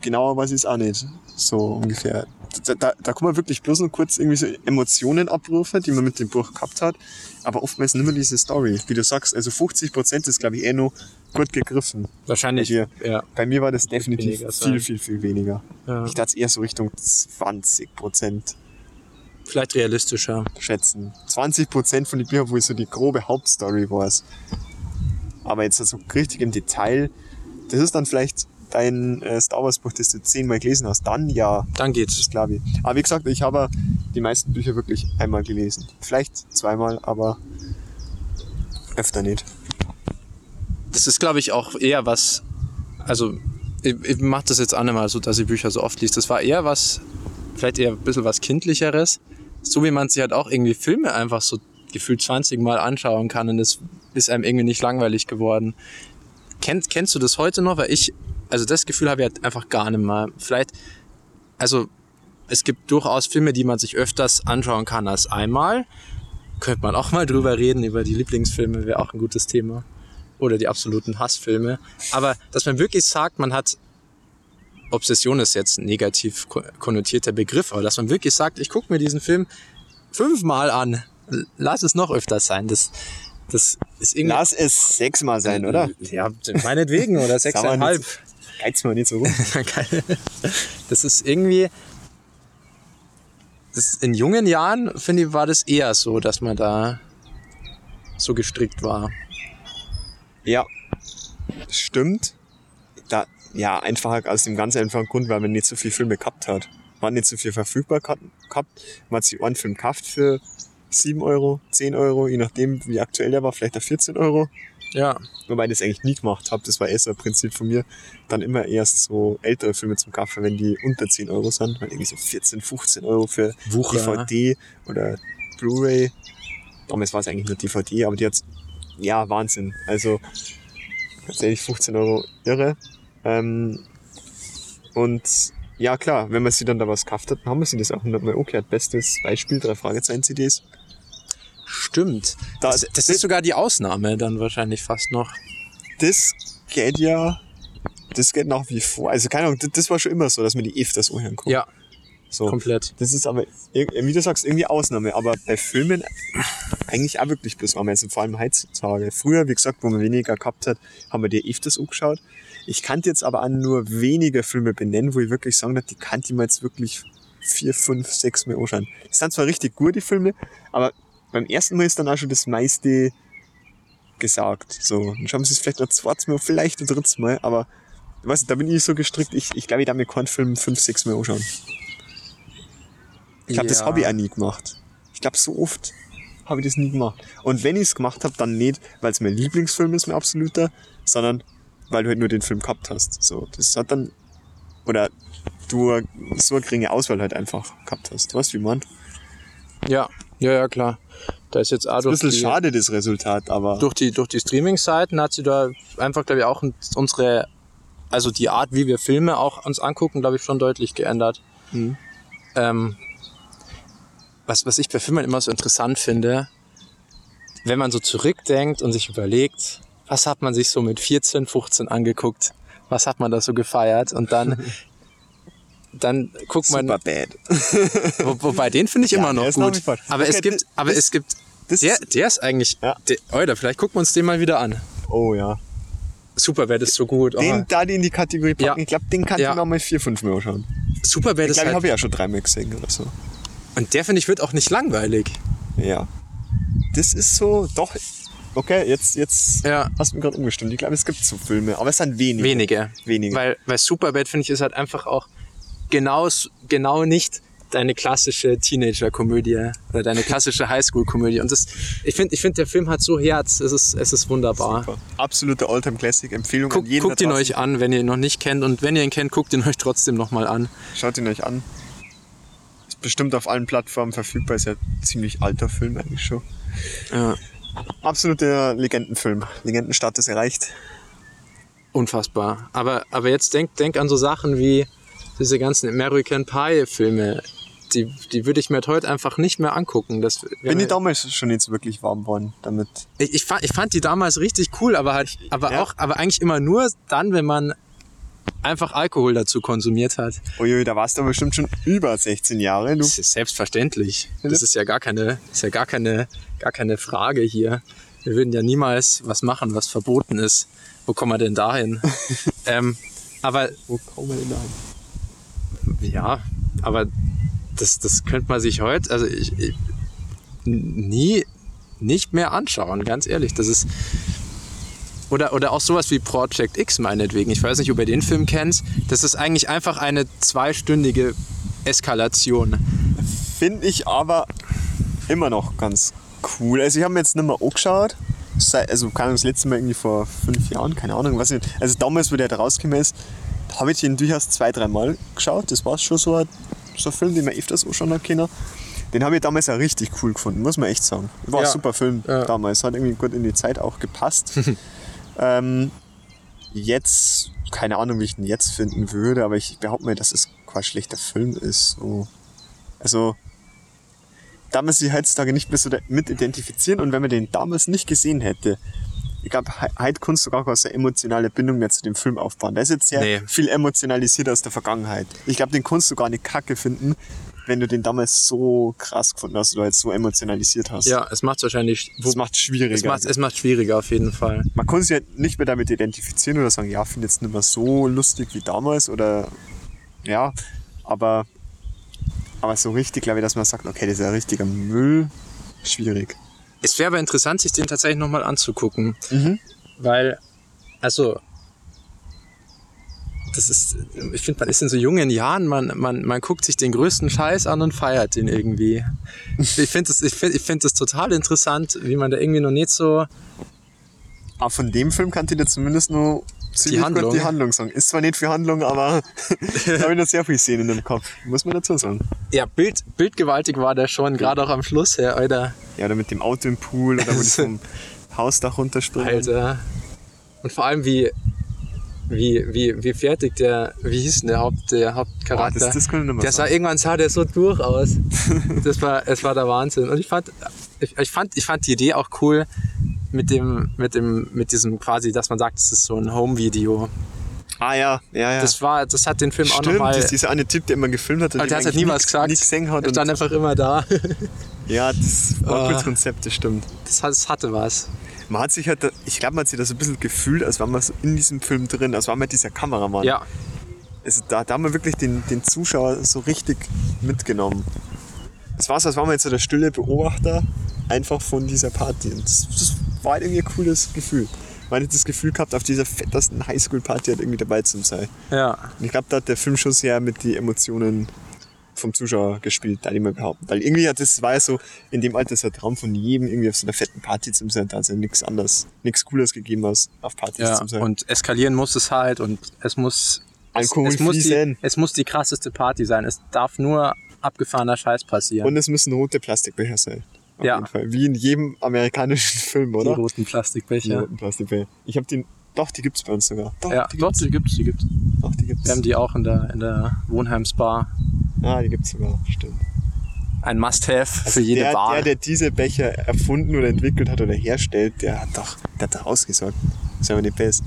genauer weiß ich es auch nicht. So ungefähr. Da, da, da kann man wirklich bloß nur kurz irgendwie so Emotionen abrufen, die man mit dem Buch gehabt hat. Aber oftmals nicht mehr diese Story. Wie du sagst, also 50 Prozent ist, glaube ich, eh noch gut gegriffen. Wahrscheinlich, Bei ja. Bei mir war das definitiv weniger viel, viel, viel weniger. ja. Ich dachte eher so Richtung 20 Prozent Vielleicht realistischer. schätzen. 20 Prozent von den Büchern, wo ich so die grobe Hauptstory weiß. Aber jetzt so richtig im Detail, das ist dann vielleicht dein äh, Star Wars Buch, das du zehnmal gelesen hast. Dann ja, Dann geht's. das glaube ich. Aber wie gesagt, ich habe die meisten Bücher wirklich einmal gelesen. Vielleicht zweimal, aber öfter nicht. Das ist, glaube ich, auch eher was. Also, ich, ich mache das jetzt auch nicht mal so, dass ich Bücher so oft liest. Das war eher was, vielleicht eher ein bisschen was Kindlicheres. So wie man sich halt auch irgendwie Filme einfach so gefühlt 20 Mal anschauen kann und es ist einem irgendwie nicht langweilig geworden. Kennst, kennst du das heute noch? Weil ich, also das Gefühl habe ich halt einfach gar nicht mehr. Vielleicht, also es gibt durchaus Filme, die man sich öfters anschauen kann als einmal. Könnte man auch mal drüber reden, über die Lieblingsfilme, wäre auch ein gutes Thema. Oder die absoluten Hassfilme. Aber dass man wirklich sagt, man hat Obsession ist jetzt ein negativ ko- konnotierter Begriff, aber dass man wirklich sagt, ich gucke mir diesen Film fünfmal an, lass es noch öfter sein. Das, das ist irgendwie. Lass es sechsmal sein, oder? Ja, meinetwegen oder sechseinhalb. Geiz mal nicht so rum. Geil. Das ist irgendwie. Das in jungen Jahren, finde ich, war das eher so, dass man da so gestrickt war. Ja, stimmt. Da, ja, einfach aus dem ganz einfachen Grund, weil man nicht so viel Filme gehabt hat. Man hat nicht so viel verfügbar gehabt. Man hat sich einen Film gekauft für 7 Euro, 10 Euro, je nachdem, wie aktuell der war, vielleicht auch 14 Euro. Ja, Wobei ich das eigentlich nie gemacht habe, das war eher so ein Prinzip von mir. Dann immer erst so ältere Filme zum Kaufen, wenn die unter 10 Euro sind. Weil irgendwie so 14, 15 Euro für Wucher. DVD oder Blu-ray. Damals war es eigentlich nur DVD, aber die hat ja Wahnsinn. Also tatsächlich 15 Euro irre. Ähm, und ja klar, wenn man sie dann da was gekauft hat, dann haben wir sie das auch hundertmal umgekehrt. Bestes Beispiel, drei Fragezeichen CDs. Stimmt. Da- Das, das ist sogar die Ausnahme dann wahrscheinlich fast noch. Das geht ja, das geht nach wie vor. Also keine Ahnung, das, das war schon immer so, dass man die öfters anhören kann. Ja, so. komplett. Das ist aber, wie du sagst, irgendwie Ausnahme. Aber bei Filmen eigentlich auch wirklich bloß. Also vor allem heutzutage. Früher, wie gesagt, wo man weniger gehabt hat, haben wir die öfters angeschaut. Ich kannte jetzt aber auch nur wenige Filme benennen, wo ich wirklich sagen würde, die kannte ich mir jetzt wirklich vier, fünf, sechs Mal anschauen. Das sind zwar richtig gute Filme, aber beim ersten Mal ist dann auch schon das meiste gesagt. So, dann schauen sie es vielleicht noch zweites Mal, vielleicht ein drittes Mal, aber weißt du, da bin ich so gestrickt, ich, ich glaube, ich darf mir keinen Film fünf, sechs Mal anschauen. Ich glaube, das Ja. habe ich auch nie gemacht. Ich glaube, so oft habe ich das nie gemacht. Und wenn ich es gemacht habe, dann nicht, weil es mein Lieblingsfilm ist, mein absoluter, sondern weil du halt nur den Film gehabt hast. So, das hat dann, oder du so eine geringe Auswahl halt einfach gehabt hast. Weißt du, wie man? Ja, ja, ja, klar. Da ist jetzt auch Ein durch bisschen die, schade, das Resultat, aber durch die, durch die Streaming-Seiten hat sie da einfach, glaube ich, auch unsere, also die Art, wie wir Filme auch uns angucken, glaube ich, schon deutlich geändert. Mhm. Ähm, was, was ich bei Filmen immer so interessant finde, wenn man so zurückdenkt und sich überlegt, was hat man sich so mit 14, 15 angeguckt? Was hat man da so gefeiert? Und dann, dann guckt man, super bad. wo, wobei den finde ich Ja, immer noch ist gut. vor- Aber Okay, es gibt, aber das- es gibt, Das der, ist, der ist eigentlich, Ja. der, Alter, vielleicht gucken wir uns den mal wieder an. oh ja. Super wäre das so gut. Oh, Den, da die in die Kategorie packen, Ja. ich glaube, den kann Ja. ich noch mal vier, fünf Mal anschauen. super wäre Ich glaube, ich halt. habe ja schon dreimal gesehen oder so. Und der finde ich wird auch nicht langweilig. Ja. Das ist so, doch. Okay, jetzt, jetzt Ja. hast du mich gerade umgestimmt. Ich glaube, es gibt so Filme, aber es sind wenige. Wenige. Wenige. Weil, weil Superbad finde ich ist halt einfach auch genau, genau nicht deine klassische Teenager-Komödie oder deine klassische Highschool-Komödie. Und das, ich finde, ich finde, der Film hat so Herz. Es ist, es ist wunderbar. Super. Absolute Alltime-Classic. Empfehlung Guck, an jeden guckt ihn euch an, wenn ihr ihn noch nicht kennt. Und wenn ihr ihn kennt, guckt ihn euch trotzdem nochmal an. Schaut ihn euch an. Ist bestimmt auf allen Plattformen verfügbar. Ist ja ein ziemlich alter Film eigentlich schon. Ja, Absoluter Legendenfilm. Legendenstatus erreicht. unfassbar. Aber, aber jetzt denk, denk an so Sachen wie diese ganzen American Pie-Filme. Die, die würde ich mir heute einfach nicht mehr angucken. Das Bin ich damals schon so wirklich warm worden damit. Ich, ich, fand, ich fand die damals richtig cool, aber halt, aber Ja. auch, aber eigentlich immer nur dann, wenn man einfach Alkohol dazu konsumiert hat. Uiui, da warst du aber bestimmt schon über 16 Jahre. Du, Das ist selbstverständlich. Philipp? Das ist ja gar keine, ist ja gar keine, gar keine Frage hier. Wir würden ja niemals was machen, was verboten ist. Wo kommen wir denn dahin? ähm, aber wo kommen wir denn da hin? Ja, aber das, das könnte man sich heute, also ich, ich nie nicht mehr anschauen, ganz ehrlich. Das ist oder, oder auch sowas wie Project X meinetwegen. Ich weiß nicht, ob ihr den Film kennt. Das ist eigentlich einfach eine zweistündige Eskalation. Finde ich aber immer noch ganz cool. Also ich habe mir jetzt nicht mehr angeschaut. Also keine Ahnung, das letzte Mal irgendwie vor fünf Jahren, keine Ahnung, was ich, Also damals, wo der rausgekommen ist, habe ich ihn durchaus zwei, dreimal geschaut. Das war schon so ein, so ein Film, den man öfters anschauen hat können. Den habe ich damals auch richtig cool gefunden, muss man echt sagen. War Ja. ein super Film Ja. damals, hat irgendwie gut in die Zeit auch gepasst. ähm, jetzt, keine Ahnung, wie ich ihn jetzt finden würde, aber ich behaupte mal, dass es kein schlechter Film ist. So. Also, da man sich heutzutage nicht mehr so damit identifizieren und wenn man den damals nicht gesehen hätte, ich glaube, heute kannst du gar keine emotionale Bindung mehr zu dem Film aufbauen. Der ist jetzt sehr Nee. viel emotionalisiert aus der Vergangenheit. Ich glaube, den kannst du gar nicht kacke finden, wenn du den damals so krass gefunden hast oder jetzt so emotionalisiert hast. Ja, es macht wahrscheinlich. Das macht es schwieriger. es macht es macht schwieriger auf jeden Fall. Man kann sich halt nicht mehr damit identifizieren oder sagen, ja, finde jetzt nicht mehr so lustig wie damals oder ja, aber, aber so richtig, glaube ich, dass man sagt, okay, das ist ein richtiger Müll, schwierig. Es wäre aber interessant, sich den tatsächlich nochmal anzugucken. Mhm. Weil, also, das ist, ich finde, man ist in so jungen Jahren, man, man, man guckt sich den größten Scheiß an und feiert den irgendwie. Ich finde das, ich find, ich find das total interessant, wie man da irgendwie noch nicht so, Aber von dem Film kannte ich dir zumindest nur ziemlich Handlung. gut die Handlung sagen. Ist zwar nicht für Handlung, aber da habe ich noch sehr viel Szenen im Kopf. Muss man dazu sagen. ja, Bild, bildgewaltig war der schon, gerade auch am Schluss, her, Alter. Ja, oder mit dem Auto im Pool oder wo die vom Hausdach runterspringen. Alter. Und vor allem, wie, wie, wie, wie fertig der, wie hieß denn der, Haupt, der Hauptcharakter? das, das mehr Der sah sagen. irgendwann sah der so durch aus. Das war, es war der Wahnsinn. Und ich fand, ich, ich fand, ich fand die Idee auch cool mit dem, mit dem, mit diesem quasi, dass man sagt, es ist so ein Home-Video. Ah ja, ja, ja. Das war, das hat den Film auch Stimmt, nochmal. das ist dieser eine Typ, der immer gefilmt hat. und der hat halt nie was gesagt. nix gesehen hat. er stand Und, einfach immer da. ja, das war ein cooles Konzept, das stimmt. Das, das hatte was. Man hat sich halt, ich glaube, man hat sich das so ein bisschen gefühlt, als war man so in diesem Film drin, als war man dieser Kameramann. Ja, Also da, da haben wir wirklich den, den Zuschauer so richtig mitgenommen. Es war so, als war man jetzt so der stille Beobachter einfach von dieser Party. Und das, das war halt irgendwie ein cooles Gefühl. Man hat das Gefühl gehabt, auf dieser fettesten Highschool-Party halt irgendwie dabei zu sein. ja. Und ich glaube, da hat der Film schon sehr mit die Emotionen vom Zuschauer gespielt, da ich mal behaupten. Weil irgendwie hat das war ja so, in dem Alter ist der Traum von jedem, irgendwie auf so einer fetten Party zu sein. Da hat es ja nichts anderes, nichts Cooles gegeben als auf Partys Ja, zu sein. und eskalieren muss es halt und es muss. Alkohol es, es, muss die, es muss die krasseste Party sein. Es darf nur abgefahrener Scheiß passieren. Und es müssen rote Plastikbecher sein. Auf Ja. jeden Fall. Wie in jedem amerikanischen Film, die oder? roten Die Plastikbecher. roten Plastikbecher. Ich habe den. Doch, die gibt's bei uns sogar. Doch, Ja, die doch, gibt's. die gibt's, die gibt's. Doch, die gibt's. Wir haben die auch in der, in der Wohnheimsbar. Ah, die gibt's sogar. Stimmt. Ein Must-Have für jede der, Bar. der, der diese Becher erfunden oder entwickelt hat oder herstellt, der hat doch, der hat doch ausgesorgt. Das ist aber nicht best.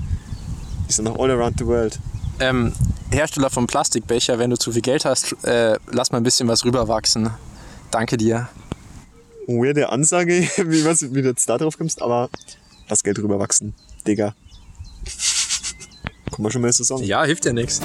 Die sind noch all around the world. ähm, Hersteller von Plastikbecher, wenn du zu viel Geld hast, äh, lass mal ein bisschen was rüberwachsen. Danke dir. Weirde Ansage, wie, was, wie du jetzt da drauf kommst, aber lass Geld rüberwachsen, Digga. Kann man schon mal so sagen. Ja, hilft ja nichts.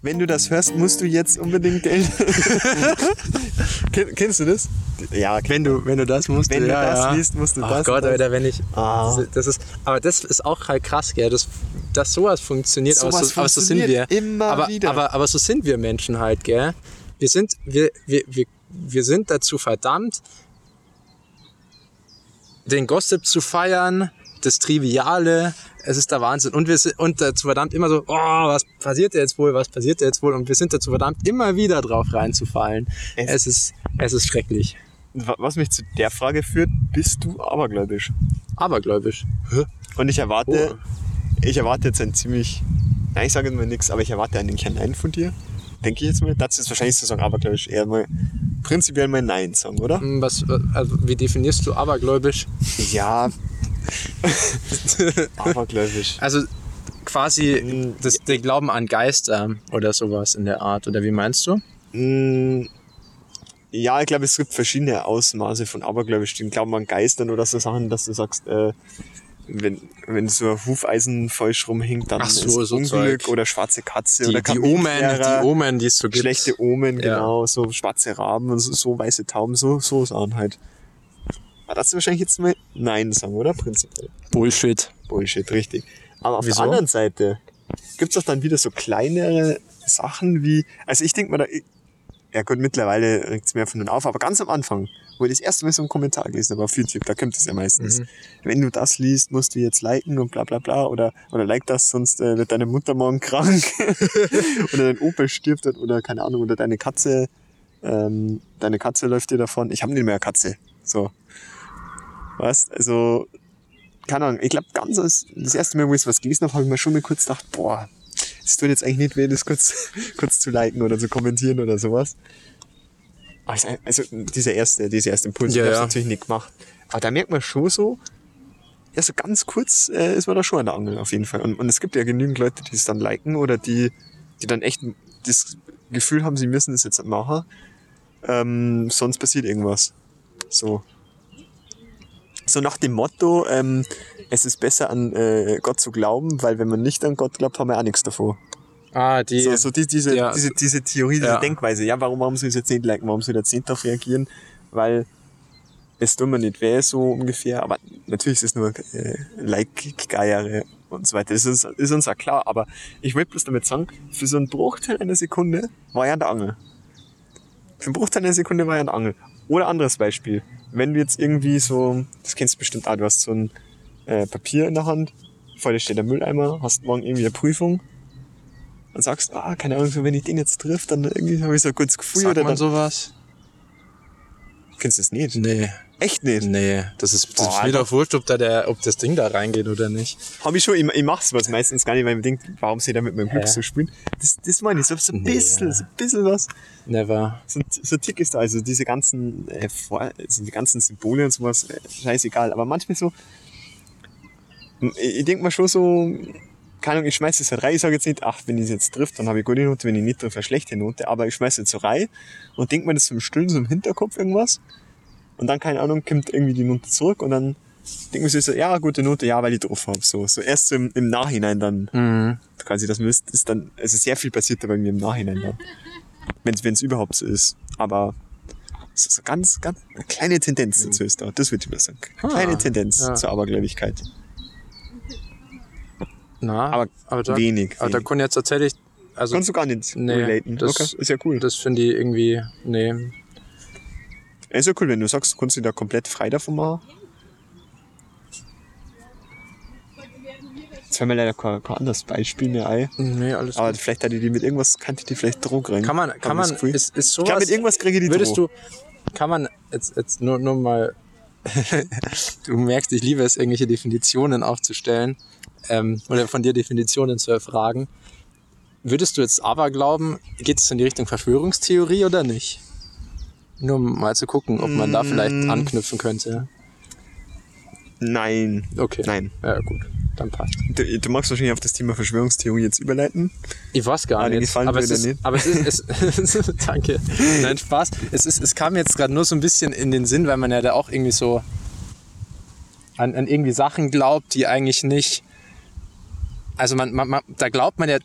Wenn du das hörst, musst du jetzt unbedingt Geld. Ken, kennst du das? Ja, Wenn du, wenn du das musst, Wenn du ja, das ja. liest, musst du Ach das Gott, und das. Alter, wenn ich. Ah. Das, ist, aber das ist auch halt krass, gell? Das, dass sowas funktioniert, aber, Sowas so, aber so sind wir. funktioniert immer aber, wieder. Aber, aber so sind wir Menschen halt, gell? Wir sind, wir, wir, wir, wir sind dazu verdammt, den Gossip zu feiern, das Triviale, es ist der Wahnsinn. Und wir sind und dazu verdammt immer so, oh, was passiert jetzt wohl, was passiert jetzt wohl? Und wir sind dazu verdammt, immer wieder drauf reinzufallen. Es- Es, ist, es ist schrecklich. Wa- Was mich zu der Frage führt, bist du abergläubisch? Abergläubisch. Und ich erwarte, Oh. ich erwarte jetzt ein ziemlich, nein, ich sage jetzt mal nichts, aber ich erwarte einen kleinen Nein von dir. Denke ich jetzt mal. Das ist wahrscheinlich zu sagen, abergläubisch eher mal prinzipiell mal Nein sagen, oder? Hm, Was, also wie definierst du abergläubisch? Ja. abergläubisch. Also quasi Mm, das, der Glauben an Geister oder sowas in der Art. Oder wie meinst du? Mm, Ja, ich glaube, es gibt verschiedene Ausmaße von abergläubisch. Den Glauben an Geistern oder so Sachen, dass du sagst, äh, wenn, wenn so ein Hufeisen falsch rumhängt, dann Ach so, ist so Unglück Zeug. oder schwarze Katze Die, oder die Omen, die Omen, die es so gibt. schlechte Omen, Ja. genau, so schwarze Raben und so, so weiße Tauben, so, so Sachen halt. Aber das ist wahrscheinlich jetzt mal Nein sagen, oder? Prinzipiell. Bullshit. Bullshit, richtig. Aber auf Wieso? der anderen Seite gibt's doch dann wieder so kleinere Sachen wie, also ich denke mal da, ja gut, mittlerweile regt's mehr von den auf, aber ganz am Anfang, wo ich das erste Mal so einen Kommentar gelesen habe auf YouTube, da kommt es ja meistens. Mhm. Wenn du das liest, musst du jetzt liken und bla bla bla oder, oder like das, sonst äh, wird deine Mutter morgen krank oder dein Opa stirbt oder keine Ahnung, oder deine Katze, ähm, deine Katze läuft dir davon. Ich habe nicht mehr eine Katze. So. Was? Also, keine Ahnung, ich glaube, ganz als, das erste Mal, wo ich was gelesen habe, habe ich mir schon mal kurz gedacht, boah, es tut jetzt eigentlich nicht weh, das kurz, kurz zu liken oder zu kommentieren oder sowas. Also, dieser erste, dieser erste Impuls, Ja, ich habe ja. natürlich nicht gemacht. Aber da merkt man schon so, ja, so ganz kurz äh, ist man da schon an der Angel auf jeden Fall. Und, und es gibt ja genügend Leute, die es dann liken oder die, die dann echt das Gefühl haben, sie müssen das jetzt machen. Ähm, sonst passiert irgendwas. So. So nach dem Motto, ähm, es ist besser an äh, Gott zu glauben, weil wenn man nicht an Gott glaubt, haben wir auch nichts davor. Ah, die. So, so die, diese, Ja. diese, diese Theorie, diese Ja. Denkweise. Ja, warum, warum soll ich jetzt nicht liken? Warum soll ich jetzt nicht darauf reagieren? Weil es tut mir nicht weh, so ungefähr. Aber natürlich ist es nur äh, Like-Geiere und so weiter. Das ist, ist uns auch klar. Aber ich wollte bloß damit sagen, für so einen Bruchteil einer Sekunde war ja an der Angel. Für einen Bruchteil einer Sekunde war ja an der Angel. Oder anderes Beispiel. Wenn du jetzt irgendwie so, das kennst du bestimmt auch, du hast so ein äh, Papier in der Hand, vor dir steht der Mülleimer, hast morgen irgendwie eine Prüfung und sagst, ah, keine Ahnung, wenn ich den jetzt triff, dann irgendwie habe ich so ein gutes Gefühl Sagt oder man dann. sowas? Kennst du das nicht? Nee. Echt nicht? Nee, das ist, das Boah, ist mir doch wurscht, ob, da der, ob das Ding da reingeht oder nicht. Hab ich schon, ich, ich mach's was meistens gar nicht, weil ich mir denke, warum sie da mit meinem Glück so spielen. Das, das meine ich, so, so ein Nee, bisschen, so ein bisschen was. Never. So, ein- so Tick ist da, also diese ganzen, äh, also die ganzen Symbole und sowas, äh, scheißegal. Aber manchmal so, ich, ich denke mal schon so, keine Ahnung, ich schmeiß das halt rein, ich sage jetzt nicht, ach, wenn ich es jetzt trifft, dann habe ich gute Note, wenn ich nicht trifft, eine schlechte Note, aber ich schmeiß jetzt so rein und denk mir das so im Stillen, so im Hinterkopf irgendwas. Und dann, keine Ahnung, kommt irgendwie die Note zurück und dann denke ich mir so, ja, gute Note, ja, weil ich drauf habe. So, so erst so im, im Nachhinein dann, Mhm. quasi das müsst, ist dann, also sehr viel passiert da bei mir im Nachhinein dann. Wenn es überhaupt so ist. Aber so, so ganz, ganz, eine kleine Tendenz dazu ist da, das würde ich mal sagen. Ah, kleine Tendenz ja. zur Abergläubigkeit. Na, Aber da, wenig, Aber da wenig. kann jetzt tatsächlich, also Kannst du gar nicht Nee, relaten. das- okay, ist ja cool. das finde ich irgendwie, nee. Ist ja cool, wenn du sagst, du kannst dich da komplett frei davon machen. Jetzt haben wir leider kein, kein anderes Beispiel mehr ein. Nee, alles Aber gut. vielleicht hatte die mit irgendwas, kannte die vielleicht Druck rein. Kann man, kann ich man, ist, ist ich sowas, glaube, mit irgendwas kriege ich die würdest Droh. du, kann man, jetzt, jetzt nur, nur mal, du merkst, ich liebe es, irgendwelche Definitionen aufzustellen, ähm, oder von dir Definitionen zu erfragen. Würdest du jetzt aber glauben, geht es in die Richtung Verschwörungstheorie oder nicht? Nur um mal zu gucken, ob man da vielleicht Mm. anknüpfen könnte. Nein. Okay. Nein. Ja, gut. Dann passt. Du, du magst wahrscheinlich auf das Thema Verschwörungstheorie jetzt überleiten. Ich weiß gar Ah, nicht. aber es, ist, nicht. aber es ist, es, danke. Nein, Spaß. Es, ist, es kam jetzt gerade nur so ein bisschen in den Sinn, weil man ja da auch irgendwie so an, an irgendwie Sachen glaubt, die eigentlich nicht. Also man, man, man da glaubt man ja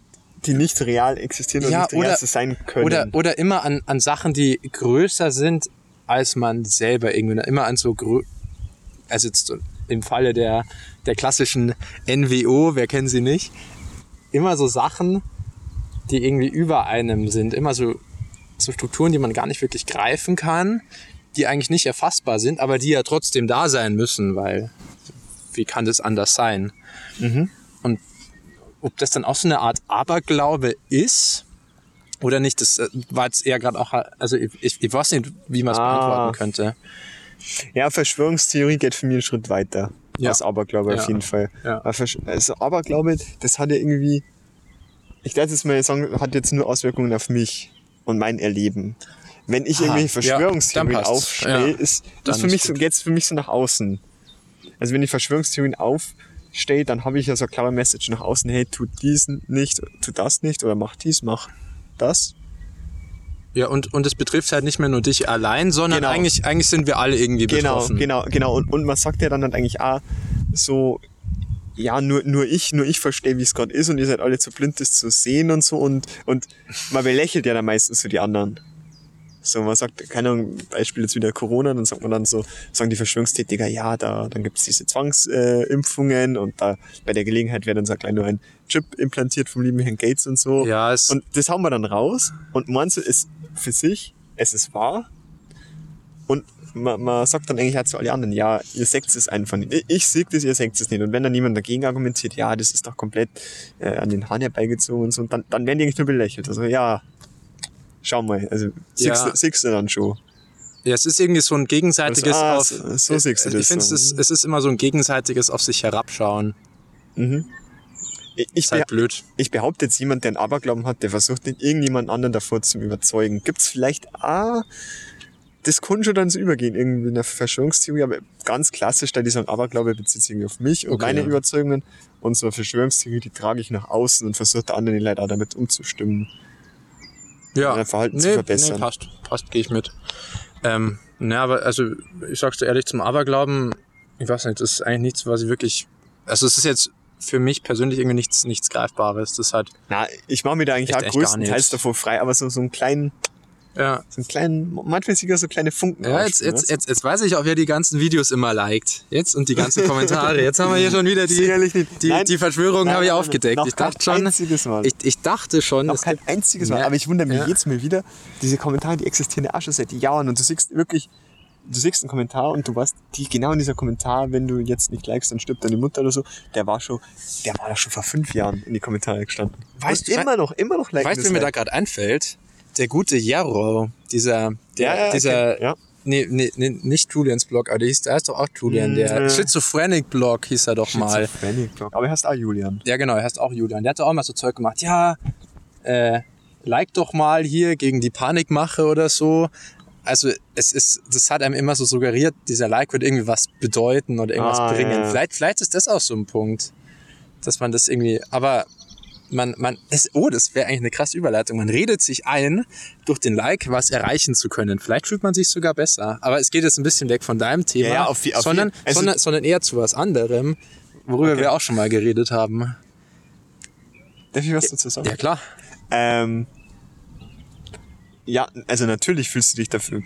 Die nicht real existieren Ja, und nicht real sein können. oder, oder immer an, an Sachen, die größer sind als man selber irgendwie. Immer an so grö also jetzt im Falle der, der klassischen NWO, wer kennt sie nicht, immer so Sachen, die irgendwie über einem sind. Immer so, so Strukturen, die man gar nicht wirklich greifen kann, die eigentlich nicht erfassbar sind, aber die ja trotzdem da sein müssen, weil wie kann das anders sein? Und ob das dann auch so eine Art Aberglaube ist oder nicht, das äh, war jetzt eher gerade auch, also ich, ich, weiß nicht, wie man es Ah. beantworten könnte. Ja, Verschwörungstheorie geht für mich einen Schritt weiter. Ja. Als Aberglaube Ja. auf jeden Fall. Ja. Also Aberglaube, das hat ja irgendwie, ich darf jetzt mal sagen, hat jetzt nur Auswirkungen auf mich und mein Erleben. Wenn ich Aha, irgendwelche ja, Verschwörungstheorien passt's. aufstelle, Ja, ist das für ist mich so, geht's für mich so nach außen. Also wenn ich Verschwörungstheorien aufstelle, dann habe ich ja so eine klare Message nach außen, hey, tu diesen nicht, tu das nicht oder mach dies, mach das. Ja, und, und es betrifft halt nicht mehr nur dich allein, sondern Genau. eigentlich, eigentlich sind wir alle irgendwie Genau, betroffen. genau, genau. Und, und man sagt ja dann halt eigentlich auch so, ja, nur, nur ich, nur ich verstehe, wie es gerade ist und ihr seid alle zu blind, das zu sehen und so und, und man belächelt ja dann meistens so die anderen. So, man sagt, keine Ahnung, Beispiel jetzt wieder Corona, dann sagt man dann so, sagen die Verschwörungstätiger, ja, da, dann gibt's diese Zwangsimpfungen äh, und da bei der Gelegenheit wird dann so gleich nur ein Chip implantiert vom lieben Herrn Gates und so. Ja, es, Und das haben wir dann raus und meinst du, ist für sich, es ist wahr. Und man, man sagt dann eigentlich halt zu allen anderen, ja, ihr seht es einfach nicht. Ich, ich sehe das, ihr seht es nicht. Und wenn dann jemand dagegen argumentiert, ja, das ist doch komplett äh, an den Haaren herbeigezogen und so, dann, dann werden die eigentlich nur belächelt. Also ja, schau mal, also Ja. siehst, du- dann schon. ja, es ist irgendwie so ein gegenseitiges Ah, auf. so- so siehst du ich finde, es, ist- es ist immer so ein gegenseitiges auf sich herabschauen. Mhm. Ich, ich, Ist halt blöd. ich behaupte jetzt, jemand, der einen Aberglauben hat, der versucht, den irgendjemand anderen davor zu überzeugen. Gibt's vielleicht, ah, das kann schon dann so übergehen, irgendwie in der Verschwörungstheorie, aber ganz klassisch, da dieser Aberglaube bezieht sich irgendwie auf mich und Okay, meine ja. Überzeugungen und so eine Verschwörungstheorie, die trage ich nach außen und versuche der anderen Leute auch damit umzustimmen. Ja, dein Verhalten nee, zu verbessern. Nee, passt, passt, gehe ich mit. Ähm, ne, aber also, ich sag's dir ehrlich, zum Aberglauben, ich weiß nicht, das ist eigentlich nichts, was ich wirklich, also es ist jetzt für mich persönlich irgendwie nichts, nichts Greifbares. Das halt, Na, ich mache mir da eigentlich Echt, auch größtenteils davor frei, aber so, so einen kleinen, ja. so einen kleinen, manchmal sogar so kleine Funken. Ja, jetzt, jetzt, jetzt, jetzt weiß ich auch, wer die ganzen Videos immer liked. Jetzt und die ganzen Kommentare. Jetzt haben wir hier schon wieder die, Sicherlich nicht. die, Nein. die Verschwörung habe ich nein, aufgedeckt. noch Ich dachte schon, einziges Mal. ich, ich dachte schon, Noch kein einziges Mal. Aber ich wundere mich Ja. jetzt mal wieder, diese Kommentare, die existieren ja auch schon seit Jahren und du siehst wirklich, du siehst einen Kommentar und du weißt, die, genau in dieser Kommentar, wenn du jetzt nicht likest, dann stirbt deine Mutter oder so, der war schon, der war da schon vor fünf Jahren in die Kommentare gestanden. Weißt du- immer noch, immer noch liken weißt du, das wer mir da gerade einfällt? Der gute Jarro, dieser, der, ja, ja, dieser, okay. ja. Nee, nee, nee, nicht Julians Blog, aber der hieß, der heißt doch auch Julian. Der Nee. Schizophrenic Blog hieß er doch mal. Schizophrenic Blog. Aber er heißt auch Julian. Ja, genau, er heißt auch Julian. Der hat doch auch mal so Zeug gemacht. Ja, äh, like doch mal hier gegen die Panikmache oder so. Also es ist, das hat einem immer so suggeriert, dieser Like wird irgendwie was bedeuten oder irgendwas Ah, bringen. ja. Vielleicht, vielleicht ist das auch so ein Punkt, dass man das irgendwie, aber man, man, das, oh, das wäre eigentlich eine krasse Überleitung. Man redet sich ein, durch den Like was erreichen zu können. Vielleicht fühlt man sich sogar besser. Aber es geht jetzt ein bisschen weg von deinem Thema, Ja, ja, auf die- auf sondern, die- also- sondern, sondern eher zu was anderem, worüber Okay. wir auch schon mal geredet haben. Darf ich was dazu sagen? Ja, klar. Ähm, ja, also natürlich fühlst du dich dafür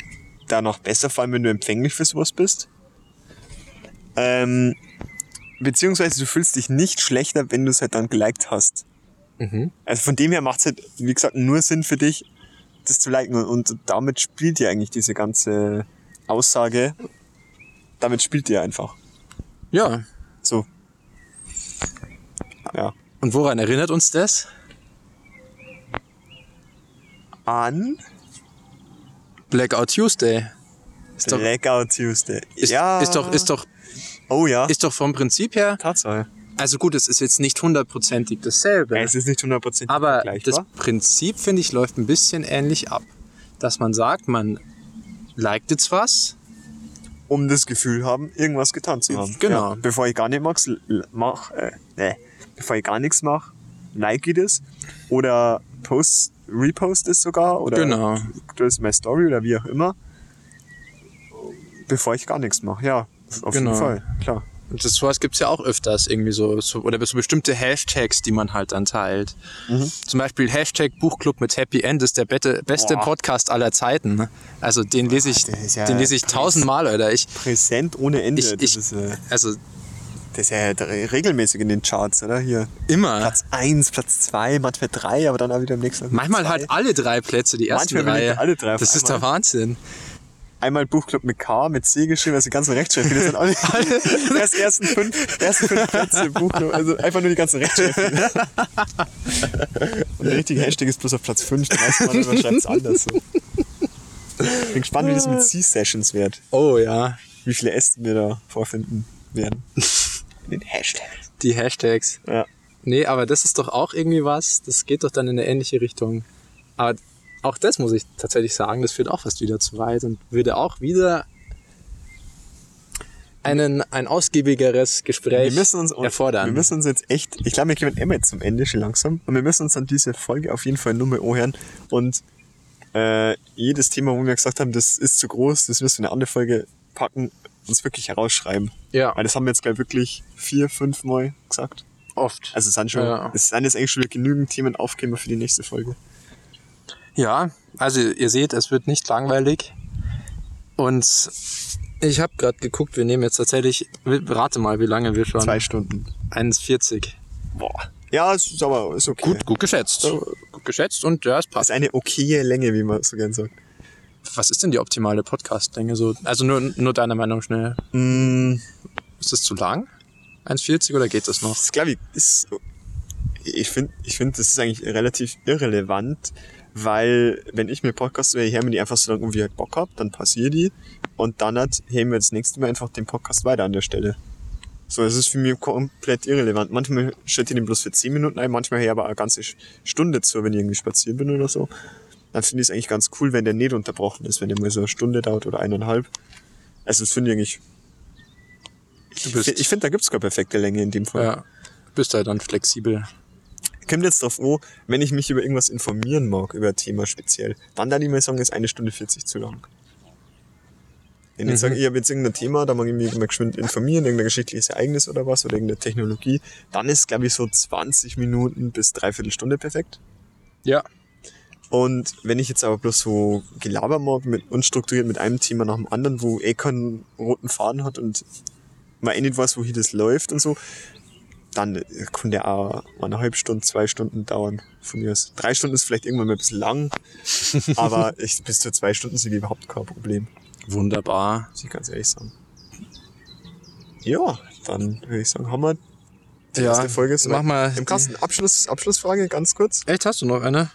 danach besser, vor allem wenn du empfänglich für sowas bist. Ähm, beziehungsweise du fühlst dich nicht schlechter, wenn du es halt dann geliked hast. Mhm. Also von dem her macht es halt, wie gesagt, nur Sinn für dich, das zu liken. Und, und damit spielt ja eigentlich diese ganze Aussage, damit spielt ihr einfach. Ja. So. Ja. Und woran erinnert uns das? An Blackout Tuesday. Ist doch, Blackout Tuesday. ist, ja. ist doch, ist doch, Oh ja. ist doch vom Prinzip her, Tatsache. Also gut, es ist jetzt nicht hundertprozentig dasselbe. Es ist nicht 100% Aber das. Prinzip, finde ich, läuft ein bisschen ähnlich ab. Dass man sagt, man liked jetzt was, um das Gefühl haben, irgendwas getan zu haben. Genau. Ja, bevor ich gar nicht l- mach, äh, nee, bevor ich gar nichts mache, like ich das oder post, repost es sogar oder Genau. du ist meine Story oder wie auch immer, bevor ich gar nichts mache. Ja, auf Genau. jeden Fall, klar. Und das sowas gibt's ja auch öfters irgendwie so, so oder so bestimmte Hashtags, die man halt dann teilt. Mhm. Zum Beispiel Hashtag Buchclub mit Happy End ist der bette, beste Boah. Podcast aller Zeiten. ne? Also den lese ich, ja den lese ich tausendmal, oder ich, Präsent ohne Ende. ich, ich ist, äh, also das ist ja re- regelmäßig in den Charts, oder? Hier. immer. Platz 1, Platz 2, manchmal 3, aber dann auch wieder im nächsten Manchmal zwei. halt alle drei Plätze, die ersten Manchmal drei. alle drei das ist der einmal. Wahnsinn. Einmal Buchclub mit K, mit C geschrieben, also die ganzen Rechtschreibfehler sind alle, erst ersten fünf, ersten fünf Plätze im Buchclub, also einfach nur die ganzen Rechtschreibfehler. Und der richtige Hashtag ist bloß auf Platz 5, dann weiß man, man schreibt es anders. So. Ich bin gespannt, wie das mit C-Sessions wird. Oh ja, Wie viele S wir da vorfinden werden. Den Hashtags. die Hashtags. Ja. Nee, aber das ist doch auch irgendwie was, das geht doch dann in eine ähnliche Richtung. Aber auch das muss ich tatsächlich sagen, das führt auch fast wieder zu weit und würde auch wieder einen, ein ausgiebigeres Gespräch Wir müssen uns, erfordern. wir müssen uns jetzt echt, ich glaube, wir kommen immer jetzt zum Ende schon langsam. Und wir müssen uns an diese Folge auf jeden Fall nur mal anhören. Und äh, jedes Thema, wo wir gesagt haben, das ist zu groß, das müssen wir in eine andere Folge packen, uns wirklich herausschreiben. ja, Weil das haben wir jetzt, glaube ich, wirklich vier, fünf Mal gesagt. oft. Also es sind schon, Ja. es sind jetzt eigentlich schon wieder genügend Themen aufgekommen für die nächste Folge. Ja, also ihr seht, es wird nicht langweilig. Und ich habe gerade geguckt, wir nehmen jetzt tatsächlich, rate mal, wie lange wir schon. Zwei Stunden. 1,40. Boah. Ja, es ist aber ist okay. Gut, gut geschätzt. Gut geschätzt und ja, es Das passt. ist eine okaye Länge, wie man so gern sagt. Was ist denn die optimale Podcast-Länge? So, also nur, nur deiner Meinung schnell. Mm, Ist das zu lang? 1,40 oder geht das noch? Das glaube ich ist. Ich finde, ich finde, das ist eigentlich relativ irrelevant, weil wenn ich mir Podcasts höre, ich höre mir die einfach so lange, wie ich halt Bock hab, dann passiert die und dann hat, hören wir das nächste Mal einfach den Podcast weiter an der Stelle. So, es ist für mich komplett irrelevant. Manchmal stellt ich den bloß für 10 Minuten ein, manchmal höre ich aber eine ganze Stunde zu, wenn ich irgendwie spazieren bin oder so. Dann finde ich es eigentlich ganz cool, wenn der nicht unterbrochen ist, wenn der mal so eine Stunde dauert oder eineinhalb. Also das finde ich eigentlich. Du Ich, bist- fi- ich finde, da gibt's keine perfekte Länge in dem Fall. Ja. Bist halt dann flexibel. Kommt jetzt drauf an, wenn ich mich über irgendwas informieren mag, über ein Thema speziell, dann dann ich mal sagen, ist eine Stunde 40 zu lang. Wenn ich Mhm. sage, ich habe jetzt irgendein Thema, da mag ich mich mal geschwind informieren, irgendein geschichtliches Ereignis oder was, oder irgendeine Technologie, dann ist, glaube ich, so 20 Minuten bis dreiviertel Stunde perfekt. Ja. Und wenn ich jetzt aber bloß so Gelaber mag, mit, unstrukturiert mit einem Thema nach dem anderen, wo eh keinen roten Faden hat und man eh nicht weiß, wohin das läuft und so, dann äh, kann der auch eine halbe Stunde, zwei Stunden dauern von mir aus. Drei Stunden ist vielleicht irgendwann mal ein bisschen lang, aber ich, bis zu zwei Stunden sind überhaupt kein Problem, Wunderbar. muss ich ganz ehrlich sagen. Ja, dann würde ich sagen, haben wir die Ja, erste Folge so mach mal im Kasten. Abschluss, Abschlussfrage, ganz kurz. Echt, hast du noch eine?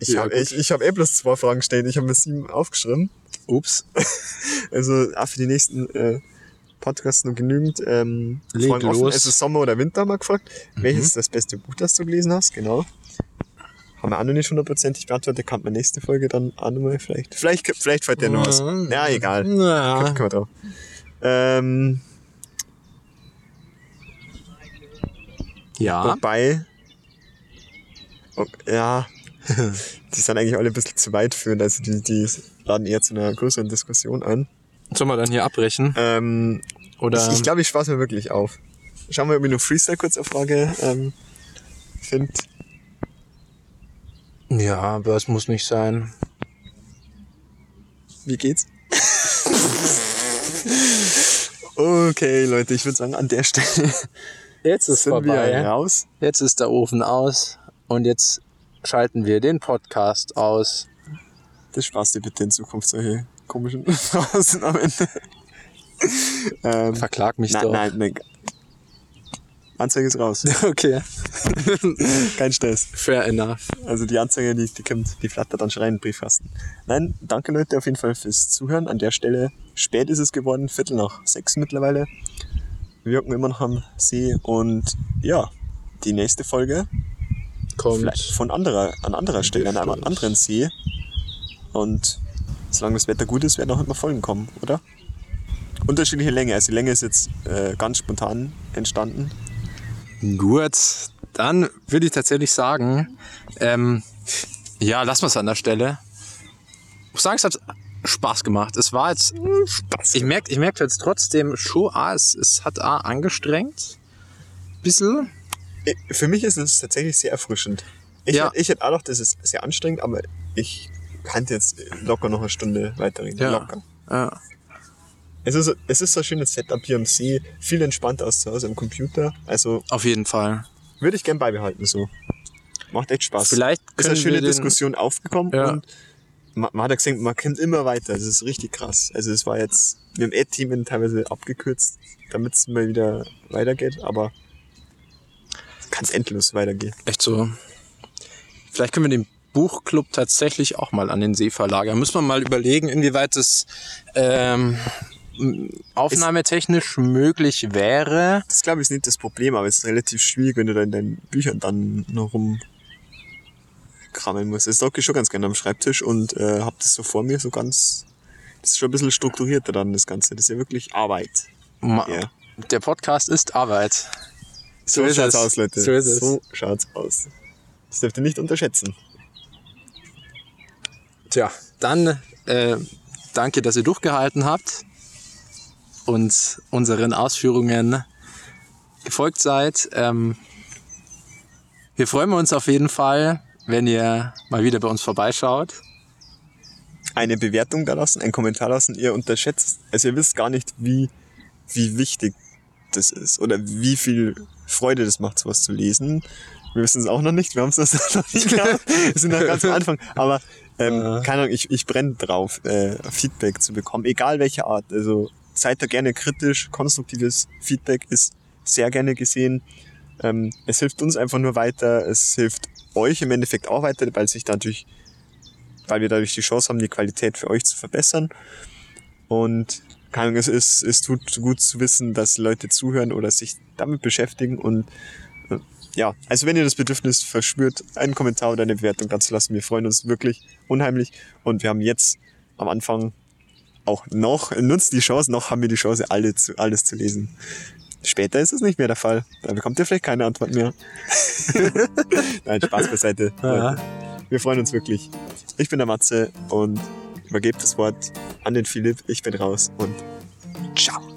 Ich Ja, habe ich, ich hab eh bloß zwei Fragen gestellt. Ich habe mir sieben aufgeschrieben. Ups. Also auch für die nächsten äh, Podcasts noch genügend ähm, Fragen offen. los. Es ist Sommer oder Winter, wir gefragt. Welches ist das beste Buch, das du gelesen hast? Genau. Haben wir auch noch nicht hundertprozentig beantwortet. Kann man nächste Folge dann auch nochmal vielleicht. Vielleicht, vielleicht fällt dir noch was. Ja, egal. Ja. Kommt kommt drauf. Ähm, Ja. Wobei, oh, ja, die sind eigentlich alle ein bisschen zu weit führend. Also die, die laden eher zu einer größeren Diskussion ein. Sollen wir dann hier abbrechen? Ähm, Oder? Ich, ich glaube, ich spaß mir wirklich auf. Schauen wir, ob ich noch Freestyle kurz auf Frage ähm, finde. ja, aber es muss nicht sein. Wie geht's? okay, Leute, ich würde sagen, an der Stelle Jetzt ist sind vorbei. wir raus. Jetzt ist der Ofen aus und jetzt schalten wir den Podcast aus. Das spaß dir bitte in Zukunft solche komischen Phrasen am Ende. ähm, Verklag mich nein, doch. nein, nein. Anzeige ist raus. Okay. Kein Stress. Fair enough. Also die Anzeige, die, die kommt, die flattert dann schreien Briefkasten. Nein, danke Leute auf jeden Fall fürs Zuhören. An der Stelle, spät ist es geworden, Viertel nach sechs mittlerweile. Wir wirken immer noch am See und ja, die nächste Folge Kommt. vielleicht von anderer, an anderer Stelle, an einem anderen See. Und solange das Wetter gut ist, werden auch immer Folgen kommen, oder? Unterschiedliche Länge. Also die Länge ist jetzt äh, ganz spontan entstanden. Gut, dann würde ich tatsächlich sagen, ähm, ja, lassen wir es an der Stelle. Ich muss sagen, es hat Spaß gemacht. Es war jetzt, Spaß. ich merke ich merk jetzt trotzdem schon, ah, es, es hat ah, angestrengt. Bisschen. Äh, Für mich ist es tatsächlich sehr erfrischend. Ich, Ja. hätte, ich hätte auch gedacht, das ist sehr anstrengend, aber ich kann jetzt locker noch eine Stunde weiterreden. Ja. Locker. Ja. Es ist, es ist so ein schönes Setup hier am See, viel entspannter als zu Hause am Computer. Also Auf jeden Fall. würde ich gern beibehalten so. Macht echt Spaß. Vielleicht ist eine schöne Diskussion aufgekommen Ja. und man, man hat ja gesehen, man kommt immer weiter. Das ist richtig krass. Also es war jetzt, wir haben Ad-Team teilweise abgekürzt, damit es mal wieder weitergeht, aber kann es endlos weitergehen. Echt so. Vielleicht können wir den Buchclub tatsächlich auch mal an den See verlagern. Müssen wir mal überlegen, inwieweit es ähm, aufnahmetechnisch möglich wäre. Das glaube ich ist nicht das Problem, aber es ist relativ schwierig, wenn du da in deinen Büchern dann noch rumkramen musst. Das docke ich schon ganz gerne am Schreibtisch und äh, hab das so vor mir, so ganz. Das ist schon ein bisschen strukturierter dann, das Ganze. Das ist ja wirklich Arbeit. Ma Ja. Der Podcast ist Arbeit. So, ist schaut's es. aus, Leute. So ist es. So schaut's aus. Das dürft ihr nicht unterschätzen. Tja, dann äh, danke, dass ihr durchgehalten habt und unseren Ausführungen gefolgt seid. Ähm, wir freuen uns auf jeden Fall, wenn ihr mal wieder bei uns vorbeischaut. Eine Bewertung da lassen, einen Kommentar lassen. Ihr unterschätzt, also ihr wisst gar nicht, wie, wie wichtig das ist oder wie viel Freude das macht, sowas zu lesen. Wir wissen es auch noch nicht, wir haben es noch nicht gehabt. Wir sind noch ganz am Anfang. Aber ähm, keine Ahnung, ich, ich brenne drauf, äh, Feedback zu bekommen, egal welche Art. Also seid da gerne kritisch, konstruktives Feedback ist sehr gerne gesehen. Ähm, es hilft uns einfach nur weiter, es hilft euch im Endeffekt auch weiter, weil sich dadurch, weil wir dadurch die Chance haben, die Qualität für euch zu verbessern. Und keine Ahnung, es ist, es tut gut zu wissen, dass Leute zuhören oder sich damit beschäftigen und äh, ja, also wenn ihr das Bedürfnis verspürt, einen Kommentar oder eine Bewertung da zu lassen, wir freuen uns wirklich unheimlich und wir haben jetzt am Anfang auch noch, nutzt die Chance, noch haben wir die Chance, alle zu, alles zu lesen. Später ist es nicht mehr der Fall. Da bekommt ihr vielleicht keine Antwort mehr. Nein, Spaß beiseite. Leute. Wir freuen uns wirklich. Ich bin der Matze und übergebe das Wort an den Philipp. Ich bin raus und ciao.